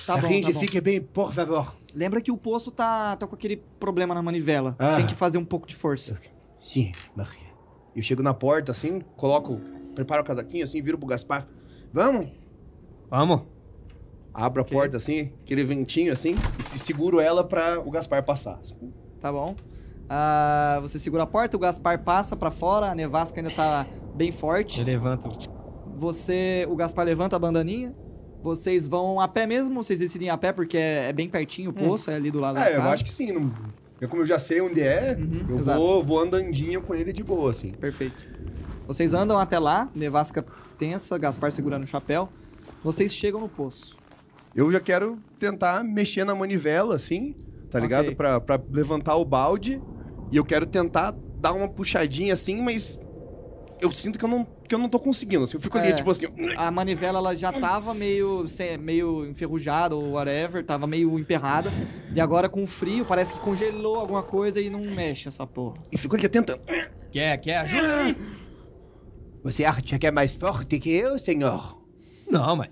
tá bom. fique bem, por favor. Lembra que o poço tá, tá com aquele problema na manivela. Ah. Tem que fazer um pouco de força. Sim, Maria. Eu chego na porta, assim, coloco, preparo o casaquinho, assim, viro pro Gaspar. Vamos? Vamos? Abro a porta, assim, aquele ventinho, assim, e se- seguro ela pra o Gaspar passar. assim. Tá bom? Ah, você segura a porta, o Gaspar passa pra fora, a nevasca ainda tá bem forte. Eu levanto. Você, o Gaspar levanta a bandaninha. Vocês vão a pé mesmo? Vocês decidem a pé porque é, é bem pertinho o poço, é ali do lado da É, eu casa. acho que sim. Não... Porque como eu já sei onde é, Uhum, eu exato. vou, vou andandinho com ele de boa, assim. Perfeito. Vocês andam até lá, nevasca tensa, Gaspar segurando o chapéu. Vocês chegam no poço. Eu já quero tentar mexer na manivela, assim, tá ligado? Ok. Pra, pra levantar o balde. E eu quero tentar dar uma puxadinha assim, mas eu sinto que eu não, que eu não tô conseguindo. Assim, eu fico ali, É. tipo assim. A manivela ela já tava meio, meio enferrujada ou whatever, tava meio emperrada. E agora com o frio parece que congelou alguma coisa e não mexe essa porra. E fico ali tentando. Quer, quer ajuda? Você acha que é mais forte que eu, senhor? Não, mas.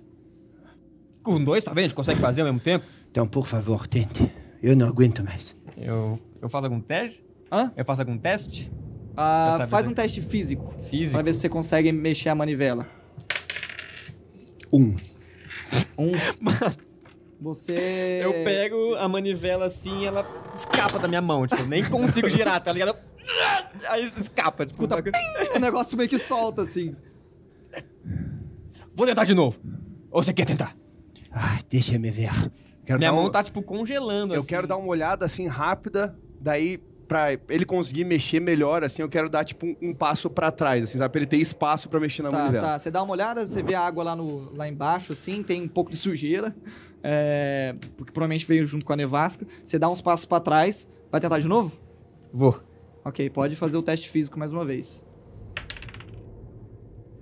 Com dois, tá vendo? A gente consegue fazer ao mesmo tempo. Então, por favor, tente. Eu não aguento mais. Eu, eu faço algum teste? Hã? Eu faço algum teste? Ah, faz um teste físico. Físico. Pra ver se você consegue mexer a manivela. Um. Um. Você. Eu pego a manivela assim ela escapa da minha mão. Tipo, eu nem consigo girar, tá ligado? Aí escapa, desculpa. O negócio meio que solta assim. Vou tentar de novo. Ou você quer tentar? Ai, deixa-me ver. Quero Minha mão um- tá, tipo, congelando, Eu assim. quero dar uma olhada assim rápida, daí pra ele conseguir mexer melhor, assim, eu quero dar tipo um, um passo pra trás, assim, sabe? Pra ele ter espaço pra mexer na Tá, manivela. tá. Você dá uma olhada, você vê a água lá, no, lá embaixo, assim, tem um pouco de sujeira. é, porque provavelmente veio junto com a nevasca. Você dá uns passos pra trás. Vai tentar de novo? Vou. Ok, pode fazer o teste físico mais uma vez.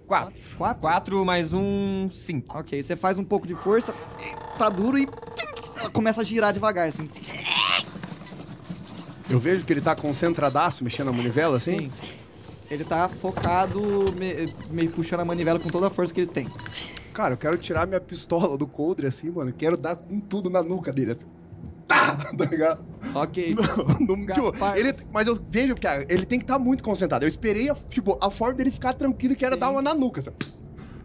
Quatro. Quatro? Quatro mais um, cinco. Ok, você faz um pouco de força, tá duro e começa a girar devagar, assim. Eu vejo que ele tá concentradaço mexendo na manivela, assim. Sim. Ele tá focado, me- meio puxando a manivela com toda a força que ele tem. Cara, eu quero tirar minha pistola do coldre, assim, mano. Quero dar com tudo na nuca dele, assim. Tá, tá ligado? Ok. Não, não, tipo, ele, mas eu vejo, cara, ele tem que estar muito concentrado. Eu esperei, a, tipo, a forma dele ficar tranquilo, que era dar uma na nuca, assim.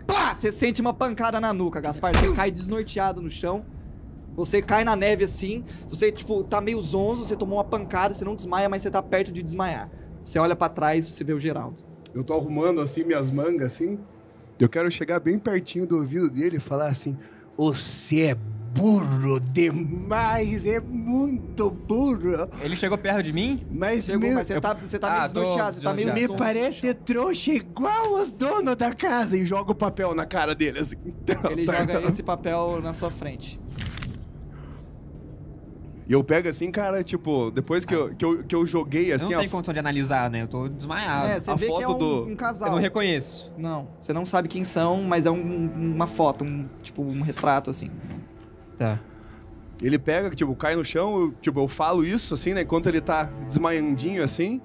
Pá! Você sente uma pancada na nuca, Gaspar. Você cai desnorteado no chão. Você cai na neve assim. Você, tipo, tá meio zonzo. Você tomou uma pancada. Você não desmaia, mas você tá perto de desmaiar. Você olha pra trás e você vê o Geraldo. Eu tô arrumando, assim, minhas mangas, assim. Eu quero chegar bem pertinho do ouvido dele e falar assim... Você é burro demais, é muito burro. Ele chegou perto de mim? Mas, Chegou, meu, mas você tá, você tá meio Ah, tô desnorteado. Você tá meio desnorteado. me parece trouxa igual os donos da casa. E joga o papel na cara dele, assim. Ele Tá joga esse papel na sua frente. E eu pego assim, cara, tipo, depois que eu, que eu, que eu joguei, Eu assim, não a, tenho condição de analisar, né? Eu tô desmaiado. é, você a vê que é foto um, do- um Eu casal. não reconheço. Não, você não sabe quem são, mas é um- uma foto, um, tipo um retrato assim. Tá. ele pega, tipo, cai no chão, eu, tipo, eu falo isso, assim, né, enquanto ele tá desmaiandinho, assim.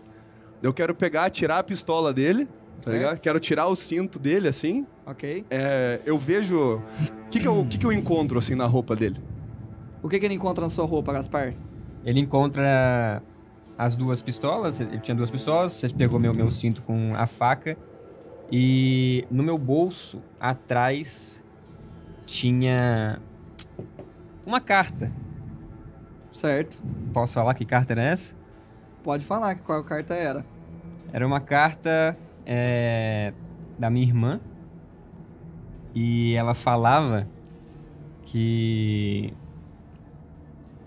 Eu quero pegar, tirar a pistola dele, tá Certo. ligado? Quero tirar o cinto dele, assim. Ok? É, eu vejo... O que que eu, o que que eu encontro, assim, na roupa dele? O que, que ele encontra na sua roupa, Gaspar? Ele encontra as duas pistolas. Ele tinha duas pistolas. Você pegou meu, meu cinto com a faca. E no meu bolso, atrás, tinha uma carta. Certo. Posso falar que carta era essa? Pode falar qual carta era. Era uma carta é, da minha irmã. E ela falava que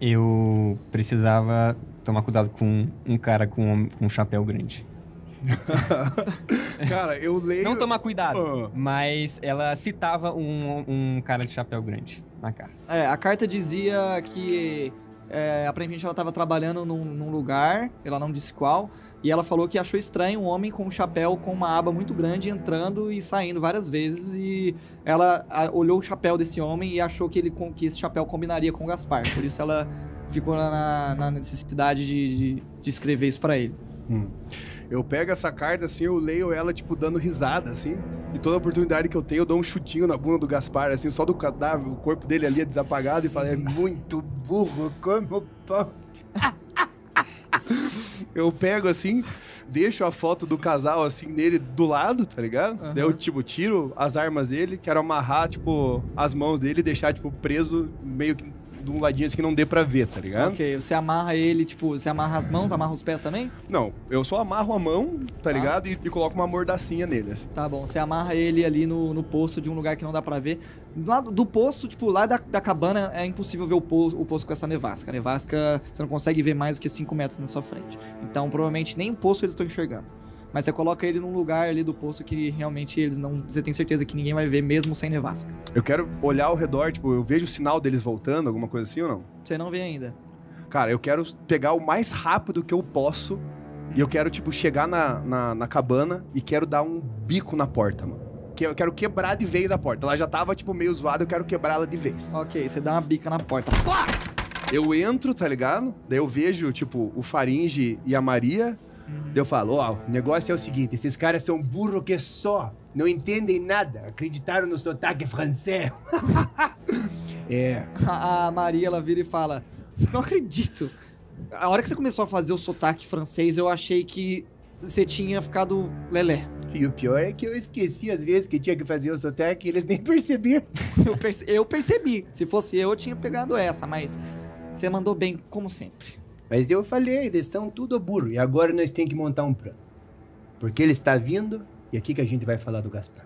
eu precisava tomar cuidado com um cara com um, com um chapéu grande. Cara, eu leio... Não tomar cuidado, Ah. mas ela citava um, um cara de chapéu grande na carta. É, a carta dizia que é, aparentemente ela estava trabalhando num, num lugar, ela não disse qual, e ela falou que achou estranho um homem com um chapéu com uma aba muito grande entrando e saindo várias vezes, e ela a, olhou o chapéu desse homem e achou que, ele, com- que esse chapéu combinaria com o Gaspar, por isso ela ficou na, na necessidade de, de, de escrever isso pra ele. Eu pego essa carta, assim, eu leio ela, tipo, dando risada, assim. E toda oportunidade que eu tenho, eu dou um chutinho na bunda do Gaspar, assim, só do cadáver, o corpo dele ali é desapagado e falo, é muito burro, como pode. eu pego, assim, deixo a foto do casal, assim, nele do lado, tá ligado? Aham. Daí eu, tipo, tiro as armas dele, quero amarrar, tipo, as mãos dele e deixar, tipo, preso meio que de um ladinho assim que não dê pra ver, tá ligado? Ok, você amarra ele, tipo, você amarra as mãos, amarra os pés também? Não, eu só amarro a mão, tá Tá. ligado? E, e coloco uma mordacinha nele, assim. Tá bom, você amarra ele ali no, no poço de um lugar que não dá pra ver. Do lado do poço, tipo, lá da, da cabana é impossível ver o poço, o poço com essa nevasca. A nevasca, você não consegue ver mais do que 5 metros na sua frente. Então, provavelmente, nem o poço eles estão enxergando. Mas você coloca ele num lugar ali do poço que realmente eles não. Você tem certeza que ninguém vai ver, mesmo sem nevasca. Eu quero olhar ao redor, tipo, eu vejo o sinal deles voltando, alguma coisa assim ou não? Você não vê ainda. Cara, eu quero pegar o mais rápido que eu posso e eu quero, tipo, chegar na, na, na cabana e quero dar um bico na porta, mano. Que eu quero quebrar de vez a porta. Ela já tava, tipo, meio zoada, eu quero quebrá-la de vez. Ok, você dá uma bica na porta. Plá! Eu entro, tá ligado? Daí eu vejo, tipo, o Faringe e a Maria. Daí eu falo, ó, O negócio é o seguinte: esses caras são burros que só. Não entendem nada. Acreditaram no sotaque francês. é. A, a Maria, ela vira e fala: Não acredito. A hora que você começou a fazer o sotaque francês, eu achei que você tinha ficado lelé. E o pior é que eu esqueci às vezes que tinha que fazer o sotaque e eles nem perceberam. Eu, perce- eu percebi. Se fosse eu, eu tinha pegado essa, mas você mandou bem, como sempre. Mas eu falei, eles são tudo burro. E agora nós temos que montar um plano. Porque ele está vindo e aqui que a gente vai falar do Gaspar.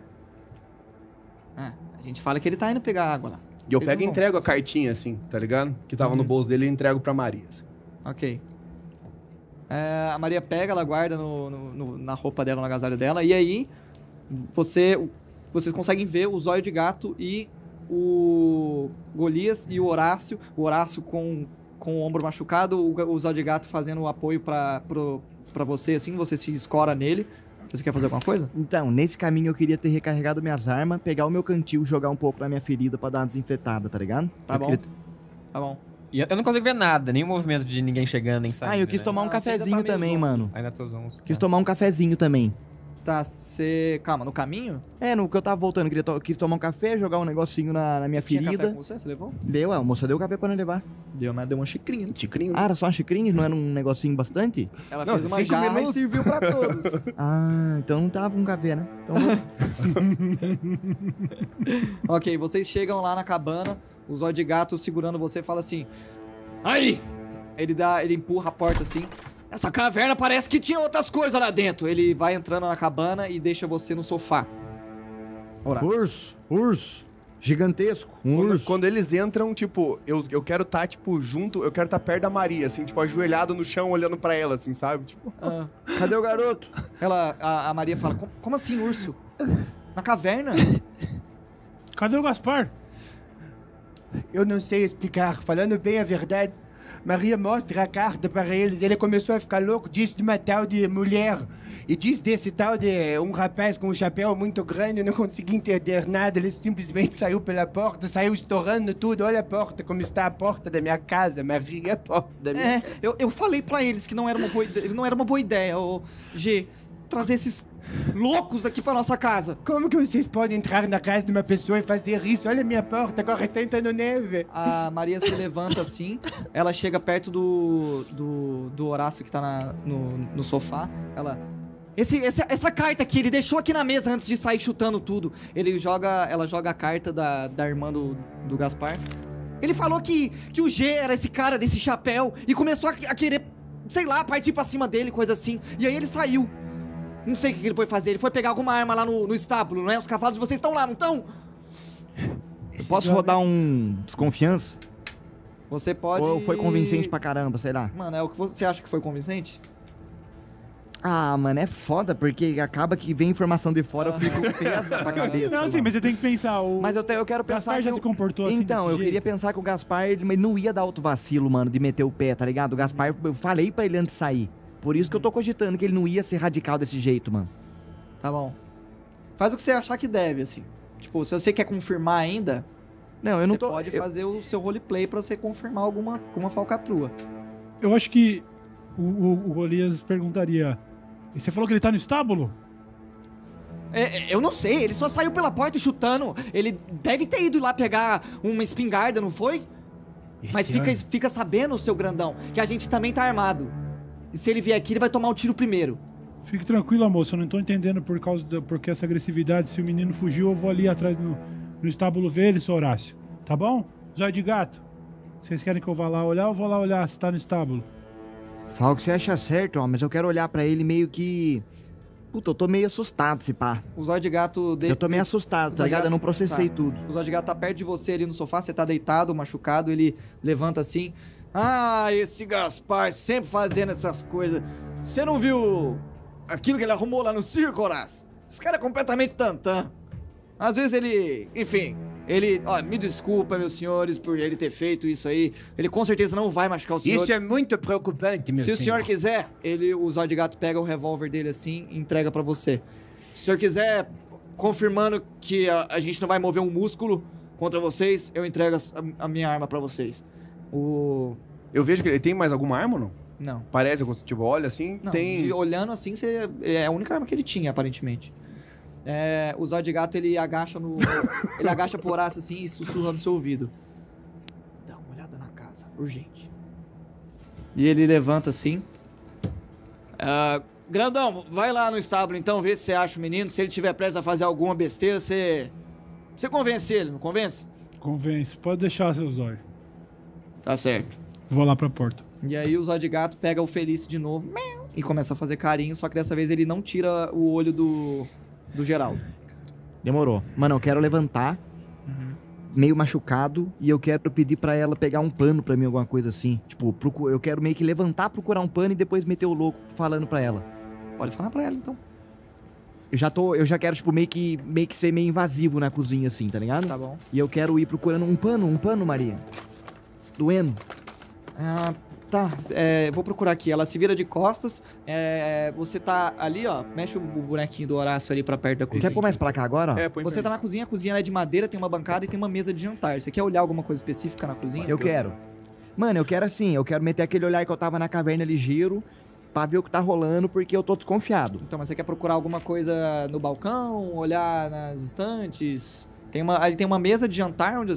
Ah, a gente fala que ele tá indo pegar água lá. E eu Eles pego e vão. entrego a cartinha, assim, tá ligado? Que tava no bolso dele e entrego pra Maria. assim. Ok. É, a Maria pega, ela guarda no, no- no- na roupa dela, no agasalho dela, e aí você, vocês conseguem ver o zóio de gato e o Golias e o Horácio. O Horácio com, com o ombro machucado, o, o zóio de gato fazendo o apoio pra você, assim, você se escora nele. Você quer fazer alguma coisa? Então, nesse caminho eu queria ter recarregado minhas armas, pegar o meu cantil, jogar um pouco na minha ferida pra dar uma desinfetada, tá ligado? Tá Eu bom. queria- Tá bom. E eu não consigo ver nada, nenhum movimento de ninguém chegando nem saindo. Ah, eu quis né? tomar um Ah, cafezinho tá também, zonzo. mano. Ainda tô zonzo. Quis tomar um cafezinho também. Tá, você. Calma, no caminho? É, no que eu tava voltando, eu queria to- quis tomar um café, jogar um negocinho na, na minha Tinha café ferida. com você? Você levou? Deu, a moça deu café pra não levar. Deu, mas deu uma xicrinha. Ticrinho. Ah, era só uma xicrinha, não era um negocinho bastante? Ela Não, fez uma cinco jarra e minutos. serviu pra todos. Ah, então não tava um café, né? Então, Ok, vocês chegam lá na cabana, o zóio de gato segurando você fala assim: Aí! Ele dá, ele empurra a porta assim. Essa caverna parece que tinha outras coisas lá dentro. Ele vai entrando na cabana e deixa você no sofá. Horácio. urso, urso, gigantesco, um Quando, urso. quando eles entram, tipo, eu, eu quero estar, tipo, junto, eu quero estar perto da Maria, assim, tipo, ajoelhado no chão, olhando pra ela, assim, sabe? Tipo, Ah, Cadê o garoto? ela, a, a Maria fala: "Como- Como assim, urso? Na caverna? Cadê o Gaspar? Eu não sei explicar. Falando bem a verdade, Maria mostra a carta para eles. Ele começou a ficar louco, disse de uma tal de mulher. E diz desse tal de um rapaz com um chapéu muito grande. Não consegui entender nada. Ele simplesmente saiu pela porta, saiu estourando tudo. Olha a porta, como está a porta da minha casa, Maria, a porta da minha É, eu, eu falei pra eles que não era uma boa ideia, não era uma boa ideia, G, trazer esses loucos aqui pra nossa casa. Como que vocês podem entrar na casa de uma pessoa e fazer isso? Olha a minha porta, agora está entrando neve. A Maria se levanta assim, ela chega perto do, do, do Horácio que tá na- no, no sofá. Ela. Esse, esse- essa carta aqui, ele deixou aqui na mesa antes de sair chutando tudo. Ele joga. Ela joga a carta da, da irmã do, do Gaspar. Ele falou que, que o G era esse cara desse chapéu e começou a, a querer, sei lá, partir pra cima dele, coisa assim. E aí ele saiu. Não sei o que ele foi fazer. Ele foi pegar alguma arma lá no, no estábulo, não é? Os cavalos de vocês estão lá, não estão? Posso rodar um desconfiança? Você pode. Ou foi convincente pra caramba, sei lá? Mano, é o que você acha que foi convincente? Ah, mano, é foda, porque acaba que vem informação de fora, eu fico pesa pra cabeça. Não, mano. mas você tem que pensar. O Mas eu, te- eu quero pensar Gaspar que já eu- se comportou assim Então, eu queria jeito? pensar que o Gaspar ele não ia dar outro vacilo, mano, de meter o pé, tá ligado? O Gaspar, eu falei pra ele antes de sair. Por isso que eu tô cogitando que ele não ia ser radical desse jeito, mano. Tá bom. Faz o que você achar que deve, assim. Tipo, se você quer confirmar ainda, Não, eu não você tô. pode eu- fazer o seu roleplay pra você confirmar alguma, alguma falcatrua. Eu acho que o, o, o Golias perguntaria. E você falou que ele tá no estábulo? É, é, eu não sei, ele só saiu pela porta chutando. Ele deve ter ido lá pegar uma espingarda, não foi? Mas fica, fica sabendo, seu grandão, que a gente também tá armado. E se ele vier aqui, ele vai tomar o tiro primeiro. Fique tranquilo, moço. Eu não tô entendendo por causa da porque essa agressividade. Se o menino fugiu, eu vou ali atrás no, no estábulo ver ele, seu Horácio. Tá bom? Zóio de gato. Vocês querem que eu vá lá olhar? Eu vou lá olhar se tá no estábulo. Fala o que você acha certo, ó, mas eu quero olhar pra ele meio que. Puta, eu tô meio assustado, se pá. O zóio de gato... De... Eu tô meio assustado, tá ligado? Eu não processei Tá. tudo. O zóio de gato tá perto de você ali no sofá, você tá deitado, machucado, ele levanta assim. Ah, esse Gaspar sempre fazendo essas coisas. Você não viu aquilo que ele arrumou lá no circo, Horácio? Esse cara é completamente tantã. Às vezes ele, enfim, ele, ó, me desculpa, meus senhores, por ele ter feito isso aí. Ele com certeza não vai machucar o senhor. Isso é muito preocupante, meu Se o senhor. senhor quiser, ele, o zóio de gato pega o revólver dele assim e entrega pra você. Se o senhor quiser, confirmando que a, a gente não vai mover um músculo contra vocês, eu entrego a, a minha arma pra vocês. O. eu vejo que ele tem mais alguma arma ou não? Não. Parece, tipo, olha assim, Não, tem... olhando assim, você, é a única arma que ele tinha, aparentemente. É, o zóio de gato, ele agacha no. ele agacha pro Horácio assim e sussurra no seu ouvido. Dá uma olhada na casa, urgente. E ele levanta assim. Ah, grandão, vai lá no estábulo então, vê se você acha o menino. Se ele tiver prestes a fazer alguma besteira, você. Você convence ele, não convence? Convence. Pode deixar, seu zóio. Tá certo. Vou lá pra porta. E aí o Zóio de Gato pega o Felício de novo e começa a fazer carinho, só que dessa vez ele não tira o olho do, do Geraldo. Demorou. Mano, eu quero levantar, meio machucado, e eu quero pedir pra ela pegar um pano pra mim, alguma coisa assim. Tipo, procu- eu quero meio que levantar, procurar um pano e depois meter o louco falando pra ela. Pode falar pra ela, então. Eu já tô, eu já quero, tipo, meio que, meio que ser meio invasivo na cozinha, assim, tá ligado? Tá bom. E eu quero ir procurando um pano, um pano, Maria. Doendo. Ah, tá. É, vou procurar aqui. Ela se vira de costas. É, você tá ali, ó. Mexe o bonequinho do Horácio ali pra perto da cozinha. Quer pôr mais pra cá agora? É, põe Você tá na cozinha, a cozinha é de madeira, tem uma bancada e tem uma mesa de jantar. Você quer olhar alguma coisa específica na cozinha? Eu quero. Mano, eu quero assim, eu quero meter aquele olhar que eu tava na caverna ligeiro pra ver o que tá rolando, porque eu tô desconfiado. Então, mas você quer procurar alguma coisa no balcão, olhar nas estantes? Tem uma, aí tem uma mesa de jantar onde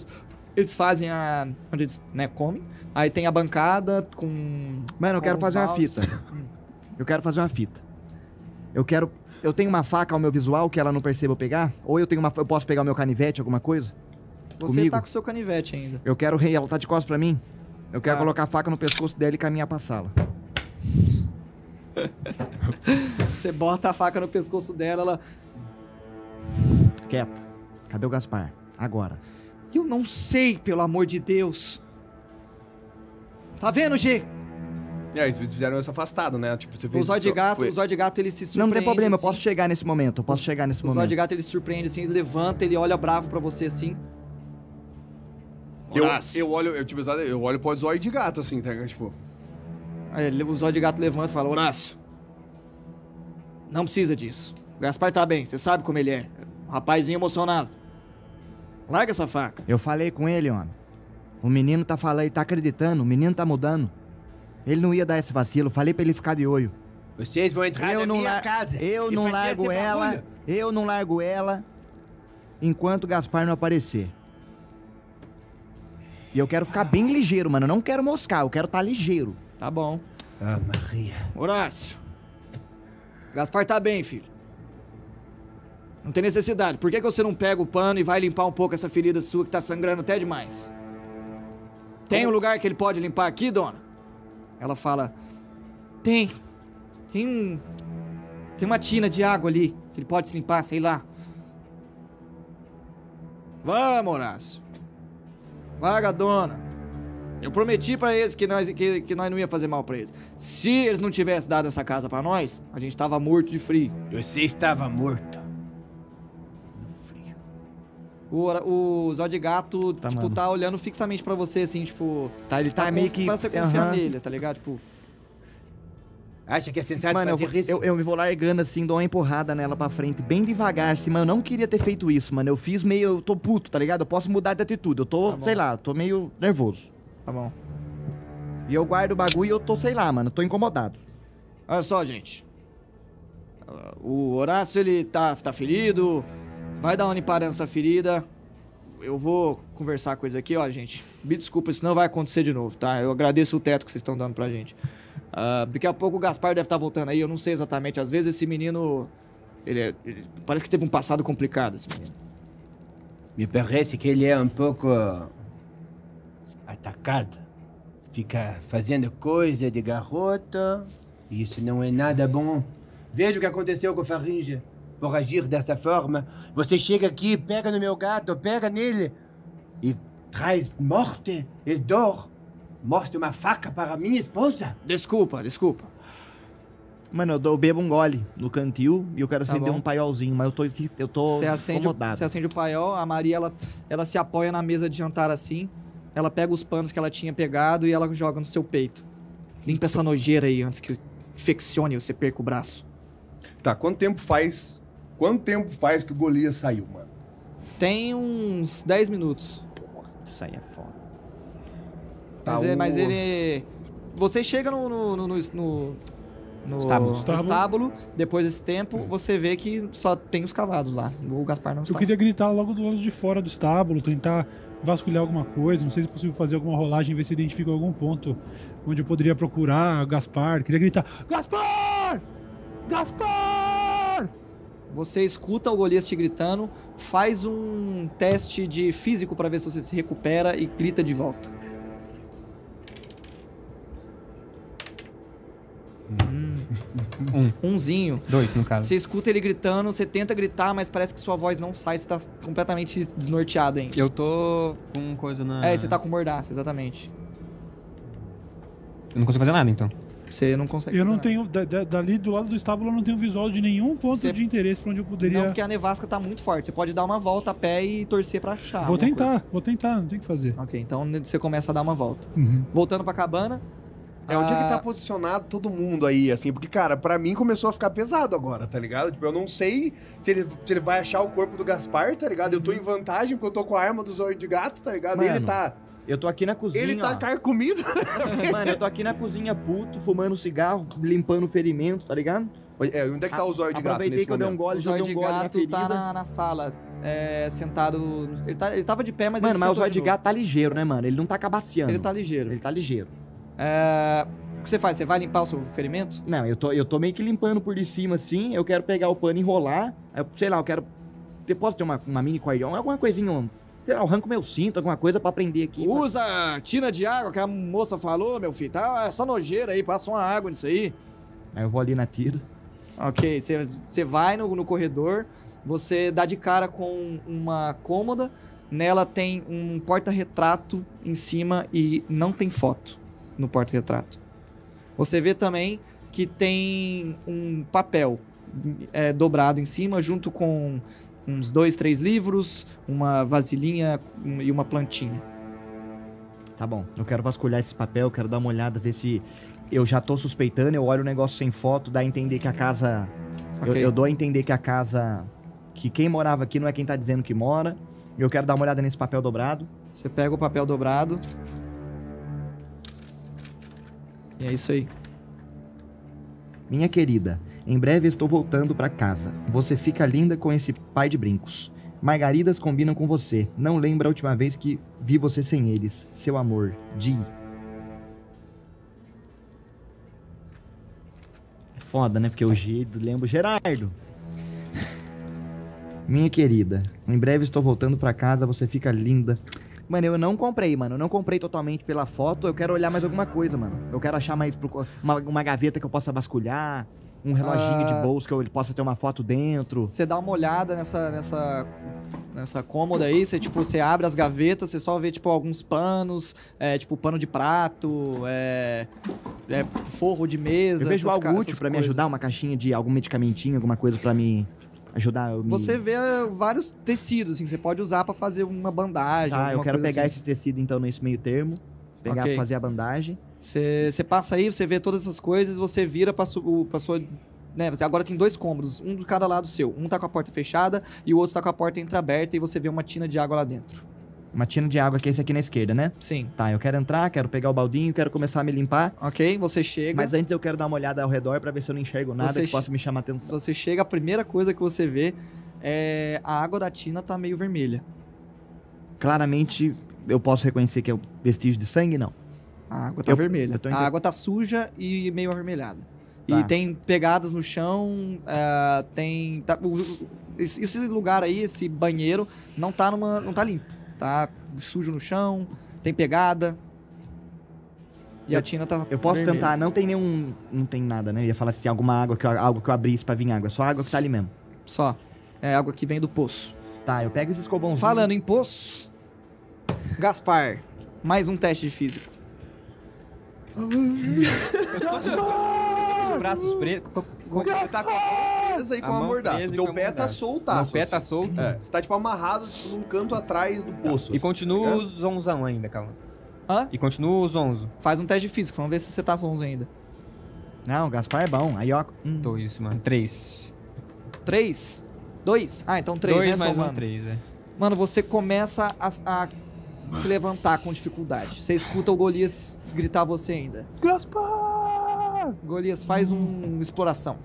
eles fazem a. onde eles né, comem. Aí tem a bancada com. Mano, eu quero fazer uma baldes. fita. Eu quero fazer uma fita. Eu quero. Eu tenho uma faca ao meu visual que ela não perceba eu pegar? Ou eu tenho uma. Eu posso pegar o meu canivete, alguma coisa? Você comigo? tá com o seu canivete ainda. Eu quero. Ela tá de costas pra mim? Eu quero Tá. colocar a faca no pescoço dela e caminhar pra sala. Você bota a faca no pescoço dela, ela. Quieta. Cadê o Gaspar? Agora. Eu não sei, pelo amor de Deus. Tá vendo, G? E aí, eles fizeram esse afastado, né? Tipo, você O fez Zóio de isso- gato, foi- o Zóio de gato, ele se surpreende. Não tem problema, eu assim. posso chegar nesse momento. Eu posso chegar nesse O Zóio de momento. gato, ele se surpreende assim, ele levanta, ele olha bravo pra você assim. Eu, Horácio. eu olho, eu, tipo, eu olho pro zóio de gato, assim, tá ligado? Tipo, Aí ele- o Zóio de gato levanta e fala, Horácio, não precisa disso. O Gaspar tá bem, você sabe como ele é. Um rapazinho emocionado. Larga essa faca. Eu falei com ele, homem. O menino tá falando e tá acreditando, o menino tá mudando. Ele não ia dar esse vacilo, falei pra ele ficar de olho. Vocês vão entrar eu na não minha lar- casa. Eu não largo ela. barulho. Eu não largo ela enquanto o Gaspar não aparecer. E eu quero ficar bem ligeiro, mano. Eu não quero moscar, eu quero estar ligeiro. Tá bom. Ah, Maria. Horácio. Gaspar tá bem, filho. Não tem necessidade. Por que, que você não pega o pano e vai limpar um pouco essa ferida sua que tá sangrando até demais? Tem um lugar que ele pode limpar aqui, dona? Ela fala: Tem. Tem um. Tem uma tina de água ali que ele pode se limpar, sei lá. Vamos, Horácio. Larga a dona. Eu prometi pra eles que nós, que, que nós não ia fazer mal pra eles. Se eles não tivessem dado essa casa pra nós, a gente tava morto de frio. Você estava morto. O, o Zó de Gato, Tá, tipo, mano. tá olhando fixamente pra você, assim, tipo... Tá, ele tá, pra meio que. Pra você confiar Aham. nele, tá ligado? Tipo, Acha que é sensato Mano, eu, fazer vou- isso? eu, eu me vou largando assim, dou uma empurrada nela pra frente, bem devagar, assim, mas eu não queria ter feito isso, mano. Eu fiz meio. Eu tô puto, tá ligado? Eu posso mudar de atitude. Eu tô, Tá sei lá, eu tô meio nervoso. tá bom. E eu guardo o bagulho e eu tô, sei lá, mano, eu tô incomodado. Olha só, gente. O Horácio, ele tá, tá ferido. Vai dar uma limpada nessa ferida. Eu vou conversar com eles aqui, ó, gente. Me desculpa, isso não vai acontecer de novo, tá? Eu agradeço o teto que vocês estão dando pra gente. Ah, daqui a pouco o Gaspar deve estar voltando aí, eu não sei exatamente. Às vezes esse menino. Ele, é- ele- parece que teve um passado complicado, esse menino. Me parece que ele é um pouco atacado. Fica fazendo coisa de garota. Isso não é nada bom. Veja o que aconteceu com o Faringe. Por agir dessa forma, você chega aqui, pega no meu gato, pega nele e traz morte e dor. Mostra uma faca para minha esposa. Desculpa, desculpa. Mano, eu, dou, eu bebo um gole no cantil e eu quero Tá acender bom. um paiolzinho, mas eu tô, eu tô Você acende, o, incomodado. você acende o paiol, a Maria, ela, ela se apoia na mesa de jantar assim. Ela pega os panos que ela tinha pegado e ela joga no seu peito. Limpa essa nojeira aí antes que infeccione e você perca o braço. tá, quanto tempo faz. Quanto tempo faz que o Golias saiu, mano? Tem uns 10 minutos. Isso aí é foda. Tá, mas, ele, mas o- ele. Você chega no. no, no, no, no- no Estábulo. no estábulo, depois desse tempo, você vê que só tem os cavalos lá. O Gaspar não Eu está. queria gritar logo do lado de fora do estábulo, tentar vasculhar alguma coisa. Não sei se é possível fazer alguma rolagem, ver se eu identifico algum ponto onde eu poderia procurar Gaspar. Queria gritar: Gaspar! Gaspar! Você escuta o Golias te gritando, faz um teste de físico pra ver se você se recupera e grita de volta. Umzinho. Dois, no caso. Você escuta ele gritando, você tenta gritar, mas parece que sua voz não sai, você tá completamente desnorteado ainda. Eu tô com coisa na. É, você tá com mordaça, exatamente. Eu não consigo fazer nada, então. Você não consegue. Eu não fazer tenho. da- da- dali do lado do estábulo eu não tenho visual de nenhum ponto Cê- de interesse pra onde eu nada. poderia. Não, porque a nevasca tá muito forte. Você pode dar uma volta a pé e torcer pra achar. Vou tentar, vou tentar, não tem o que fazer. coisa. Ok, então você começa a dar uma volta. Uhum. Voltando pra cabana. É, onde é que tá posicionado todo mundo aí, assim? Porque, cara, pra mim começou a ficar pesado agora, tá ligado? Tipo, eu não sei se ele, se ele vai achar o corpo do Gaspar, tá ligado? Eu tô em vantagem porque eu tô com a arma do zóio de gato, tá ligado? Mano, ele tá. Eu tô aqui na cozinha. Ele tá ó. carcomido. Mano, eu tô aqui na cozinha puto, fumando cigarro, limpando o ferimento, tá ligado? É, onde é que tá o zóio de gato Aproveitei que eu dei um gole, O zóio um de gole na gato ferida. tá na, na sala, é, sentado. Ele, tá- ele tava de pé, mas Mano, ele mas o sentou zóio de novo. gato tá ligeiro, né, mano? Ele não tá cabaciando. Ele tá ligeiro. Ele tá ligeiro. É, o que você faz? Você vai limpar o seu ferimento? Não, eu tô, eu tô meio que limpando por de cima, assim. Eu quero pegar o pano e enrolar. Aí eu, sei lá, eu quero... Posso ter uma, uma mini cordião, alguma coisinha... um- Sei lá, arranco meu cinto, alguma coisa pra prender aqui. Usa tina de água que a moça falou, meu filho. Tá é só nojeira aí, passa uma água nisso aí. Aí eu vou ali na tira. Ok, você- você vai no, no corredor, você dá de cara com uma cômoda, nela tem um porta-retrato em cima e não tem foto no porta-retrato. Você vê também que tem um papel é, dobrado em cima, junto com uns dois, três livros, uma vasilhinha e uma plantinha. Tá bom, eu quero vasculhar esse papel, eu quero dar uma olhada, ver se eu já tô suspeitando, eu olho o negócio sem foto, dá a entender que a casa... Eu, Ok. eu dou a entender que a casa... Que quem morava aqui não é quem tá dizendo que mora. Eu quero dar uma olhada nesse papel dobrado. Você pega o papel dobrado. E é isso aí. Minha querida, em breve estou voltando pra casa. Você fica linda com esse pai de brincos. Margaridas combinam com você. Não lembra a última vez que vi você sem eles. Seu amor, Di. É Foda, né? Porque o G lembra Gerardo. Minha querida, em breve estou voltando pra casa. Você fica linda. Mano, eu não comprei, mano. Eu não comprei totalmente pela foto. Eu quero olhar mais alguma coisa, mano. Eu quero achar mais uma, uma gaveta que eu possa vasculhar. Um reloginho Ah. de bolso que eu possa ter uma foto dentro. Você dá uma olhada nessa, nessa, nessa cômoda aí, você, tipo, você abre as gavetas, você só vê, tipo, alguns panos, é, tipo, pano de prato, é, é, forro de mesa. Eu vejo algo útil pra me ajudar, uma caixinha de algum medicamentinho, alguma coisa pra me ajudar. Me... Você vê é, vários tecidos, assim, que você pode usar pra fazer uma bandagem. Tá, eu quero pegar assim. esse tecido então nesse meio termo. Pegar Ok. pra fazer a bandagem. Você, você passa aí, você vê todas essas coisas, você vira pra, su, pra sua. Né, você agora tem dois cômodos, um de cada lado seu. Um tá com a porta fechada e o outro tá com a porta entreaberta e você vê uma tina de água lá dentro. Uma tina de água que é esse aqui na esquerda, né? Sim. Tá, eu quero entrar, quero pegar o baldinho, quero começar a me limpar. Ok, você chega. Mas antes eu quero dar uma olhada ao redor pra ver se eu não enxergo nada Você que possa me chamar a atenção. Você chega, a primeira coisa que você vê é a água da tina tá meio vermelha. Claramente eu posso reconhecer que é o vestígio de sangue, não. A água tá Eu- vermelha. eu A água tá suja e meio avermelhada. E Tá. tem pegadas no chão, ah, tem. tá- esse, esse lugar aí, esse banheiro, não tá numa. não tá limpo. Tá sujo no chão, tem pegada. E a tina tá. Eu posso vermelha. tentar, não tem nenhum. Não tem nada, né? Eu ia falar se tem alguma água que eu, algo que eu abrisse pra vir água. É só água que tá ali mesmo. Só. É água que vem do poço. Tá, eu pego esse escobãozinho. Falando em poço. Gaspar, mais um teste de físico. Braços pretos. Você tá com a presa e A com a mordaça. presa e Teu a pé tá soltaço. O pé tá assim. solto. É, você tá tipo amarrado tipo, num canto atrás do poço. E assim, continua tá o zonzão ainda, calma. Hã? E continua o zonzo. Faz um teste de físico, vamos ver se você tá zonzo ainda. Não, o Gaspar é bom. Aí, ó. Hum. Dois, mano. Três. Três? Dois? Ah, então três, Dois né, mais um, três, é. Mano, você começa a, a se levantar com dificuldade. Você escuta o Golias gritar você ainda. Gaspar! Golias, faz um exploração.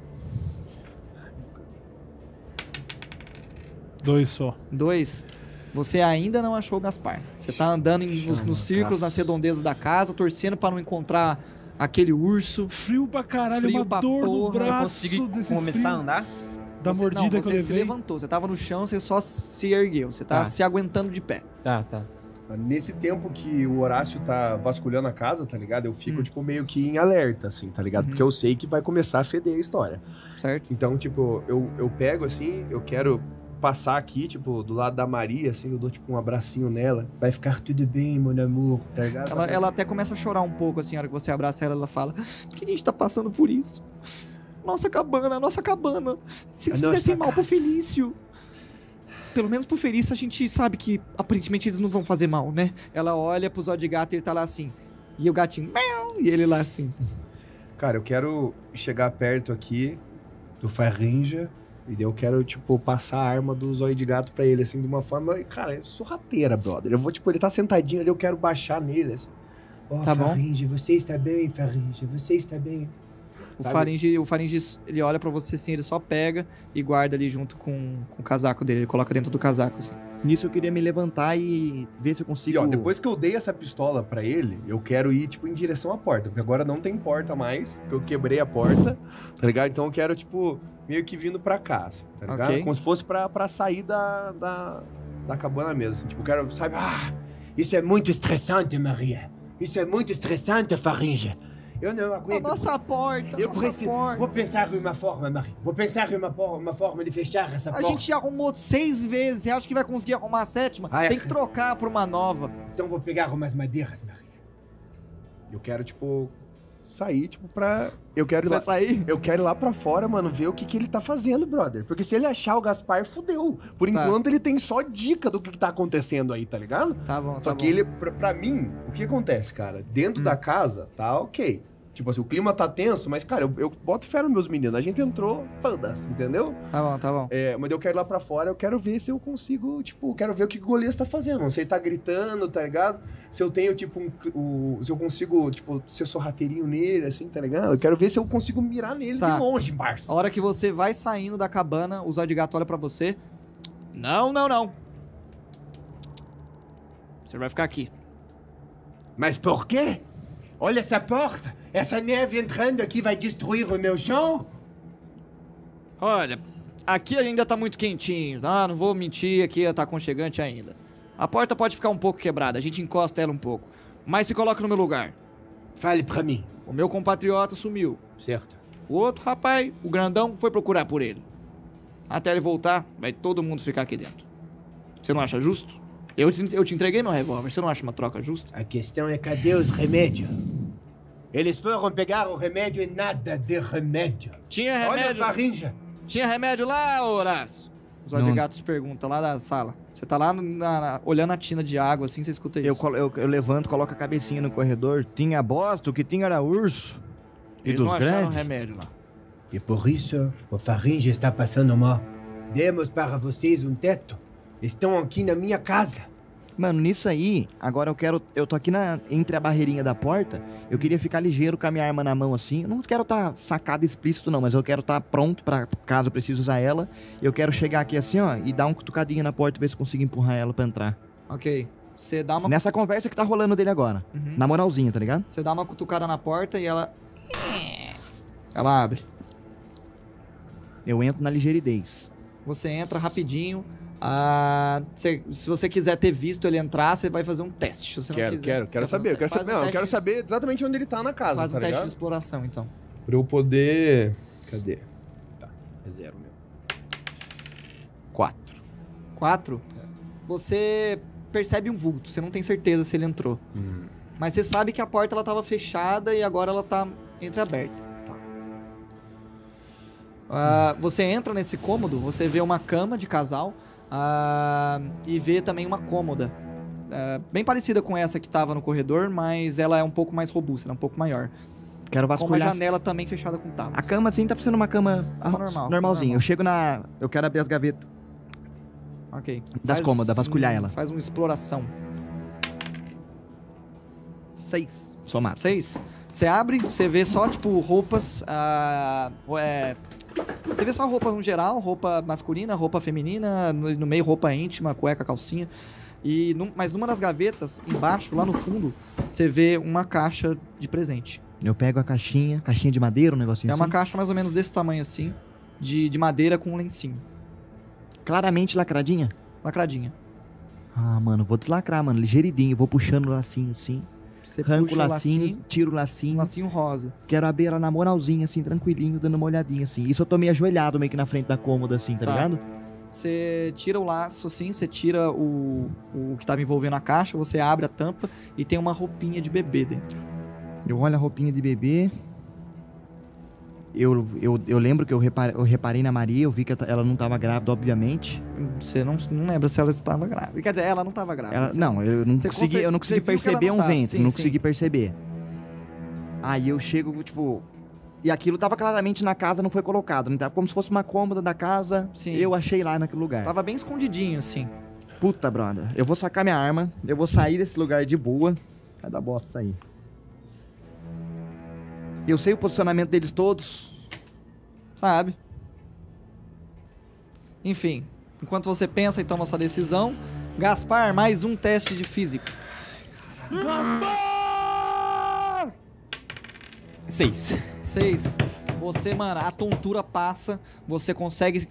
Dois só. Dois. Você ainda não achou o Gaspar. Você tá andando em- nos, nos círculos, nas redondezas da casa, torcendo pra não encontrar aquele urso. Frio pra caralho, Frio uma pra dor no porra, eu Eu braço consegui desse começar a frio. andar? Da Você- mordida não, que eu você se levei. levantou. Você tava no chão, você só se ergueu. Você tá Tá. se aguentando de pé. Tá, tá. Nesse tempo que o Horácio tá vasculhando a casa, tá ligado? Eu fico, Hum. tipo, meio que em alerta, assim, tá ligado? Uhum. Porque eu sei que vai começar a feder a história. Certo? Então, tipo, eu, eu pego assim, eu quero passar aqui, tipo, do lado da Maria, assim, eu dou, tipo, um abracinho nela. Vai ficar tudo bem, mon amour, tá ligado? Ela, ela até começa a chorar um pouco, assim, a hora que você abraça ela, ela fala: Por que a gente tá passando por isso? Nossa cabana, nossa cabana. Se A fizessem mal pro casa." Felício. Pelo menos pro Felício a gente sabe que aparentemente eles não vão fazer mal, né? Ela olha pro Zó de Gato e ele tá lá assim. E o gatinho, "Miau", e ele lá assim. Cara, eu quero chegar perto aqui do Farrinja e eu quero, tipo, passar a arma do zóio de gato pra ele, assim, de uma forma, cara, é sorrateira, brother. Eu vou, tipo, ele tá sentadinho ali, eu quero baixar nele, assim. Oh, Tá bom. Faringe, você está bem, Faringe, você está bem. O Sabe? Faringe, o Faringe, ele olha pra você assim, ele só pega e guarda ali junto com, com o casaco dele. Ele coloca dentro do casaco, assim. Nisso eu queria me levantar e ver se eu consigo. E ó, depois que eu dei essa pistola pra ele, eu quero ir, tipo, em direção à porta. Porque agora não tem porta mais, porque eu quebrei a porta, tá ligado? Então eu quero, tipo, meio que vindo pra cá, assim, tá ligado? Ok. Como se fosse pra, pra sair da, da, da cabana mesmo, assim. Tipo, eu quero, sabe, ah, Isso é muito estressante, Maria. Isso é muito estressante, Faringe. Eu não A aguento. nossa porta, Eu nossa preciso. porta. Vou pensar em uma forma, Maria. Vou pensar em uma, por- uma forma de fechar essa A porta. gente já arrumou seis vezes. Você acha que vai conseguir arrumar a sétima? Ah, é. Tem que trocar por uma nova. Então vou pegar umas madeiras, Maria. eu quero, tipo, sair, tipo, pra... Eu quero Você ir lá... sair? Eu quero ir lá pra fora, mano, ver o que, que ele tá fazendo, brother. Porque se ele achar o Gaspar, fudeu. Por Tá. enquanto, ele tem só dica do que, que tá acontecendo aí, tá ligado? Tá bom, Só tá que bom. ele, pra, pra mim, o que acontece, cara? Dentro Hum. da casa, tá ok. Tipo assim, o clima tá tenso, mas, cara, eu, eu boto fé nos meus meninos. A gente entrou, foda-se, entendeu? Tá bom, tá bom. É, mas eu quero ir lá pra fora, eu quero ver se eu consigo, tipo, quero ver o que o Golias tá fazendo. Se ele tá gritando, tá ligado? Se eu tenho, tipo, um, o- se eu consigo, tipo, ser sorrateirinho nele, assim, tá ligado? Eu quero ver se eu consigo mirar nele Tá. de longe, Barça. A hora que você vai saindo da cabana, o Zóio de Gato olha pra você. Não, não, não. Você vai ficar aqui. Mas por quê? Olha essa porta. Essa neve entrando aqui vai destruir o meu chão? Olha, aqui ainda tá muito quentinho. Ah, não vou mentir, aqui tá aconchegante ainda. A porta pode ficar um pouco quebrada, a gente encosta ela um pouco. Mas se coloca no meu lugar. Fale pra mim. O meu compatriota sumiu. Certo. O outro rapaz, o grandão, foi procurar por ele. Até ele voltar, vai todo mundo ficar aqui dentro. Você não acha justo? Eu te, eu te entreguei meu revólver, você não acha uma troca justa? A questão é cadê os remédios? Eles foram pegar o remédio e nada de remédio. Tinha Olha a remédio. farinja. Tinha remédio lá, Horácio? O Zóio de Não. Gato te pergunta lá da sala. Você tá lá na- na- olhando a tina de água, assim, você escuta isso. Eu, eu, eu levanto, coloco a cabecinha no corredor. Tinha bosta, o que tinha era urso. E Eles dos não acharam grandes. remédio lá. E por isso o faringe está passando mal. Demos para vocês um teto. Estão aqui na minha casa. Mano, nisso aí, agora eu quero. Eu tô aqui na, entre a barreirinha da porta. Eu queria ficar ligeiro com a minha arma na mão assim. Eu não quero estar sacado explícito, não, mas eu quero estar pronto pra caso eu precise usar ela. Eu quero chegar aqui assim, ó, e dar um cutucadinho na porta e ver se consigo empurrar ela pra entrar. Ok. Você dá uma, Nessa conversa que tá rolando dele agora. Uhum. Na moralzinha, tá ligado? você dá uma cutucada na porta e ela. Ela abre. Eu entro na ligeiridez. Você entra rapidinho. Ah, você- se você quiser ter visto ele entrar, você vai fazer um teste. Se Quero, quiser, quero, quero saber. Eu quero saber, um não, eu quero saber exatamente onde ele tá na casa, Faz um tá teste de ligado? exploração, então. Pra eu poder. Cadê? Tá, é zero mesmo. Quatro. Quatro. Você percebe um vulto. Você não tem certeza se ele entrou. Hum. Mas você sabe que a porta ela tava fechada e agora ela tá entreaberta. Ah, você entra nesse cômodo, você vê uma cama de casal ah, e vê também uma cômoda. Ah, bem parecida com essa que tava no corredor, mas ela é um pouco mais robusta, ela é um pouco maior. Quero Com uma vasculhar. janela também fechada com tábuas. A cama assim tá parecendo uma cama arro- normal, normalzinha. normal. Eu chego na. Eu quero abrir as gavetas. Ok. Das Faz cômodas, vasculhar um- ela. Faz uma exploração. Seis. Somado. Seis. Você abre, você vê só, tipo, roupas. ah, é, você vê só roupas no geral, roupa masculina, roupa feminina, no, meio roupa íntima, cueca, calcinha. E num- mas numa das gavetas, embaixo, lá no fundo, você vê uma caixa de presente. Eu pego a caixinha, caixinha de madeira, um negocinho É assim. uma caixa mais ou menos desse tamanho assim, de, de madeira com um lencinho, Claramente lacradinha. lacradinha. Ah, mano, vou deslacrar, mano. Ligeiridinho. Vou puxando o lacinho assim. Você Arranco o lacinho, lacinho, tiro o um lacinho. lacinho rosa. Quero abrir ela na moralzinha, assim, tranquilinho, dando uma olhadinha, assim. Isso eu tô meio ajoelhado, meio que na frente da cômoda, assim, tá, Tá. ligado? Você tira o laço assim, você tira o, o que tava envolvendo a caixa, você abre a tampa e tem uma roupinha de bebê dentro. Eu olho a roupinha de bebê. Eu, eu, eu lembro que eu reparei, eu reparei na Maria, eu vi que ela não tava grávida, obviamente. Você não, não lembra se ela estava grávida. Quer dizer, ela não estava grávida. Ela, Você- não, eu não Você consegui, conse- eu não consegui perceber não um tava, vento, sim, não sim. consegui perceber. Aí eu chego, tipo. E aquilo tava claramente na casa, não foi colocado, não tava como se fosse uma cômoda da casa. Sim. Eu achei lá naquele lugar. Tava bem escondidinho, assim. Puta, brother. Eu vou sacar minha arma, eu vou sair desse lugar de boa. Vai dar bosta aí. Eu sei o posicionamento deles todos. Sabe? Enfim, enquanto você pensa e toma sua decisão, Gaspar, mais um teste de físico. Seis. Seis. Você, mano, a tontura passa, você consegue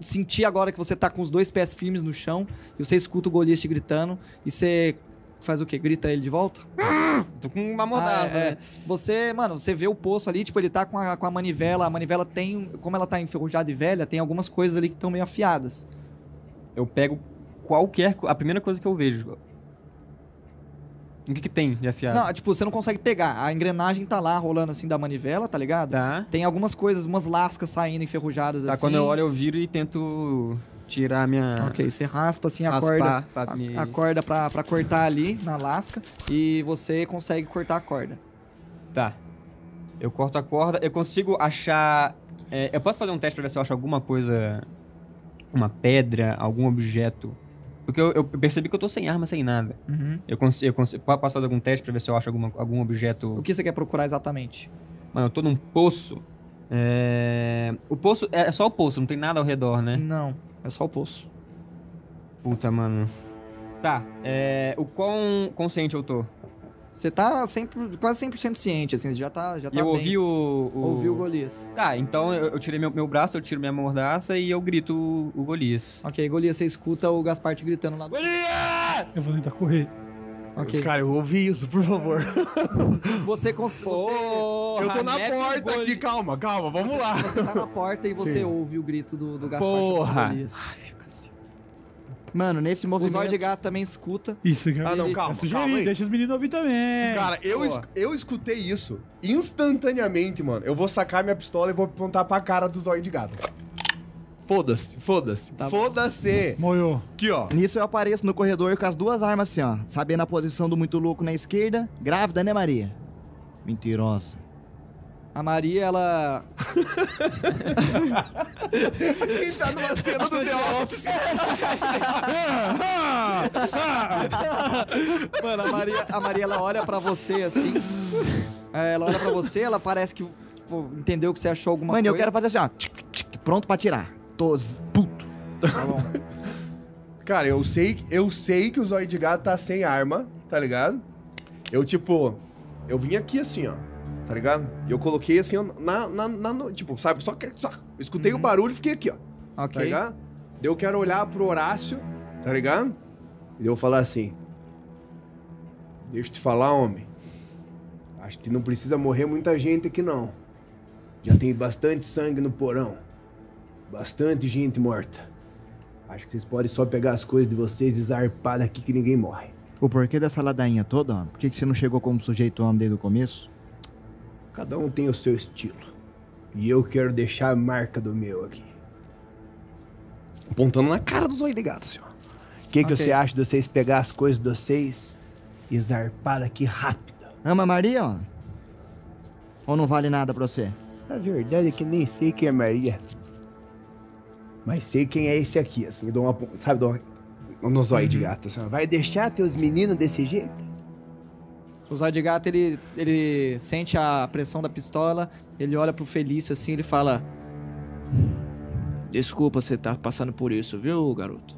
sentir agora que você tá com os dois pés firmes no chão, e você escuta o Goliath te gritando, e você faz o quê? Grita ele de volta? Tô com uma mordaça, Ah, é. né? Você, mano, você vê o poço ali, tipo, ele tá com a, com a manivela, a manivela tem, como ela tá enferrujada e velha, tem algumas coisas ali que estão meio afiadas. Eu pego qualquer... A primeira coisa que eu vejo. O que que tem de afiado? Não, tipo, você não consegue pegar, a engrenagem tá lá rolando assim da manivela, tá ligado? Tá. Tem algumas coisas, umas lascas saindo enferrujadas Tá, assim. quando eu olho, eu viro e tento tirar a minha... Ok, você raspa assim a corda, pra a, me- a corda pra, pra cortar ali na lasca e você consegue cortar a corda. Tá. Eu corto a corda, eu consigo achar... é, eu posso fazer um teste pra ver se eu acho alguma coisa... Uma pedra, algum objeto... Porque eu, eu percebi que eu tô sem arma, sem nada. Eu consigo, eu consigo, posso fazer algum teste pra ver se eu acho alguma, algum objeto... O que você quer procurar exatamente? Mano, eu tô num poço. É... O poço... É só o poço, não tem nada ao redor, né? Não, é só o poço. Puta, mano. Tá, é... O quão consciente eu tô? Você tá sempre, quase 100% ciente, assim, você já tá, já tá eu bem. ouvi o... o... Ouviu o Golias. Tá, então eu, eu tirei meu, meu braço, eu tiro minha mordaça e eu grito o, o Golias. Ok, Golias, você escuta o Gaspar te gritando lá do... Eu vou tentar correr. Ok. Cara, eu ouvi isso, por favor. Você consegue... Você, eu tô na porta Goli- aqui, calma, calma, vamos lá. você tá na porta e você Sim. ouve o grito do, do Gaspar Porra. o. Mano, nesse O movimento. Zóio de Gato também escuta. Isso, cara. Ah, não, É calma, sugeri, calma aí. deixa os meninos ouvir também. Cara, eu, es- eu escutei isso instantaneamente, mano. Eu vou sacar minha pistola e vou apontar pra cara do zóio de gato. Foda-se, foda-se, Tá foda-se. Moiou. Aqui, ó. Nisso eu apareço no corredor com as duas armas assim, ó. Sabendo a posição do muito louco na esquerda. Grávida, né, Maria? Mentirosa. A Maria, ela... Quem tá numa cena do The Office? Mano, a Maria, a Maria ela olha pra você assim. É, Ela olha pra você, ela parece que tipo, entendeu que você achou alguma Mano, eu coisa. quero fazer assim, ó. Tchic, tchic, pronto pra tirar. Tô puto. Tá bom. Cara, eu sei, eu sei que o zóio de gato tá sem arma, tá ligado? Eu, tipo, eu vim aqui assim, ó. Tá ligado? E eu coloquei assim, ó, na, na, na- tipo, sabe? Só que, só, eu escutei o barulho e fiquei aqui, ó. Tá Ok. ligado? Daí eu quero olhar pro Horácio, tá ligado? E eu falar assim: Deixa eu te falar, homem. Acho que não precisa morrer muita gente aqui, não. Já tem bastante sangue no porão. Bastante gente morta. Acho que vocês podem só pegar as coisas de vocês e zarpar daqui que ninguém morre. O porquê dessa ladainha toda, ó? Por que, que você não chegou como sujeito homem desde o começo? Cada um tem o seu estilo. E eu quero deixar a marca do meu aqui. Apontando na cara do zóio de gato, senhor. O que, que Ok. você acha de vocês pegar as coisas de vocês e zarpar daqui rápido? Ama Maria, ó? Ou não vale nada pra você? A verdade é que nem sei quem é Maria. Mas sei quem é esse aqui, assim. Dou uma, sabe, dou uma no zóio de gato, assim. Vai deixar teus meninos desse jeito? O Zóio de Gato, ele, ele sente a pressão da pistola, ele olha pro Felício assim, ele fala... Desculpa você tá passando por isso, viu, garoto?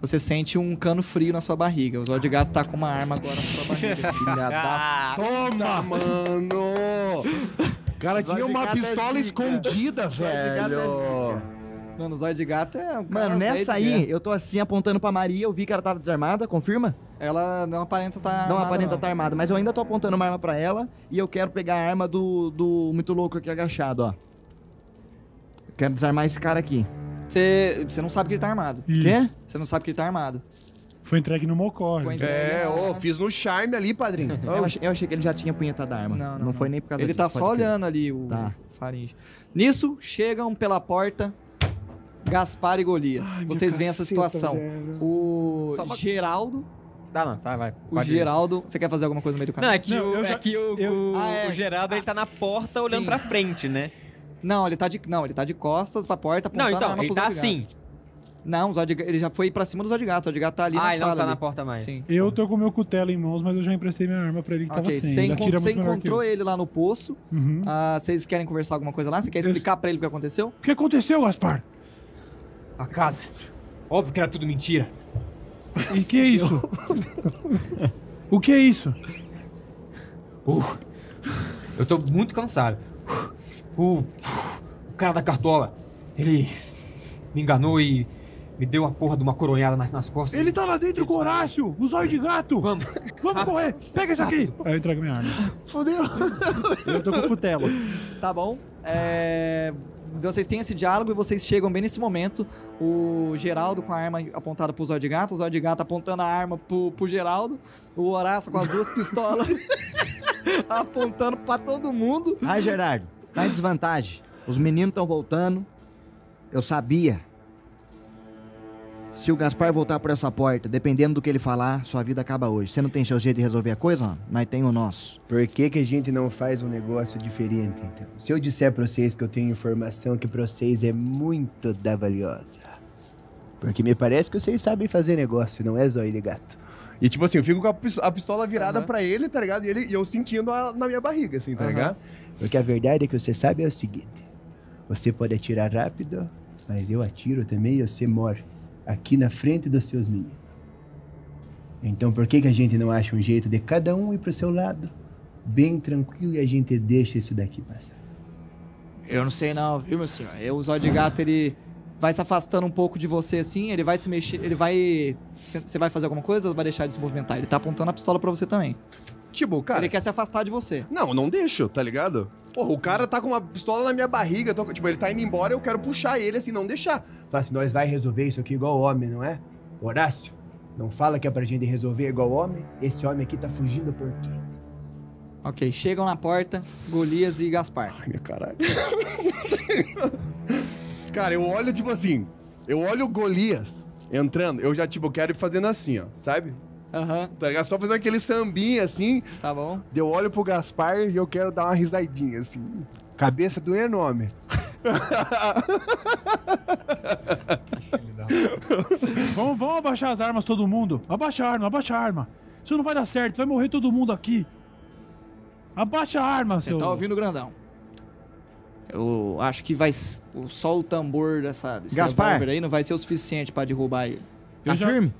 Você sente um cano frio na sua barriga. O Zóio de Gato tá com uma arma agora na sua barriga. Filha da... Toma, mano! O cara tinha uma é pistola zica. escondida, Zóio de gato é velho. Mano, o zóio de gato é um cara Mano, nessa aí, guerra. eu tô assim apontando pra Maria, eu vi que ela tava desarmada, confirma? Ela não aparenta estar não aparenta estar armada, mas eu ainda tô apontando uma arma pra ela e eu quero pegar a arma do, do muito louco aqui agachado, ó. Eu quero desarmar esse cara aqui. Você, você não sabe que ele tá armado. Ih, Quê? Você não sabe que ele tá armado. Foi entregue no Mocó. Foi né? É, ô, fiz no charme ali, padrinho. Eu achei, eu achei que ele já tinha punhetado a arma. Não, não, não. foi nem por causa Ele disso, tá só olhando ali o Tá. faringe. Nisso, chegam pela porta Gaspar e Golias. Ai, Vocês veem essa situação. velho. O uma- Geraldo, Tá, não, tá, vai. o Pode ir. Geraldo, você quer fazer alguma coisa no meio do Não, caminho? é que, Não, o, eu já- é que o, eu- o, Ah, é. o Geraldo ele tá na porta olhando Sim. pra frente, né? Não, ele tá de não, ele tá de costas pra porta Não, apontando a então, arma ele pro tá assim. Não, o Zodiga- ele já foi pra cima do Zodigato. O Zodigato tá ali ah, na ele não sala tá ali. na porta mais. Sim. Eu tô com meu cutelo em mãos, mas eu já emprestei minha arma pra ele que tava Ok, sem. você, Ele encont- você encontrou eu. ele lá no poço. Uhum. Ah, vocês querem conversar alguma coisa lá? Você quer explicar pra ele o que aconteceu? O que aconteceu, Gaspar? A casa. Óbvio que era tudo mentira. E que é isso? o que é isso? Uh, eu tô muito cansado. Uh, o cara da cartola, ele me enganou e me deu a porra de uma coronhada nas, nas costas. Ele tá lá dentro com o Horácio, o zóio de gato. Vamos. Vamos correr. Pega isso aqui. Aí eu entrego minha arma. Fodeu. Eu tô com o cutelo. Tá bom. É... Então vocês têm esse diálogo e vocês chegam bem nesse momento. O Geraldo com a arma apontada pro Zóio de Gato, o Zóio de Gato apontando a arma pro, pro Geraldo, o Horácio com as duas pistolas apontando pra todo mundo. Ai, Gerardo, tá em desvantagem. Os meninos estão voltando. Eu sabia. Se o Gaspar voltar por essa porta, dependendo do que ele falar, sua vida acaba hoje. Você não tem seu jeito de resolver a coisa, mano? Nós tem o nosso. Por que, que a gente não faz um negócio diferente, então? Se eu disser pra vocês que eu tenho informação que pra vocês é muito da valiosa. Porque me parece que vocês sabem fazer negócio, não é zóio de gato. E tipo assim, eu fico com a pis- a pistola virada Aham. pra ele, tá ligado? E, ele, e eu sentindo a- na minha barriga, assim, tá Aham. ligado? Porque a verdade é que você sabe é o seguinte: você pode atirar rápido, mas eu atiro também e você morre aqui na frente dos seus meninos. Então por que, que a gente não acha um jeito de cada um ir pro seu lado, bem tranquilo, e a gente deixa isso daqui passar? Eu não sei não, viu, meu senhor? Eu, o Zóio de Gato, ele vai se afastando um pouco de você assim, ele vai se mexer, ele vai... Você vai fazer alguma coisa ou vai deixar de se movimentar? Ele tá apontando a pistola pra você também. Tipo, cara. Ele quer se afastar de você. Não, não deixo, tá ligado? Porra, o cara tá com uma pistola na minha barriga, tô- tipo, ele tá indo embora, eu quero puxar ele assim, não deixar. Fala assim, nós vai resolver isso aqui igual homem, não é? Horácio, não fala que é pra gente resolver igual homem? Esse homem aqui tá fugindo por quê? Ok, chegam na porta, Golias e Gaspar. Ai, meu caralho. cara, eu olho, tipo assim, eu olho o Golias entrando, eu já, tipo, quero ir fazendo assim, ó, sabe? Aham, Tá ligado? Só fazendo aquele sambinha assim, tá bom. daí eu olho pro Gaspar e eu quero dar uma risadinha, assim. Cabeça do enorme. Vamos, vamos abaixar as armas todo mundo. Abaixa a arma, abaixa a arma. Isso não vai dar certo, vai morrer todo mundo aqui. Abaixa a arma, Você seu... tá ouvindo, grandão? Eu acho que vai. o- Só o tambor dessa, desse Gaspar. aí não vai ser o suficiente pra derrubar ele. Eu Tá já, firme?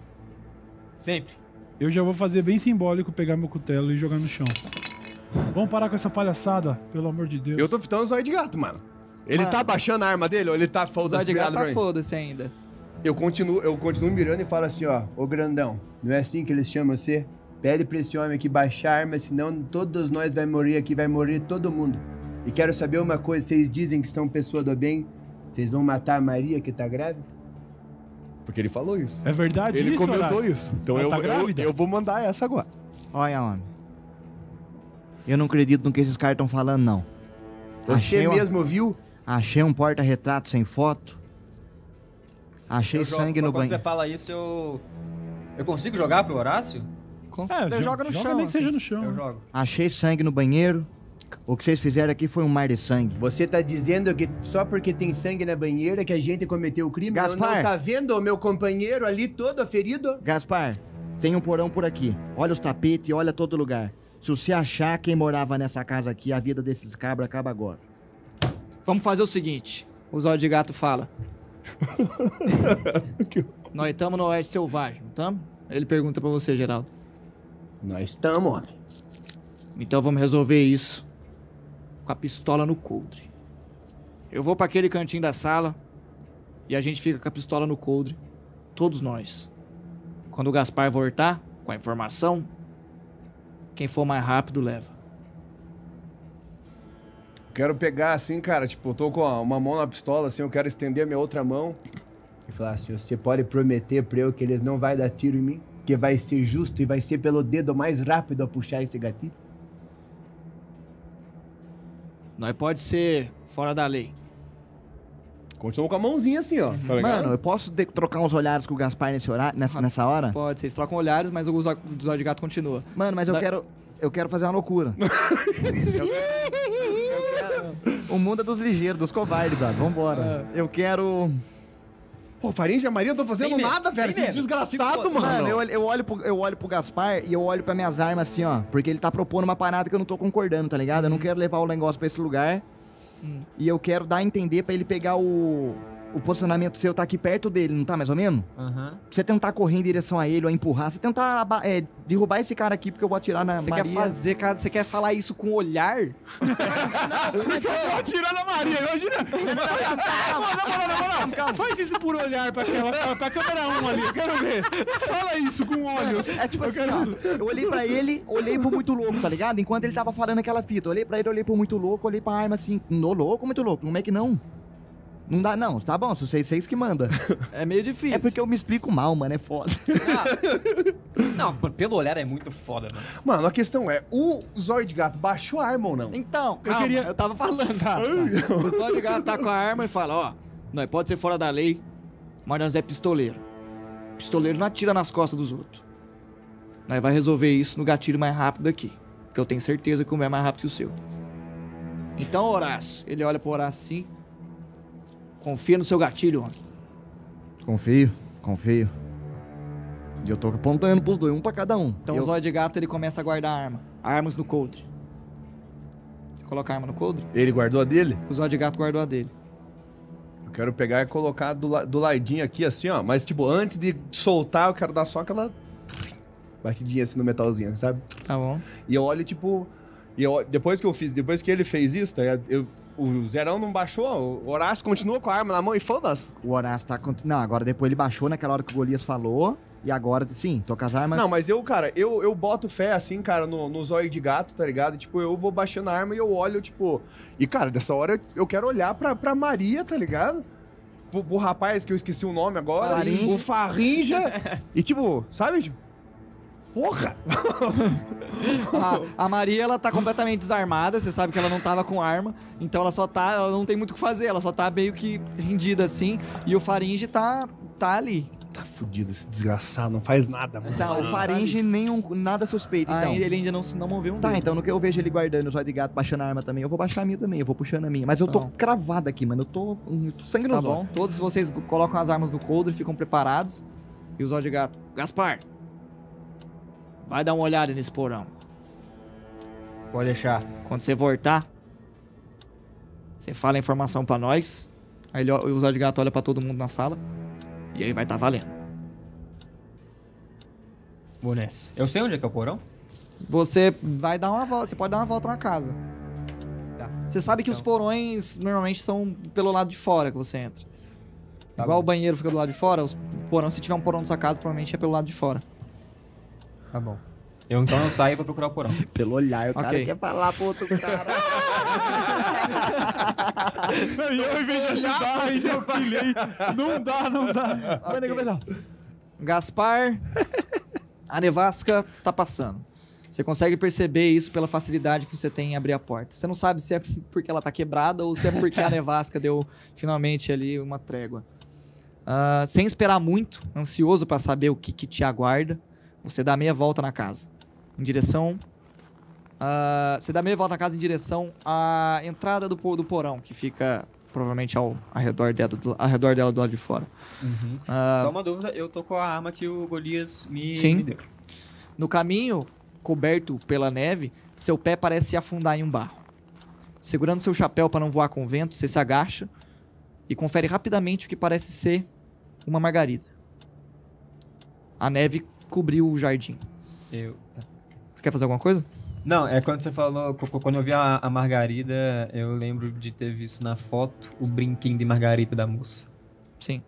Sempre. Eu já vou fazer bem simbólico pegar meu cutelo e jogar no chão. Vamos parar com essa palhaçada, pelo amor de Deus. Eu tô fitando o zóio de gato, mano. Ele Mano. tá abaixando a arma dele ou ele tá O Zóio foda-se virado gato pra tá mim? foda-se ainda. Eu continuo, eu continuo mirando e falo assim, ó, ô grandão, não é assim que eles chamam você? Pede pra esse homem aqui baixar a arma, senão todos nós vai morrer aqui, vai morrer todo mundo. E quero saber uma coisa, vocês dizem que são pessoa do bem, vocês vão matar a Maria que tá grávida? Porque ele falou isso. É verdade Ele isso, comentou Horácio? isso. Então Ela eu, tá eu, grávida? eu vou mandar essa agora. Olha, homem. Eu não acredito no que esses caras estão falando, não. Você Achei uma- mesmo viu? Achei um porta-retrato sem foto. Achei Eu jogo- sangue no quando você fala isso, eu. Eu consigo jogar pro Horácio? É, você jo- joga no chão. nem que seja assim. no chão. Eu né? jogo. Achei sangue no banheiro. O que vocês fizeram aqui foi um mar de sangue. Você tá dizendo que só porque tem sangue na banheira que a gente cometeu o crime? Não, Gaspar. não tá vendo o meu companheiro ali todo ferido? Gaspar, tem um porão por aqui. Olha os tapetes e olha todo lugar. Se você achar quem morava nessa casa aqui, a vida desses cabras acaba agora. Vamos fazer o seguinte: o Zóio de Gato fala. Nós estamos no Oeste Selvagem, não estamos? Ele pergunta pra você, Geraldo. Nós estamos, homem. Então vamos resolver isso com a pistola no coldre. Eu vou pra aquele cantinho da sala, E a gente fica com a pistola no coldre. Todos nós. Quando o Gaspar voltar com a informação, quem for mais rápido leva. Quero pegar assim, cara, tipo, eu tô com uma mão na pistola, assim, eu quero estender a minha outra mão. E falar assim, você pode prometer pra eu que eles não vai dar tiro em mim? Que vai ser justo e vai ser pelo dedo mais rápido a puxar esse gatilho? Nós pode ser fora da lei. Continua com a mãozinha assim, ó. Tá ligado? Mano, eu posso de- trocar uns olhares com o Gaspar nesse horário, nessa, nessa hora? Pode, vocês trocam olhares, mas o zóio o zóio de gato continua. Mano, mas eu Da- quero. Eu quero fazer uma loucura. eu quero, eu quero- O mundo é dos ligeiros, dos covardes, brother. Vambora. Eu quero. Pô, Farinha e Maria não tô fazendo Sem nada, velho. Esse desgraçado, Tipo, mano. Mano, eu, eu, olho pro, eu olho pro Gaspar e eu olho pra minhas armas assim, ó. Porque ele tá propondo uma parada que eu não tô concordando, tá ligado? Eu não quero levar o negócio pra esse lugar. Hum. E eu quero dar a entender pra ele pegar o. O posicionamento seu tá aqui perto dele, não tá mais ou menos? Aham. Pra você tentar correr em direção a ele ou empurrar, você tentar é, derrubar esse cara aqui porque eu vou atirar na Você Maria. quer fazer, cara, você quer falar isso com olhar? Eu vou atirar na Maria, imagina. Não, não, não, não, não. Faz isso por olhar pra, aquela, pra câmera 1 ali, eu quero ver. Fala isso com olhos. É tipo eu assim, quero... ó, eu olhei pra ele, olhei pro muito louco, tá ligado? Enquanto ele tava falando aquela fita, eu olhei pra ele, olhei pro muito louco, olhei pra arma assim, no louco, muito louco, como é que não? Não dá, não, tá bom, se vocês seis que manda. É meio difícil. É porque eu me explico mal, mano, é foda. Não, p- pelo olhar é muito foda, mano. Mano, a questão é, o zóio de gato baixou a arma ou não? Então, Eu calma, eu, queria- tava falando. Tá, tá. O zóio de gato tá com a arma e fala, ó, nós pode ser fora da lei, mas nós é pistoleiro. Pistoleiro não atira nas costas dos outros. Nós vai resolver isso no gatilho mais rápido aqui. Que eu tenho certeza que o meu é mais rápido que o seu. Então, Horácio, ele olha pro Horácio assim. Confia no seu gatilho, homem. Confio, confio. E eu tô apontando pros dois, um pra cada um. Então eu... o zóio de gato ele começa a guardar a arma. Armas no coldre. Você coloca a arma no coldre? Ele guardou a dele? O zóio de gato guardou a dele. Eu quero pegar e colocar do, la- do ladinho aqui, assim, ó. Mas, tipo, antes de soltar, eu quero dar só aquela batidinha assim no metalzinho, sabe? Tá bom? E eu olho, tipo. E eu, depois que eu fiz, depois que ele fez isso, tá ligado? Eu, o Zerão não baixou, o Horácio continua com a arma na mão e foda-se. O Horácio tá... Não, agora depois ele baixou naquela hora que o Golias falou. E agora, sim, tô com as armas... Não, mas eu, cara, eu, eu boto fé, assim, cara, no, no zóio de gato, tá ligado? Tipo, eu vou baixando a arma e eu olho, tipo. E, cara, dessa hora eu quero olhar pra, pra Maria, tá ligado? Pro, pro rapaz que eu esqueci o nome agora. Faringe. O Farinja. e, tipo, sabe? Tipo, Porra! A, a Maria, ela tá completamente desarmada, você sabe que ela não tava com arma, então ela só tá, ela não tem muito o que fazer, ela só tá meio que rendida assim, e o Faringe tá, tá ali. Tá fudido esse desgraçado, não faz nada, mano. Tá, o Faringe nenhum, nada suspeito, então. Ah, ele ainda não, se- não moveu um Tá, dedo. então no que eu vejo ele guardando o zóio de gato, baixando a arma também, eu vou baixar a minha também, eu vou puxando a minha. Mas eu tô Tá. cravado aqui, mano, eu tô, eu tô sangue no Tá bom? Todos vocês colocam as armas no coldre, ficam preparados, e o Zóio de Gato, Gaspar, vai dar uma olhada nesse porão. Pode deixar. Quando você voltar, você fala a informação pra nós. Aí ele, o Zóio de Gato olha pra todo mundo na sala. E aí vai tá valendo. Vou nessa. Eu sei onde é que é o porão? Você vai dar uma volta, você pode dar uma volta na casa. Tá. Você sabe que os porões normalmente são pelo lado de fora que você entra. Tá Igual bom. o banheiro fica do lado de fora, os porão, se tiver um porão na sua casa, provavelmente é pelo lado de fora. Tá bom. Eu então eu saio e vou procurar o porão. Pelo olhar, o cara quer falar pro outro cara. E eu, em vez de ajudar, ainda eu pilhei. Não dá, não dá. Vai, nego, lá. Gaspar, a nevasca tá passando. Você consegue perceber isso pela facilidade que você tem em abrir a porta. Você não sabe se é porque ela tá quebrada ou se é porque a nevasca deu finalmente ali uma trégua. Ah, sem esperar muito, ansioso pra saber o que, que te aguarda, você dá meia volta na casa. Em direção. você dá meia volta na casa em direção à entrada do, do porão, que fica provavelmente ao, ao, redor dela, do, ao redor dela do lado de fora. Ah, Só uma dúvida, eu tô com a arma que o Golias me, Sim. me deu. No caminho, coberto pela neve, seu pé parece se afundar em um barro. Segurando seu chapéu para não voar com o vento, você se agacha e confere rapidamente o que parece ser uma margarida. A neve cobriu o jardim. Eu. Você quer fazer alguma coisa? Não, é quando você falou, quando eu vi a, a Margarida, eu lembro de ter visto na foto o brinquinho de Margarida da moça. Sim.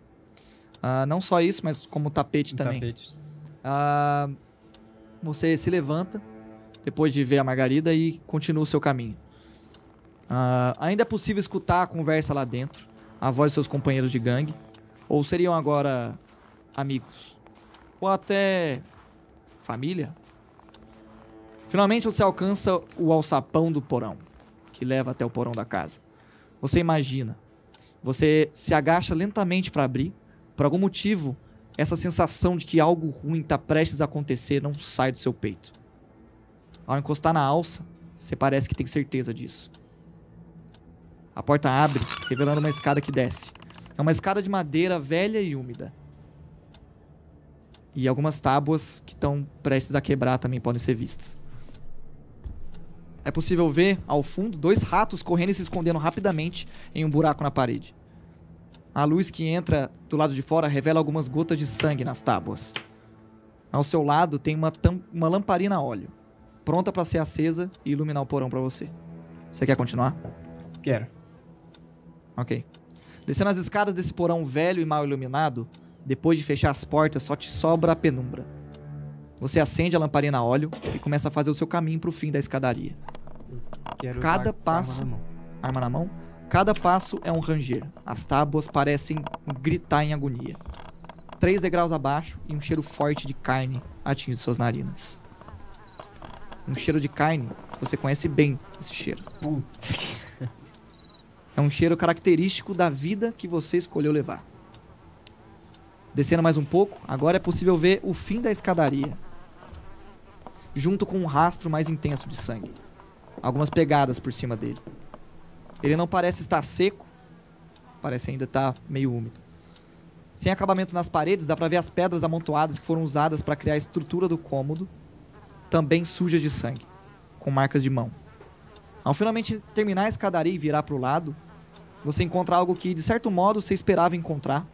Ah, não só isso, mas como tapete Um também. tapete. Ah, você se levanta depois de ver a Margarida e continua o seu caminho. Ah, ainda é possível escutar a conversa lá dentro, a voz de seus companheiros de gangue, ou seriam agora amigos, ou até família. Finalmente você alcança o alçapão do porão, que leva até o porão da casa. Você imagina, você se agacha lentamente para abrir, por algum motivo, essa sensação de que algo ruim está prestes a acontecer não sai do seu peito. Ao encostar na alça, você parece que tem certeza disso. A porta abre, revelando uma escada que desce. É uma escada de madeira velha e úmida. E algumas tábuas que estão prestes a quebrar também podem ser vistas. É possível ver, ao fundo, dois ratos correndo e se escondendo rapidamente em um buraco na parede. A luz que entra do lado de fora revela algumas gotas de sangue nas tábuas. Ao seu lado tem uma, uma lamparina a óleo, pronta para ser acesa e iluminar o porão para você. Você quer continuar? Quero. Ok. Descendo as escadas desse porão velho e mal iluminado, depois de fechar as portas, só te sobra a penumbra. Você acende a lamparina a óleo e começa a fazer o seu caminho pro fim da escadaria. Cada passo- arma na mão. Arma na mão, cada passo é um ranger. As tábuas parecem gritar em agonia. Três degraus abaixo e um cheiro forte de carne atinge suas narinas. Um cheiro de carne, você conhece bem esse cheiro. É um cheiro característico da vida que você escolheu levar. Descendo mais um pouco, agora é possível ver o fim da escadaria, junto com um rastro mais intenso de sangue. Algumas pegadas por cima dele. Ele não parece estar seco, parece ainda estar meio úmido. Sem acabamento nas paredes, dá pra ver as pedras amontoadas que foram usadas para criar a estrutura do cômodo, também sujas de sangue, com marcas de mão. Ao finalmente terminar a escadaria e virar pro lado, você encontra algo que, de certo modo, você esperava encontrar,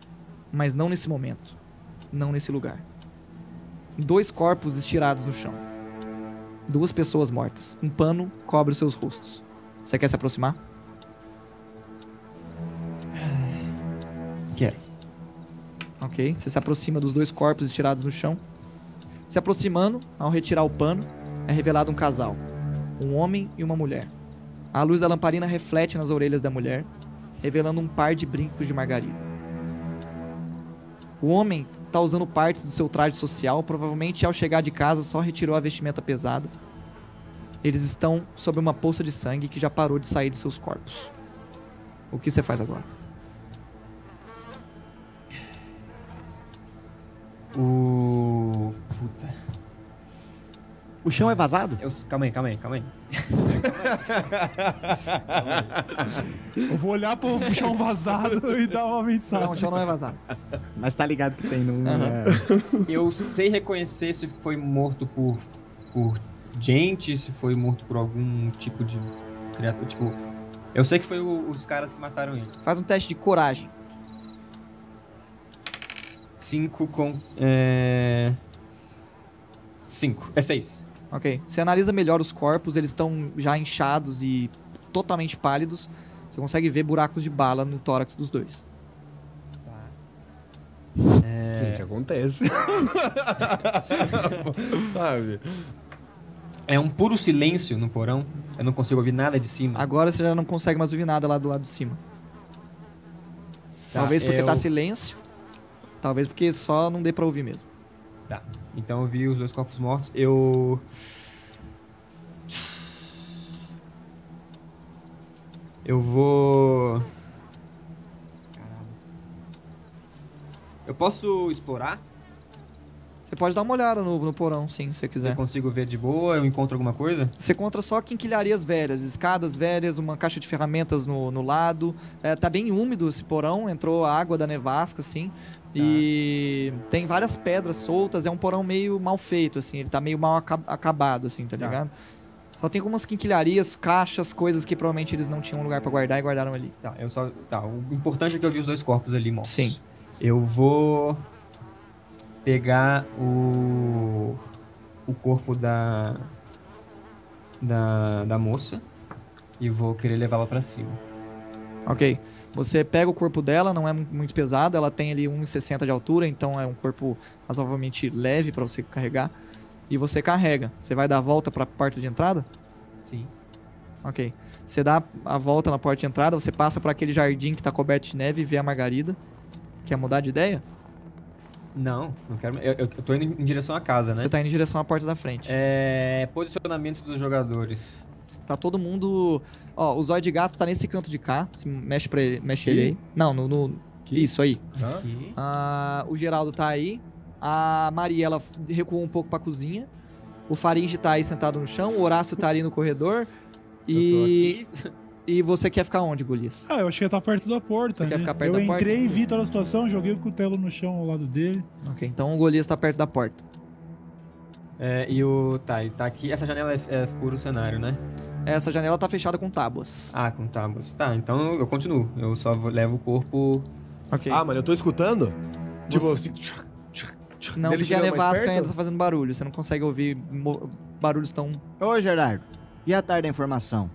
mas não nesse momento, não nesse lugar. Dois corpos estirados no chão. Duas pessoas mortas. Um pano cobre seus rostos. Você quer se aproximar? Quero. Ok, você se aproxima dos dois corpos estirados no chão. Se aproximando, ao retirar o pano, é revelado um casal. Um homem e uma mulher. A luz da lamparina reflete nas orelhas da mulher, revelando um par de brincos de margarida. O homem está usando partes do seu traje social, provavelmente ao chegar de casa só retirou a vestimenta pesada. Eles estão sob uma poça de sangue que já parou de sair dos seus corpos. O que você faz agora? O. Puta. O chão é vazado? Eu... Calma aí, calma aí, calma aí. Eu vou olhar pro chão vazado e dar uma Não, mensagem. o chão não é vazado. Mas tá ligado que tem no. Aham. é. Eu sei reconhecer se foi morto por. por gente, se foi morto por algum tipo de criatura. Tipo. Eu sei que foi o- os caras que mataram ele. Faz um teste de coragem. Cinco com. É. Cinco. É seis. Ok. Você analisa melhor os corpos, eles estão já inchados e totalmente pálidos. Você consegue ver buracos de bala no tórax dos dois. Gente, acontece. Sabe? É um puro silêncio no porão. Eu não consigo ouvir nada de cima. Agora você já não consegue mais ouvir nada lá do lado de cima. Tá, Talvez porque eu- tá silêncio. Talvez porque só não dê pra ouvir mesmo. Tá. Então eu vi os dois corpos mortos. Eu. Eu vou. Caralho. Eu posso explorar? Você pode dar uma olhada no, no porão, sim, se você quiser. Eu consigo ver de boa? Eu encontro alguma coisa? Você encontra só quinquilharias velhas, escadas velhas, uma caixa de ferramentas no, no lado. É, tá bem úmido esse porão, entrou a água da nevasca, assim. E tem várias pedras soltas, é um porão meio mal feito, assim. Ele tá meio mal aca- acabado, assim, tá Tá. ligado? Só tem algumas quinquilharias, caixas, coisas que provavelmente eles não tinham lugar pra guardar e guardaram ali. Tá, eu só. Tá, o importante é que eu vi os dois corpos ali mortos. Sim. Eu vou pegar o o corpo da da, da moça e vou querer levá-la pra cima. Ok. Você pega o corpo dela, não é mu- muito pesado, ela tem ali 1,60 de altura, então é um corpo razoavelmente leve pra você carregar. E você carrega. Você vai dar a volta pra porta de entrada? Sim. Ok. Você dá a volta na porta de entrada, você passa por aquele jardim que tá coberto de neve e vê a Margarida. Quer mudar de ideia? Não, não quero. Eu, eu tô indo em direção à casa, né? Você tá indo em direção à porta da frente. É. Posicionamento dos jogadores. Tá todo mundo. Ó, o Zóio de Gato tá nesse canto de cá. Se mexe pra ele, mexe ele aí. Não, no. no- Isso aí. Ah, o Geraldo tá aí. A Mariela f- recuou um pouco pra cozinha. O Faringe tá aí sentado no chão. O Horácio tá ali no corredor. E. E você quer ficar onde, Golias? Ah, eu achei que ia estar perto da porta. Você quer né? ficar perto eu da porta? entrei, vi toda a situação, joguei o cutelo no chão ao lado dele. Ok, então o Golias tá perto da porta. É, e o. Tá, ele tá aqui. Essa janela é, é puro cenário, né? Essa janela tá fechada com tábuas. Ah, com tábuas. Tá, então eu continuo. Eu só levo o corpo. Ok. Ah, mano, eu tô escutando? Tipo, Você- assim... não, dele porque a chegando mais nevasca perto? ainda tá fazendo barulho. Você não consegue ouvir barulhos tão. Ô, Gerardo, e a tarde da informação?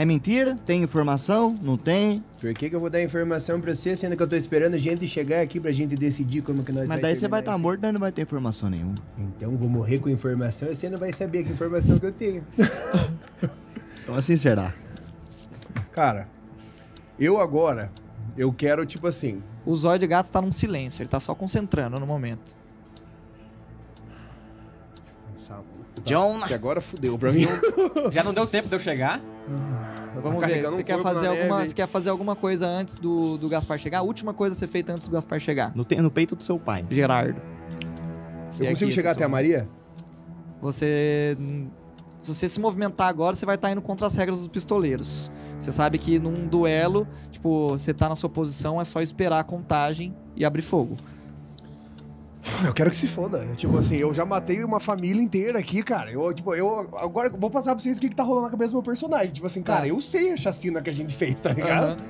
É mentira? Tem informação? Não tem? Por que, que eu vou dar informação pra você, sendo que eu tô esperando gente chegar aqui pra gente decidir como que nós Mas daí você vai estar isso? morto, daí não vai ter informação nenhuma. Então vou morrer com informação e você não vai saber que informação que eu tenho. Então assim será. Cara, eu agora, eu quero, tipo assim... O Zóio de Gato tá num silêncio. Ele tá só concentrando no momento. John! Que agora fudeu pra mim. Já não deu tempo de eu chegar? Vamos ver. Você um quer, fazer alguma, neve. você quer fazer alguma coisa antes do, do Gaspar chegar? A última coisa a ser feita antes do Gaspar chegar. No, te- no peito do seu pai. Gerardo. Se Eu é consigo chegar até a Maria? Você. Se você se movimentar agora, você vai estar indo contra as regras dos pistoleiros. Você sabe que num duelo, tipo, você tá na sua posição, é só esperar a contagem e abrir fogo. Eu quero que se foda. Tipo assim, eu já matei uma família inteira aqui, cara. Eu, tipo, eu agora vou passar pra vocês o que, que tá rolando na cabeça do meu personagem. Tipo assim, cara, Tá. eu sei a chacina que a gente fez, tá ligado?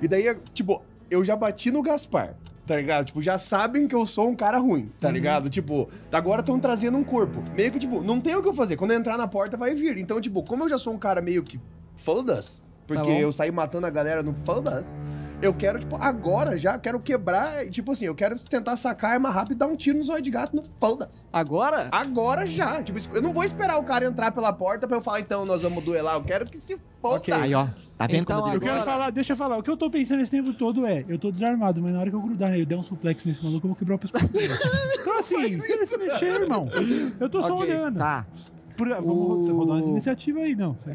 E daí, tipo, eu já bati no Gaspar, tá ligado? Tipo, já sabem que eu sou um cara ruim, tá ligado? Tipo, agora estão trazendo um corpo. Meio que, tipo, não tem o que eu fazer. Quando eu entrar na porta, vai vir. Então, tipo, como eu já sou um cara meio que foda-se, porque bom. eu saí matando a galera no foda-se, eu quero, tipo, agora já, quero quebrar, tipo assim, eu quero tentar sacar a arma rápida e dar um tiro no zóio de gato no foda-se. Agora? Agora já. Tipo, eu não vou esperar o cara entrar pela porta pra eu falar, então, nós vamos duelar. Eu quero que se foda. Ok. Aí, ó. Tá vendo Então, como Eu quero Agora- falar, deixa eu falar. O que eu tô pensando esse tempo todo é, eu tô desarmado, mas na hora que eu grudar nele, eu der um suplex nesse maluco, eu vou quebrar o pescoço dele. Então assim, se ele se mexer, irmão, eu tô só Ok, olhando. Tá. Por- vamos O- rodar umas iniciativas aí, não. Você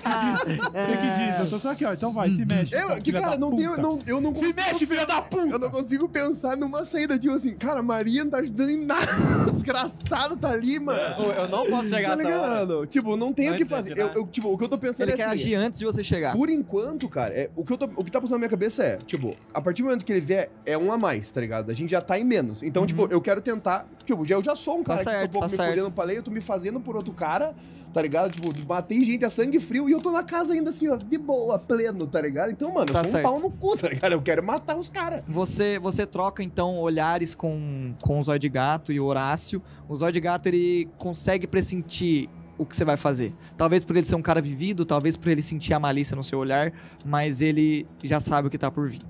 que disse. Você que disse. Eu tô só aqui, ó. Então vai, se mexe. Eu, então, que, cara, não tenho. Não, eu não Se mexe, filha da puta! Eu não consigo pensar numa saída, tipo assim, cara, a Maria não tá ajudando em nada. Desgraçado tá ali, mano. Eu não posso chegar Tá essa hora. ligado? Tipo, não tem o que de fazer. Eu, eu, tipo, o que eu tô pensando Ele é quer assim. agir antes de você chegar. Por enquanto, cara, é, o, que eu tô- o que tá passando na minha cabeça é, tipo, a partir do momento que ele vier, é um a mais, tá ligado? A gente já tá em menos. Então, tipo, eu quero tentar. Tipo, já- eu já sou um Uhum. Tá cara que certo, tô um pouco tá me fudendo pra lei, eu tô me fazendo por outro cara, tá ligado? Tipo, matei gente a sangue frio e eu tô na casa ainda assim, ó, de boa, pleno, tá ligado? Então, mano, eu Tá sou certo. um pau no cu, tá ligado? Eu quero matar os caras. Você, você troca então olhares com, com o Zóio de Gato e o Horácio. O Zóio de Gato ele consegue pressentir o que você vai fazer. Talvez por ele ser um cara vivido, talvez por ele sentir a malícia no seu olhar, mas ele já sabe o que tá por vir.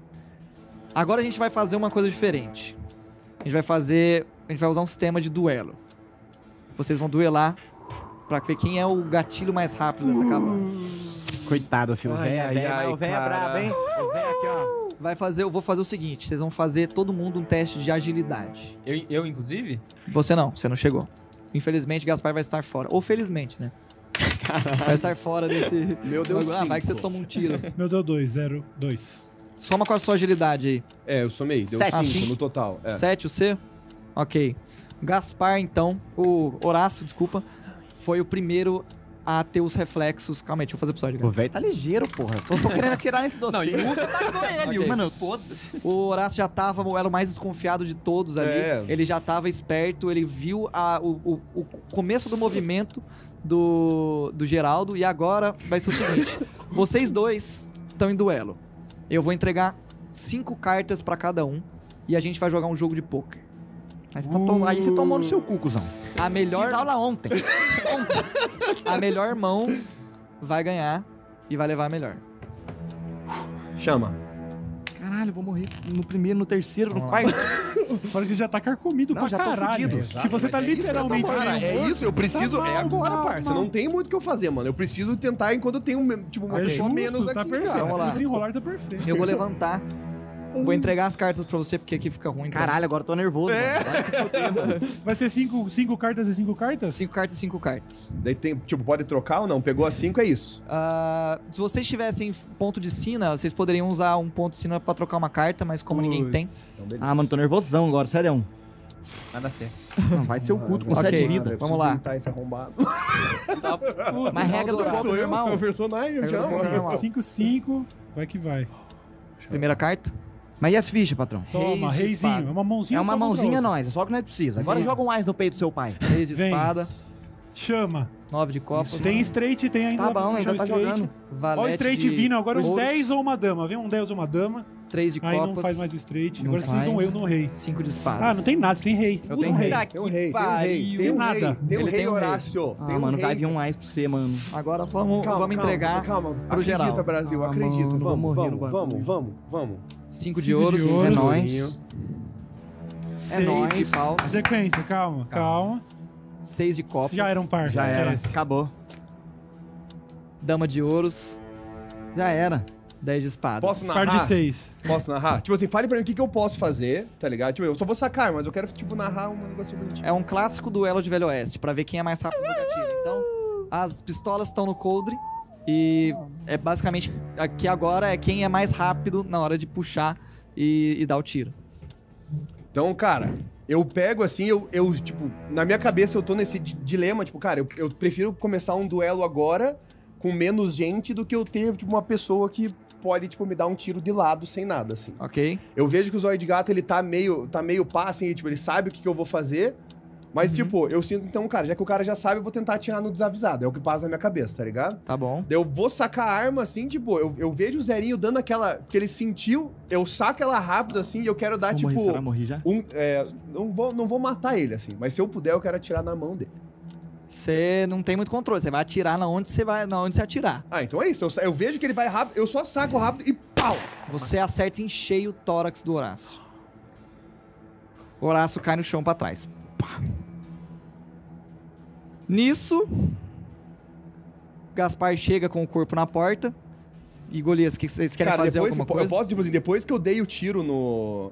Agora a gente vai fazer uma coisa diferente. A gente vai fazer, a gente vai usar um sistema de duelo. Vocês vão duelar pra ver quem é o gatilho mais rápido dessa cabana. Coitado, filho. Ai, Véia, ai, véia, ai, véia é cara. brabo, hein? O véia aqui, ó. Vai fazer, eu vou fazer o seguinte, vocês vão fazer todo mundo um teste de agilidade. Eu, eu, inclusive? Você não, você não chegou. Infelizmente, Gaspar vai estar fora. Ou felizmente, né? Vai estar fora desse. Meu Deus, Ah, vai que você toma um tiro. Meu deu 2, 0, 2. Soma com a sua agilidade aí. É, eu somei, deu Sete. 5 Ah, cinco? no total. É. 7 o C? Ok. Gaspar, então, o Horácio, desculpa, foi o primeiro a ter os reflexos. Calma aí, deixa eu fazer o episódio. O cara. velho tá ligeiro, porra. Tô, tô querendo atirar antes do Não, e o Uso atacou ele. Ok. Mano, foda-se. O Horácio já tava, era o mais desconfiado de todos ali. É. Ele já tava esperto, ele viu a- o, o- o começo do movimento do, do Geraldo. E agora vai ser o seguinte: vocês dois estão em duelo. Eu vou entregar cinco cartas pra cada um e a gente vai jogar um jogo de poker. Aí você, tá tom- aí você tomou no seu cu, cuzão. A melhor, Fiz aula ontem. a melhor mão vai ganhar e vai levar a melhor. Chama. Caralho, eu vou morrer no primeiro, no terceiro, no Vamos lá. quarto. Fora que você já tá carcomido Não, pra já tô caralho. fudido. Se você tá literalmente Cara, meio é morto, isso, eu preciso. tá é mal, agora, mal, parça. mal. Não tem muito o que eu fazer, mano. Eu preciso tentar enquanto eu tenho, tipo, uma É pessoa justo, menos tá aqui. perfeito. cara. Vamos lá. O desenrolar tá perfeito. Eu vou levantar. Vou entregar as cartas pra você, porque aqui fica ruim. então. Caralho, agora eu tô nervoso. mano. Vai se. Vai ser cinco, cinco cartas e cinco cartas? Cinco cartas e cinco cartas. Daí tem, tipo, pode trocar ou não? Pegou a 5, é isso. Ah, se vocês tivessem ponto de sina, vocês poderiam usar um ponto de sina pra trocar uma carta, mas como ninguém tem. Ah, mano, tô nervosão agora, sério. Nada certo. Não, vai ser o culto com Ok. sete vidas. Vamos lá. esse arrombado. Mas regra do é eu, normal. meu personagem, eu te Regra do amo. copo. normal. 5, 5, vai que vai. Primeira carta. Mas e as fichas, patrão? Toma, reizinho. espada. É uma mãozinha É uma mãozinha nós, é só que nós precisa. Agora Reis. joga um mais no peito do seu pai. Reis de Vem. espada. Chama. Nove de copas. Tem straight, tem ainda. Tá bom, ainda tá straight. jogando. Valete Olha o straight de vindo, agora os ouros, 10 ou uma dama. Vem um 10 ou uma dama. Três de Aí copas. não faz mais o straight. Não Agora vocês dão eu no rei. Cinco de espadas. Ah, não tem nada, você tem rei. Eu tenho rei. rei. Tem um rei, tem um rei. Tem Tem nada. Um rei tem um rei. Horácio. Ah, Tem um mano, vai rei. vir um mais pra você, mano. Agora vamos, Calma, vamos calma, entregar Calma, pro acredita, geral. Brasil, Ah, acredita. vamos, vamos, vamos, vamos, vamos. Cinco de ouros. É nóis. Seis nóis. de paus. Sequência, calma, calma. Seis de copas. Já era um par. Já era. esquece. Acabou. Dama de ouros. Já era. Dez de espadas. Posso Par narrar? de 6. Posso narrar? Tipo assim, fale pra mim o que, que eu posso fazer, tá ligado? Tipo, eu só vou sacar, mas eu quero, tipo, narrar um negócio bonitinho. É um clássico duelo de Velho Oeste, pra ver quem é mais rápido no gatilho. Então, as pistolas estão no coldre e é basicamente aqui agora é quem é mais rápido na hora de puxar e, e dar o tiro. Então, cara, eu pego assim, eu, eu, tipo, na minha cabeça eu tô nesse di- dilema, tipo, cara, eu, eu prefiro começar um duelo agora com menos gente do que eu ter, tipo, uma pessoa que pode, tipo, me dar um tiro de lado sem nada, assim. Ok? Eu vejo que o Zóio de Gato, ele tá meio, tá meio pá, assim, tipo, ele sabe o que, que eu vou fazer, mas, tipo, eu sinto, então, cara, já que o cara já sabe, eu vou tentar atirar no desavisado, é o que passa na minha cabeça, tá ligado? Tá bom. Eu vou sacar a arma assim, tipo, eu, eu vejo o Zerinho dando aquela. que ele sentiu, eu saco ela rápido assim e eu quero dar, Vou morrer, tipo. será? Morri já? Um, é, não, vou, não vou matar ele, assim, mas se eu puder, eu quero atirar na mão dele. Você não tem muito controle, você vai atirar na onde você vai, na onde você atirar. Ah, então é isso. Eu, eu vejo que ele vai rápido, eu só saco rápido e pau! Você acerta em cheio o tórax do Horácio. O Horácio cai no chão pra trás. Pá. Nisso, Gaspar chega com o corpo na porta. E Golias, o que vocês querem Cara, fazer depois, alguma eu coisa? posso, tipo assim, depois que eu dei o tiro no.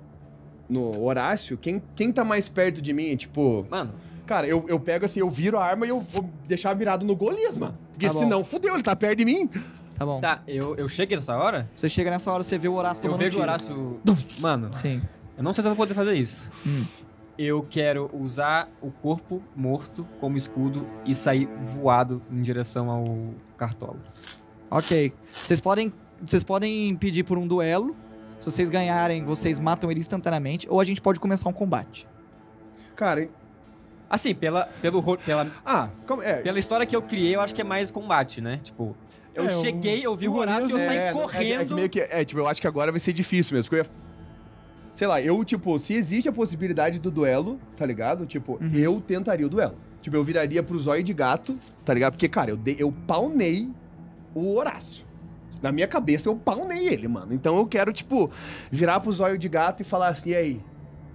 No Horácio, quem, quem tá mais perto de mim, tipo. Mano, Cara, eu, eu pego assim, eu viro a arma e eu vou deixar virado no Golias, mano. Porque Tá senão, fudeu, ele tá perto de mim. Tá bom. tá, eu, eu cheguei nessa hora, Você chega nessa hora, você vê o Horácio eu tomando um vejo o tiro. Horácio... Mano, Sim. eu não sei se eu vou poder fazer isso. Hum. Eu quero usar o corpo morto como escudo e sair voado em direção ao cartolo. Ok. Vocês podem, vocês podem pedir por um duelo. Se vocês ganharem, vocês matam ele instantaneamente. Ou a gente pode começar um combate. Cara, Assim, pela, pelo, pela, ah, calma, é. pela história que eu criei, eu acho que é mais combate, né? Tipo, eu É, cheguei, eu vi o Horácio e eu saí É, é que- correndo. É, que meio que, é, tipo, eu acho que agora vai ser difícil mesmo. porque eu ia- Sei lá, eu, tipo, se existe a possibilidade do duelo, tá ligado? Tipo, Uhum. eu tentaria o duelo. Tipo, eu viraria pro zóio de gato, tá ligado? Porque, cara, eu, dei, eu paunei o Horácio. Na minha cabeça, eu paunei ele, mano. Então eu quero, tipo, virar pro zóio de gato e falar assim, e aí,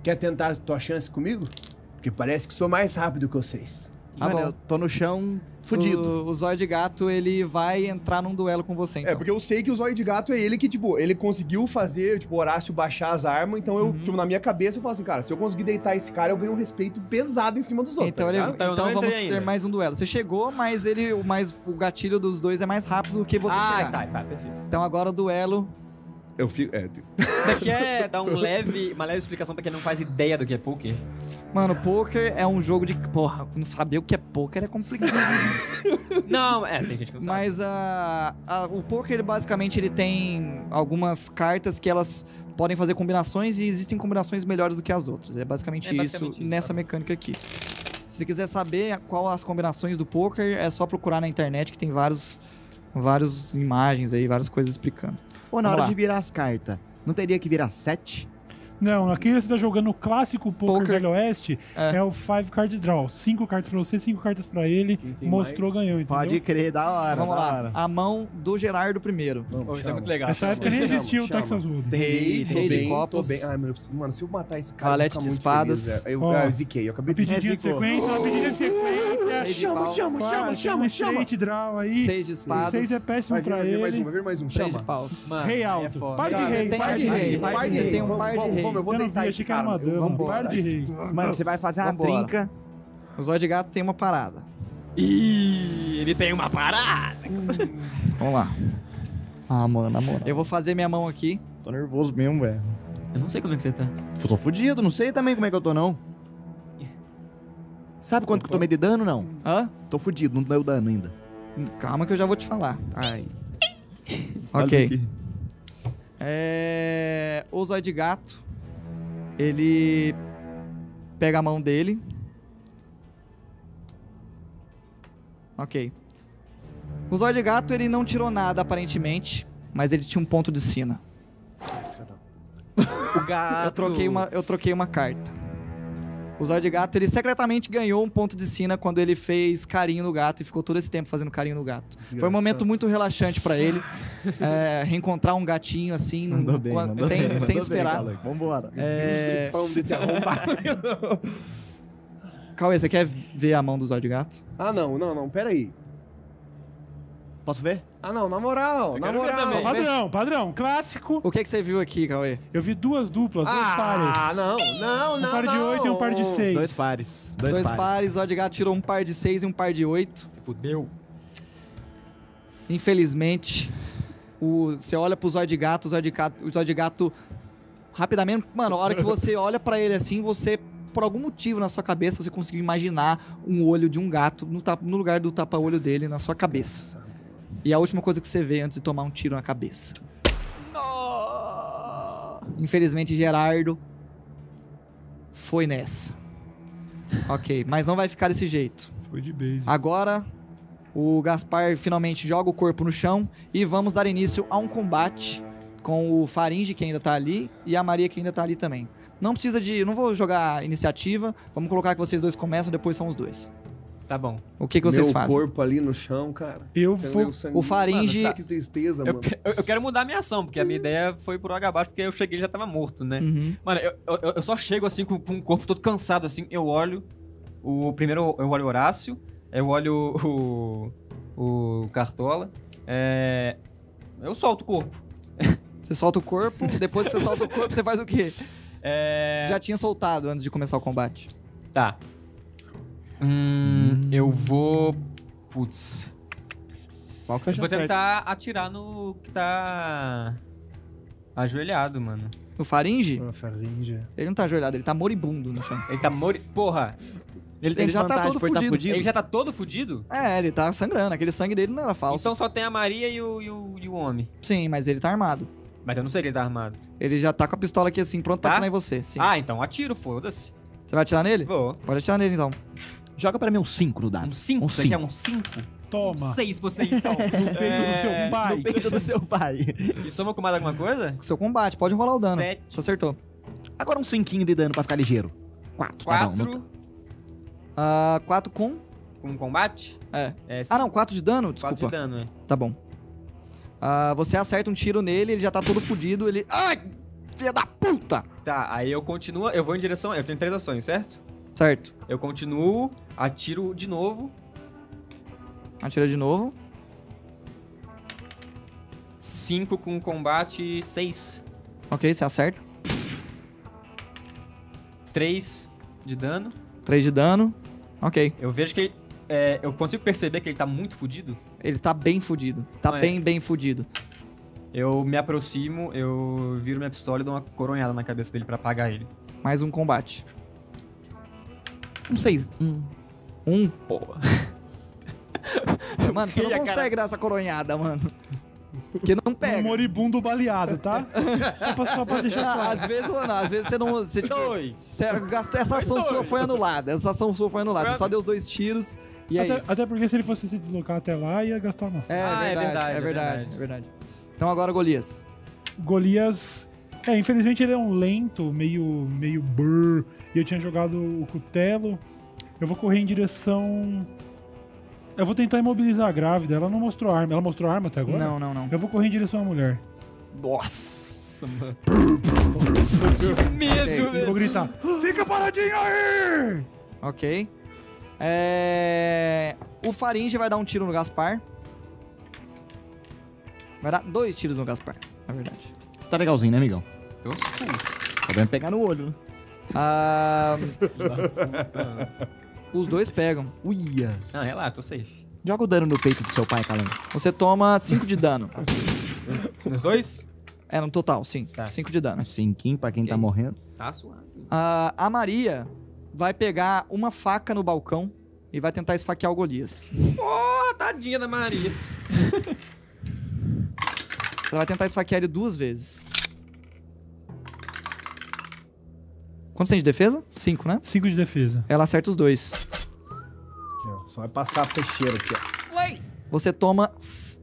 quer tentar tua chance comigo? Porque parece que sou mais rápido que vocês. Tá Mano, bom. eu tô no chão fudido. O, o Zóio de Gato, ele vai entrar num duelo com você, então. É, porque eu sei que o Zóio de Gato é ele que, tipo, ele conseguiu fazer, tipo, o Horácio baixar as armas, então eu, Uhum. tipo, na minha cabeça eu falo assim, cara, se eu conseguir deitar esse cara, eu ganho um respeito pesado em cima dos outros. Então, tá ele-? Então então vamos ter ainda. mais um duelo. Você chegou, mas ele, o mais, o gatilho dos dois é mais rápido do que você ah, chegar. tá, tá, perfeito. Então agora o duelo. Eu fico. É, Você quer dar um leve, uma leve explicação pra quem não faz ideia do que é poker? Mano, poker é um jogo de. Porra, não saber o que é poker é complicado. Não, é, tem gente que não sabe. mas a, a- o poker, ele, basicamente, ele tem algumas cartas que elas podem fazer combinações e existem combinações melhores do que as outras. É basicamente, É basicamente isso isso, nessa tá. mecânica aqui. Se você quiser saber qual as combinações do poker, é só procurar na internet que tem vários, vários imagens aí, várias coisas explicando. Pô, na Vamos hora lá. de virar as cartas, não teria que virar sete? Não, aqui você tá jogando o clássico Poker, Poker. Velho Oeste, É. é. o Five Card Draw. Cinco cartas pra você, cinco cartas pra ele. Tem Mostrou, mais? ganhou, entendeu? Pode crer, da hora, Vamos da lá. hora. A mão do Gerardo primeiro. Vamos, isso é muito legal. Nessa época nem Chama, existia o. Texas Hold'em. Rei, Rei tô de bem, copas. tô bem. Ai, mano, preciso- mano, se eu matar esse cara, Valete de ficar muito espadas. feliz, eu, ah, eu ziquei, eu acabei de Pedidinha de sequência, uma pedidinha de sequência. De Chama, chama, chama, chama, chama. straight draw aí. Seis de espadas. Seis é péssimo Vai vir, pra vai vir mais um, vai vir mais um, Três chama. de paus. Mano, Rei é alto. foda. Par de Cara, rei. par de rei. par de rei. tem um Vamos, par de vamos, rei. vamos, eu vou vi, esse cara. vou- Par de rei. Mano, você vai fazer uma trinca. O Zóio de Gato tem uma parada. Ih, ele tem uma parada. Vamos lá. Ah, mano, na moral. Eu vou fazer minha mão aqui. tô nervoso mesmo, velho. Eu não sei como é que você tá. Eu tô fudido, não sei também como é que eu tô, não. Sabe quanto que eu tomei de dano, não? Hã? Tô fudido, não deu dano ainda. Calma que eu já vou te falar. Ai. Ok. É... O Zóio de Gato, ele pega a mão dele. Ok. O Zóio de Gato, ele não tirou nada, aparentemente, mas ele tinha um ponto de sina. O gato. Eu troquei uma, eu troquei uma carta. O Zóio de Gato, ele secretamente ganhou um ponto de sina quando ele fez carinho no gato e ficou todo esse tempo fazendo carinho no gato. Foi um momento muito relaxante pra ele. é, reencontrar um gatinho assim, Mandou bem, mandou sem, bem. sem bem, esperar. Cauê. Vambora. É. Cauê, você quer ver a mão do Zóio de Gato? Ah, não, não, não, pera aí. Posso ver? Ah, não, na moral, na moral. também. Padrão, padrão, clássico. O que, que você viu aqui, Cauê? Eu vi duas duplas, dois Ah, pares. não, não, não, Um par de não. oito e um par de seis. Dois pares. Dois, Dois, pares. pares, o Zóio de Gato tirou um par de seis e um par de oito. Se fudeu. Infelizmente, o, você olha pro Zóio de Gato, o Zóio de Gato, o Zóio de Gato rapidamente, mano, a hora que você olha pra ele assim, você por algum motivo na sua cabeça você conseguiu imaginar um olho de um gato no, no lugar do tapa-olho dele na sua cabeça. E a última coisa que você vê antes de tomar um tiro na cabeça. Infelizmente, Gerardo foi nessa. Ok, mas não vai ficar desse jeito. Foi de base. Agora, o Gaspar finalmente joga o corpo no chão e vamos dar início a um combate com o Faringe, que ainda tá ali, e a Maria, que ainda tá ali também. Não precisa de. Não vou jogar iniciativa. Vamos colocar que vocês dois começam, depois são os dois. Tá bom. O que, que vocês Meu fazem? corpo ali no chão, cara. Eu vou. O Faringe- Mano, que tristeza, Eu, mano. que- eu- eu quero mudar a minha ação, porque a minha ideia foi por água abaixo, porque eu cheguei e já tava morto, né? Uhum. Mano, eu, eu, eu só chego assim com, com o corpo todo cansado, assim, eu olho. O primeiro eu olho o Horácio, eu olho o. o Cartola. É. Eu solto o corpo. Você solta o corpo, depois que você solta o corpo, você faz o quê? É. Você já tinha soltado antes de começar o combate. Tá. Hum, eu vou. Putz. Qual que você Vou tentar atirar no que tá. Ajoelhado, mano. O Faringe, Ah, faringe. ele não tá ajoelhado, ele tá moribundo no chão. Ele tá mori. Porra! Ele tem Ele já tá todo tá fudido. fudido. Ele já tá todo fudido? É, ele tá sangrando, aquele sangue dele não era falso. Então só tem a Maria e o, e o, e o homem. Sim, mas ele tá armado. Mas eu não sei que ele tá armado. Ele já tá com a pistola aqui assim, pronto pra Tá? atirar em você. Sim. Ah, então atiro, foda-se. Você vai atirar nele? Vou. Pode atirar nele então. Joga pra mim um 5 no dado. Um 5? Um Você quer cinco. um 5? Toma. 6 você então. No peito do seu pai. No peito do seu pai. E soma com mais alguma coisa? Com seu combate, pode rolar o dano. Sete. Você acertou. Agora um 5 de dano pra ficar ligeiro. 4, tá bom. 4 não- Ah, 4 com. com combate? É. É Ah, não, 4 de dano? 4 Desculpa. de dano, é. Tá bom. Ah, você acerta um tiro nele, ele já tá todo fudido, ele. Ai! Filha da puta! Tá, aí eu continuo, eu vou em direção. Eu tenho três ações, certo? Certo. Eu continuo, atiro de novo. Atira de novo. 5 com combate, 6. Ok, você acerta. 3 de dano. 3 de dano. Ok. Eu vejo que ele, é, eu consigo perceber que ele tá muito fudido. Ele tá bem fudido. Tá Ah, é. bem, bem fudido. Eu me aproximo, eu viro minha pistola e dou uma coronhada na cabeça dele pra apagar ele. Mais um combate. Um 6. Um. Um. Porra. Mano, você não queria, cara. consegue dar essa coronhada, mano. Porque não Um pega. moribundo baleado, tá? só, pra, só pra deixar claro. às vezes, mano, às vezes você não. Você, tipo, Dois. você gastou, essa ação sua foi anulada. Essa ação sua foi anulada. Você só deu os dois tiros e é até, isso. até porque se ele fosse se deslocar até lá, ia gastar uma ação. É, Ah, é verdade, verdade, é é verdade, verdade. é verdade. Então agora, Golias. Golias É, infelizmente ele é um lento, meio, meio brrr, e eu tinha jogado o cutelo. Eu vou correr em direção. Eu vou tentar imobilizar a grávida. Ela não mostrou arma. Ela mostrou arma até agora? Não, não, não. Eu vou correr em direção à mulher. Nossa, mano. Ok. Eu vou gritar: Fica paradinho aí! Ok. É... O Faringe vai dar um tiro no Gaspar. Vai dar dois tiros no Gaspar, na verdade. Tá legalzinho, né, amigão? Eu Podemos pegar no olho, né? Ah, os dois pegam. Uia. Não, relaxa, tô safe. Joga o dano no peito do seu pai, Calango. Você toma 5 de dano. Nos dois? É, no total, sim. Tá. 5 de dano. Mas cinquinho pra quem tá Ok. morrendo. Tá suave. Ah, a Maria vai pegar uma faca no balcão e vai tentar esfaquear o Golias. Ô, tadinha da Maria. Ela vai tentar esfaquear ele duas vezes. Quanto tem de defesa? 5, né? 5 de defesa. Ela acerta os dois. Aqui, ó. Só vai passar a peixeira aqui, ó. Você toma.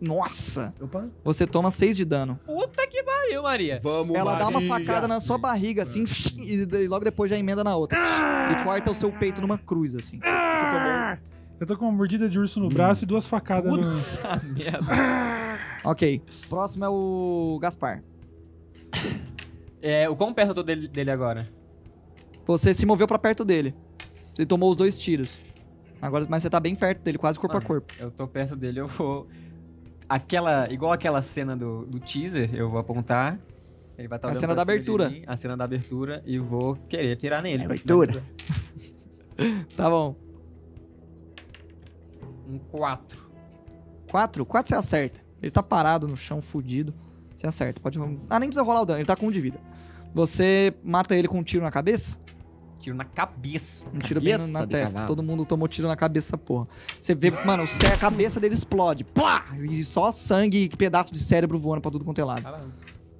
Nossa! Opa. Você toma 6 de dano. Puta que pariu, Maria. Vamos, Ela dá uma Maria. facada na sua barriga, assim, e logo depois já emenda na outra. E corta o seu peito numa cruz, assim. Você tomou. Eu tô com uma mordida de urso no braço e duas facadas no. Puta merda. Ok. Próximo é o Gaspar. É, o quão perto eu tô dele, dele agora? Você se moveu pra perto dele. Você tomou os dois tiros. Agora, mas você tá bem perto dele, quase corpo a Mano, corpo. Eu tô perto dele, eu vou. Aquela. Igual aquela cena do, do teaser, eu vou apontar. Ele vai estar A olhando cena da abertura. mim, a cena da abertura e vou querer atirar nele. Abertura. Tá bom. Um 4. Quatro? Quatro você acerta. Ele tá parado no chão, fudido. Você acerta. Pode. Ah, nem precisa rolar o dano, ele tá com um de vida. Você mata ele com um tiro na cabeça? Tiro na cabeça. Um tiro bem Cabeça na de testa. cavalo. Todo mundo tomou tiro na cabeça, porra. Você vê, mano, a cabeça dele explode. Plá! E só sangue e pedaço de cérebro voando pra tudo quanto é lado. Caramba.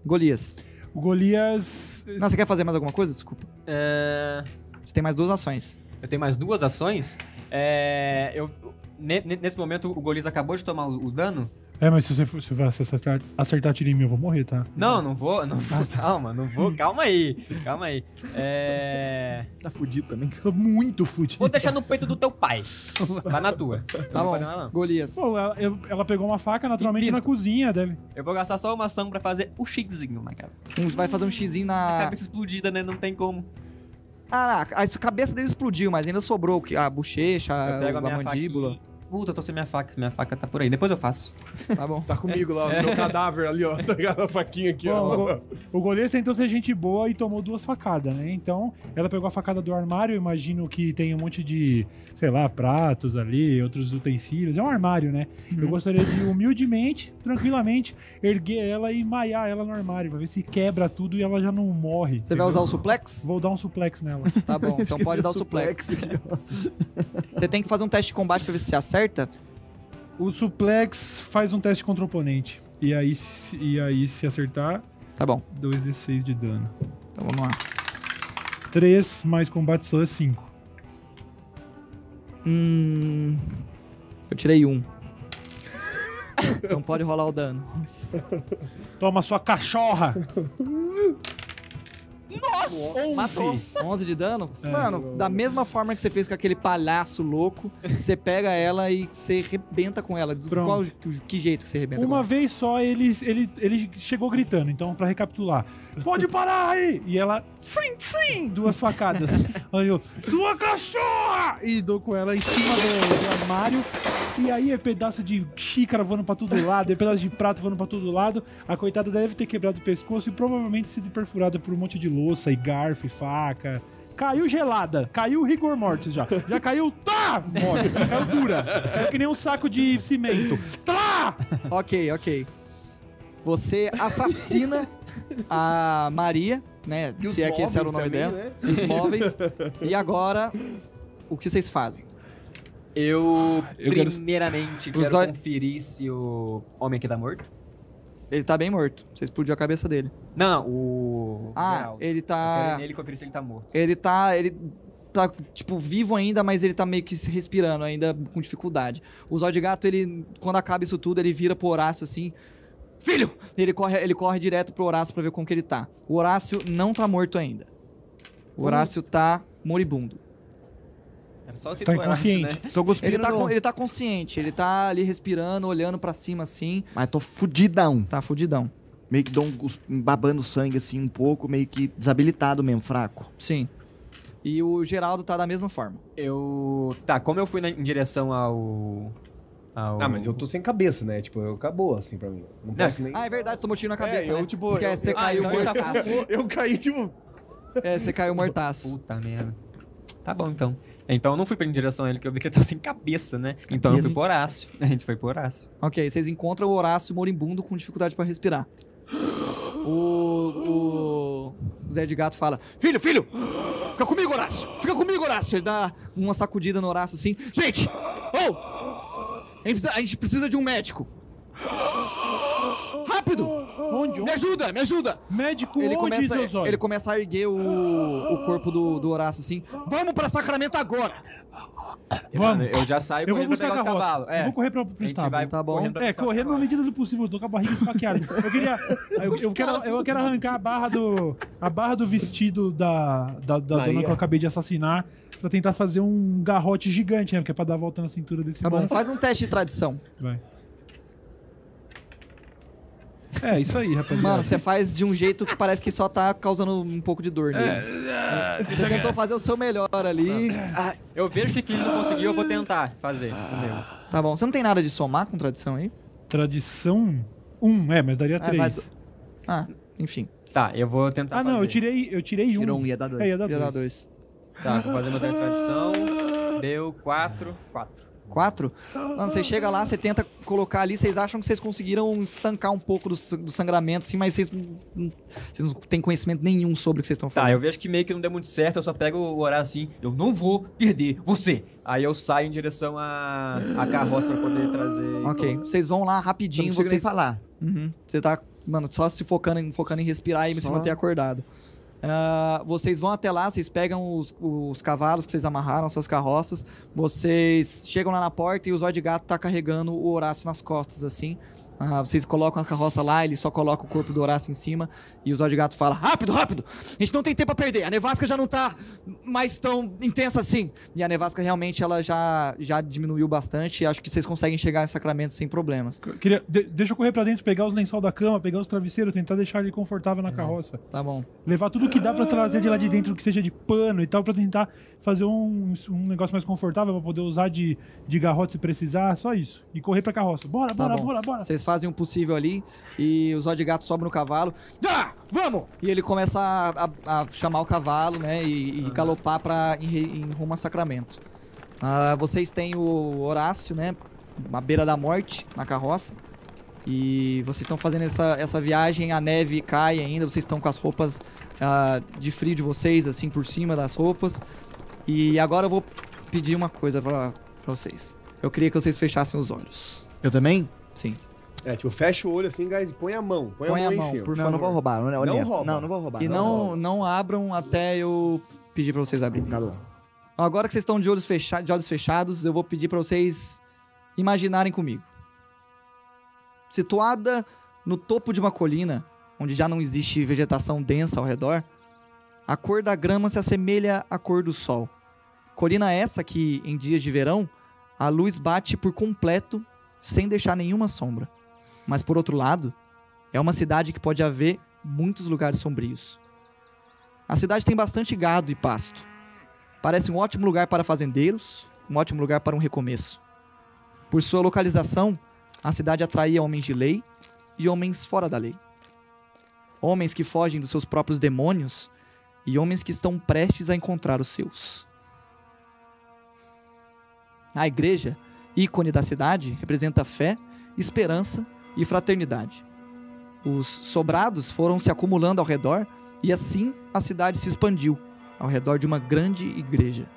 Golias. O Golias. Não, você quer fazer mais alguma coisa? Desculpa. É, Você tem mais duas ações. Eu tenho mais duas ações. É, eu, ne- ne- nesse momento, o Golias acabou de tomar o dano. É, mas se você, for, se você acertar, acertar tiro em mim, eu vou morrer, tá? Não, não vou, não vou, calma, não vou, calma aí, calma aí. É... Tá fudido também. Tô muito fudido. Vou deixar no peito do teu pai. Vai na tua. Tá Não bom. nada, não. Golias. Pô, ela, eu- ela pegou uma faca naturalmente na cozinha, deve. Eu vou gastar só uma ação pra fazer o xizinho na cara. Um- vai fazer um xizinho A na. cabeça explodida, né? Não tem como. Ah, a a cabeça dele explodiu, mas ainda sobrou a bochecha, Eu pego a, a minha mandíbula. faquinha. Puta, tô sem minha faca. Minha faca tá por aí. Depois eu faço. Tá bom. Tá comigo lá, no meu cadáver ali, ó. Tá? A faquinha aqui, Bom, ó. o, o Golias tentou ser gente boa e tomou duas facadas, né? Então, ela pegou a facada do armário, eu imagino que tem um monte de, sei lá, pratos ali, outros utensílios. É um armário, né? Uhum. Eu gostaria de humildemente, tranquilamente, erguer ela e maiar ela no armário, pra ver se quebra tudo e ela já não morre. Você vai usar o suplex? Vou dar um suplex nela. Tá bom, então pode dar o suplex. Você tem que fazer um teste de combate pra ver se você acerta. O suplex faz um teste contra o oponente. E aí, se, e aí, se acertar, Tá bom, 2d6 de dano. então vamos lá. 3 mais combate só é 5. Hum. Eu tirei um. Então pode rolar o dano. Toma sua cachorra! Matou. 11 de dano? Mano, da mesma forma que você fez com aquele palhaço louco, você pega ela e você rebenta com ela. Pronto. Qual, que, que jeito que você rebenta com Uma ela? vez só ele, ele, ele chegou gritando, então pra recapitular. Pode parar aí! E ela, sim, sim! Duas facadas. Aí eu, sua cachorra! E dou com ela em cima do, do armário. E aí é pedaço de xícara voando pra todo lado, é pedaço de prato voando pra todo lado. A coitada deve ter quebrado o pescoço e provavelmente sido perfurada por um monte de louça e garfo e faca. Caiu gelada, caiu rigor mortis já. Já caiu, tá! Morte, caiu dura. Caiu que nem um saco de cimento. Tá! Ok, ok. Você assassina a Maria, né? E se é que esse era o nome móveis dela. também, Os móveis. E agora, o que vocês fazem? Eu, Eu quero- primeiramente, quero ol- conferir se o homem aqui tá morto. Ele tá bem morto. Você explodiu a cabeça dele. Não, o... Ah, ele Eu quero tá. ir nele conferir se ele tá morto. Ele tá. Ele tá, tipo, vivo ainda, mas ele tá meio que se respirando ainda com dificuldade. O Zóio de Gato, ele, quando acaba isso tudo, ele vira pro Horácio assim. Filho! Ele corre, ele corre direto pro Horácio pra ver como que ele tá. O Horácio não tá morto ainda. O Horácio tá moribundo. Era só tá temporário, inconsciente. né? Tô Ele tá, no- ele tá consciente, ele tá ali respirando, olhando pra cima assim. Mas tô fudidão. Tá fudidão. Meio que dou um, babando sangue assim um pouco, meio que desabilitado mesmo, fraco. Sim. E o Geraldo tá da mesma forma. Eu. Tá, como eu fui na- em direção ao. Ao... Ah, mas eu tô sem cabeça, né? Tipo, acabou assim pra mim. Não Não, posso nem. Ah, é verdade, tomou tiro na cabeça, É, eu, né? tipo, Esquece, eu- você Ah, caiu então mortaço. Eu, eu caí, tipo. É, você caiu mortaço. Puta merda. Tá bom, então. Então eu não fui pra em direção a ele, que eu vi que ele tava sem cabeça, né? Então eu fui pro Horácio. A gente foi pro Horácio. Ok, vocês encontram o Horácio moribundo com dificuldade pra respirar. O, o Zé de Gato fala: Filho, filho! Fica comigo, Horácio! Fica comigo, Horácio! Ele dá uma sacudida no Horácio assim: Gente! Oh! A gente precisa, a gente precisa de um médico! Rápido! Onde? Me onde? ajuda, me ajuda! Médico Ele onde, começa, ele começa a erguer o, o corpo do, do Horácio assim: Vamos pra Sacramento agora! Vamos. Eu já saio Eu vou correndo pra buscar a pegar os carroça. cavalos. É. Eu vou correr pro, pro A gente estábulo. vai Tá bom. correndo pra É, correr na medida do possível, eu tô com a barriga esfaqueada. Eu queria. Eu, eu quero, eu quero arrancar a barra do. A barra do vestido da, da, da dona que eu acabei de assassinar pra tentar fazer um garrote gigante, né? Porque é pra dar a volta na cintura desse Tá bom, faz um teste de tradição. Vai. É, isso aí, rapaziada. Mano, você faz de um jeito que parece que só tá causando um pouco de dor nele. Você tentou fazer o seu melhor ali. Ah, Eu vejo que aquele não conseguiu, eu vou tentar fazer. meu. tá bom. Você não tem nada de somar com tradição aí? Tradição 1, um, é, mas daria vai 3. Ah, enfim. Tá, eu vou tentar Ah, não, fazer. eu tirei, eu tirei 1. Tirou um, ia dar dois. É, ia dar Ia dar 2. dois. Tá, vou fazer de tradição. Deu 4. 4. Quatro? Mano, você chega lá, você tenta colocar ali, vocês acham que vocês conseguiram estancar um pouco do, do sangramento, assim, mas vocês não, não- vocês não têm conhecimento nenhum sobre o que vocês estão Tá, fazendo. eu vejo que meio que não deu muito certo, eu só pego o horário assim, eu não vou perder você. Aí eu saio em direção à, à carroça pra poder trazer. Ok, vocês vão lá Não rapidinho, vocês... falar. Uhum. Você tá, mano, só se focando em, focando em respirar e se Só. manter acordado. Ah, vocês vão até lá, vocês pegam os, os cavalos que vocês amarraram, suas carroças. Vocês chegam lá na porta e o Zóio de Gato tá carregando o Horácio nas costas, assim. Ah, vocês colocam a carroça lá, ele só coloca o corpo do Horácio em cima. E o Zóio de Gato fala: Rápido, rápido! A gente não tem tempo pra perder. A nevasca já não tá mais tão intensa assim. E a nevasca realmente ela já, já diminuiu bastante. E acho que vocês conseguem chegar em Sacramento sem problemas. Queria, de- deixa eu correr pra dentro, pegar os lençol da cama, pegar os travesseiros, tentar deixar ele confortável na carroça. Tá bom. Levar tudo que dá pra trazer de lá de dentro, que seja de pano e tal, pra tentar fazer um, um negócio mais confortável, pra poder usar de, de garrote se precisar, só isso. E correr pra carroça. Bora, Tá bora, bom. bora, bora. Vocês fazem o possível ali e o Zó de Gato sobe no cavalo. Ah, vamos! E ele começa a, a- a chamar o cavalo, né? E, e galopar pra, em, em rumo a Sacramento. Ah, vocês têm o Horácio, né? À beira da morte, na carroça. E vocês estão fazendo essa, essa viagem, a neve cai ainda, vocês estão com as roupas ah, de frio de vocês, assim, por cima das roupas. E agora eu vou pedir uma coisa pra, pra vocês. Eu queria que vocês fechassem os olhos. Eu também? Sim. É, tipo, fecha o olho assim, guys, e põe a mão. Põe, Põe a a mão, mão, em cima. por não, não vou roubar, não é honesto. rouba. Não, não vou roubar. E não, não abram até eu pedir pra vocês abrirem. Tá bom. Agora que vocês estão de olhos, fecha de olhos fechados, eu vou pedir pra vocês imaginarem comigo. Situada no topo de uma colina, onde já não existe vegetação densa ao redor, a cor da grama se assemelha à cor do sol. Colina essa que, em dias de verão, a luz bate por completo, sem deixar nenhuma sombra. Mas por outro lado, é uma cidade que pode haver muitos lugares sombrios. A cidade tem bastante gado e pasto. Parece um ótimo lugar para fazendeiros, um ótimo lugar para um recomeço. Por sua localização, a cidade atraía homens de lei e homens fora da lei. Homens que fogem dos seus próprios demônios e homens que estão prestes a encontrar os seus. A igreja, ícone da cidade, representa fé, esperança e fraternidade. Os sobrados foram se acumulando ao redor e assim a cidade se expandiu ao redor de uma grande igreja.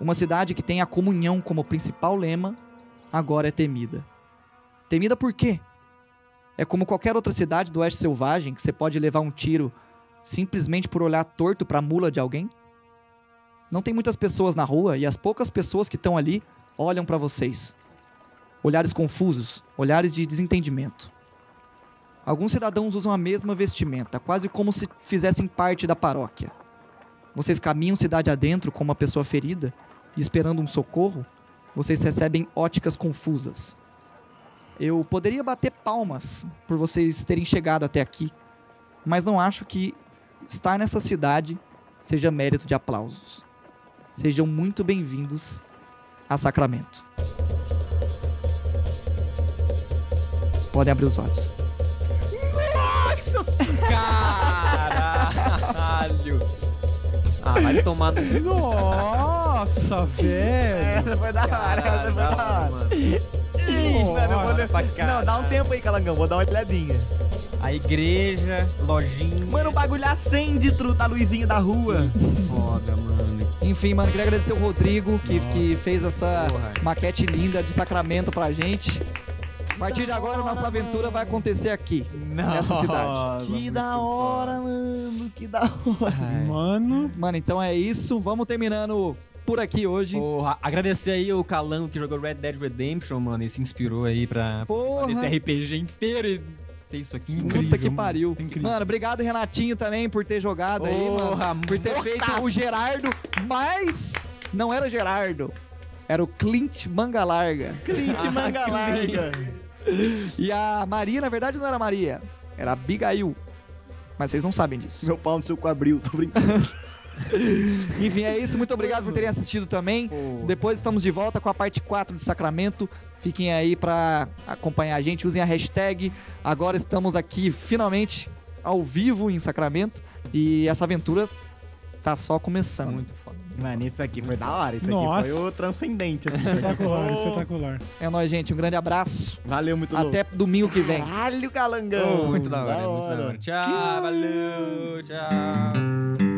Uma cidade que tem a comunhão como principal lema, agora é temida. Temida por quê? É como qualquer outra cidade do oeste selvagem que você pode levar um tiro simplesmente por olhar torto para a mula de alguém? Não tem muitas pessoas na rua e as poucas pessoas que estão ali olham para vocês. Olhares confusos, olhares de desentendimento. Alguns cidadãos usam a mesma vestimenta, quase como se fizessem parte da paróquia. Vocês caminham cidade adentro como uma pessoa ferida e esperando um socorro, vocês recebem óticas confusas. Eu poderia bater palmas por vocês terem chegado até aqui, mas não acho que estar nessa cidade seja mérito de aplausos. Sejam muito bem-vindos a Sacramento. Podem abrir os olhos. Caralho! Ah, vai tomar no. Nossa, velho. Essa foi da hora, essa foi da hora. Nossa, Não, dá um tempo aí, Calangão, vou dar uma olhadinha. A igreja, lojinha. Mano, o bagulho acende, truta, a luzinha da rua. Foda, mano. Enfim, mano, queria agradecer o Rodrigo, que, que fez essa maquete linda de Sacramento pra gente. A partir de agora, nossa aventura vai acontecer aqui, nessa cidade. Que da hora, mano, que da hora. Mano, Mano, então é isso. Vamos terminando por aqui hoje. Porra, agradecer aí o Calango que jogou Red Dead Redemption, mano, e se inspirou aí pra Porra. fazer esse RPG inteiro e ter isso aqui. Puta Incrível, que mano. pariu. Incrível. Mano, obrigado, Renatinho, também, por ter jogado aí, Porra, mano. Por ter feito mortaço. o Gerardo, mas não era Gerardo. Era o Clint Manga Larga. Clint manga larga. E a Maria, na verdade, não era Maria. Era Abigail. Mas vocês não sabem disso. Meu pau no seu quadril, tô brincando. Enfim, é isso. Muito obrigado por terem assistido também. Depois estamos de volta com a parte 4 de Sacramento. Fiquem aí pra acompanhar a gente. Usem a hashtag. Agora estamos aqui finalmente ao vivo em Sacramento. E essa aventura tá só começando. Muito foda. Mano, isso aqui foi da hora. Isso Nossa. aqui foi o transcendente. Assim. espetacular, espetacular. É nóis, gente. Um grande abraço. Valeu, muito louco. Até domingo que vem. Caralho, Calangão. muito da hora, muito da hora. Tchau, valeu, tchau.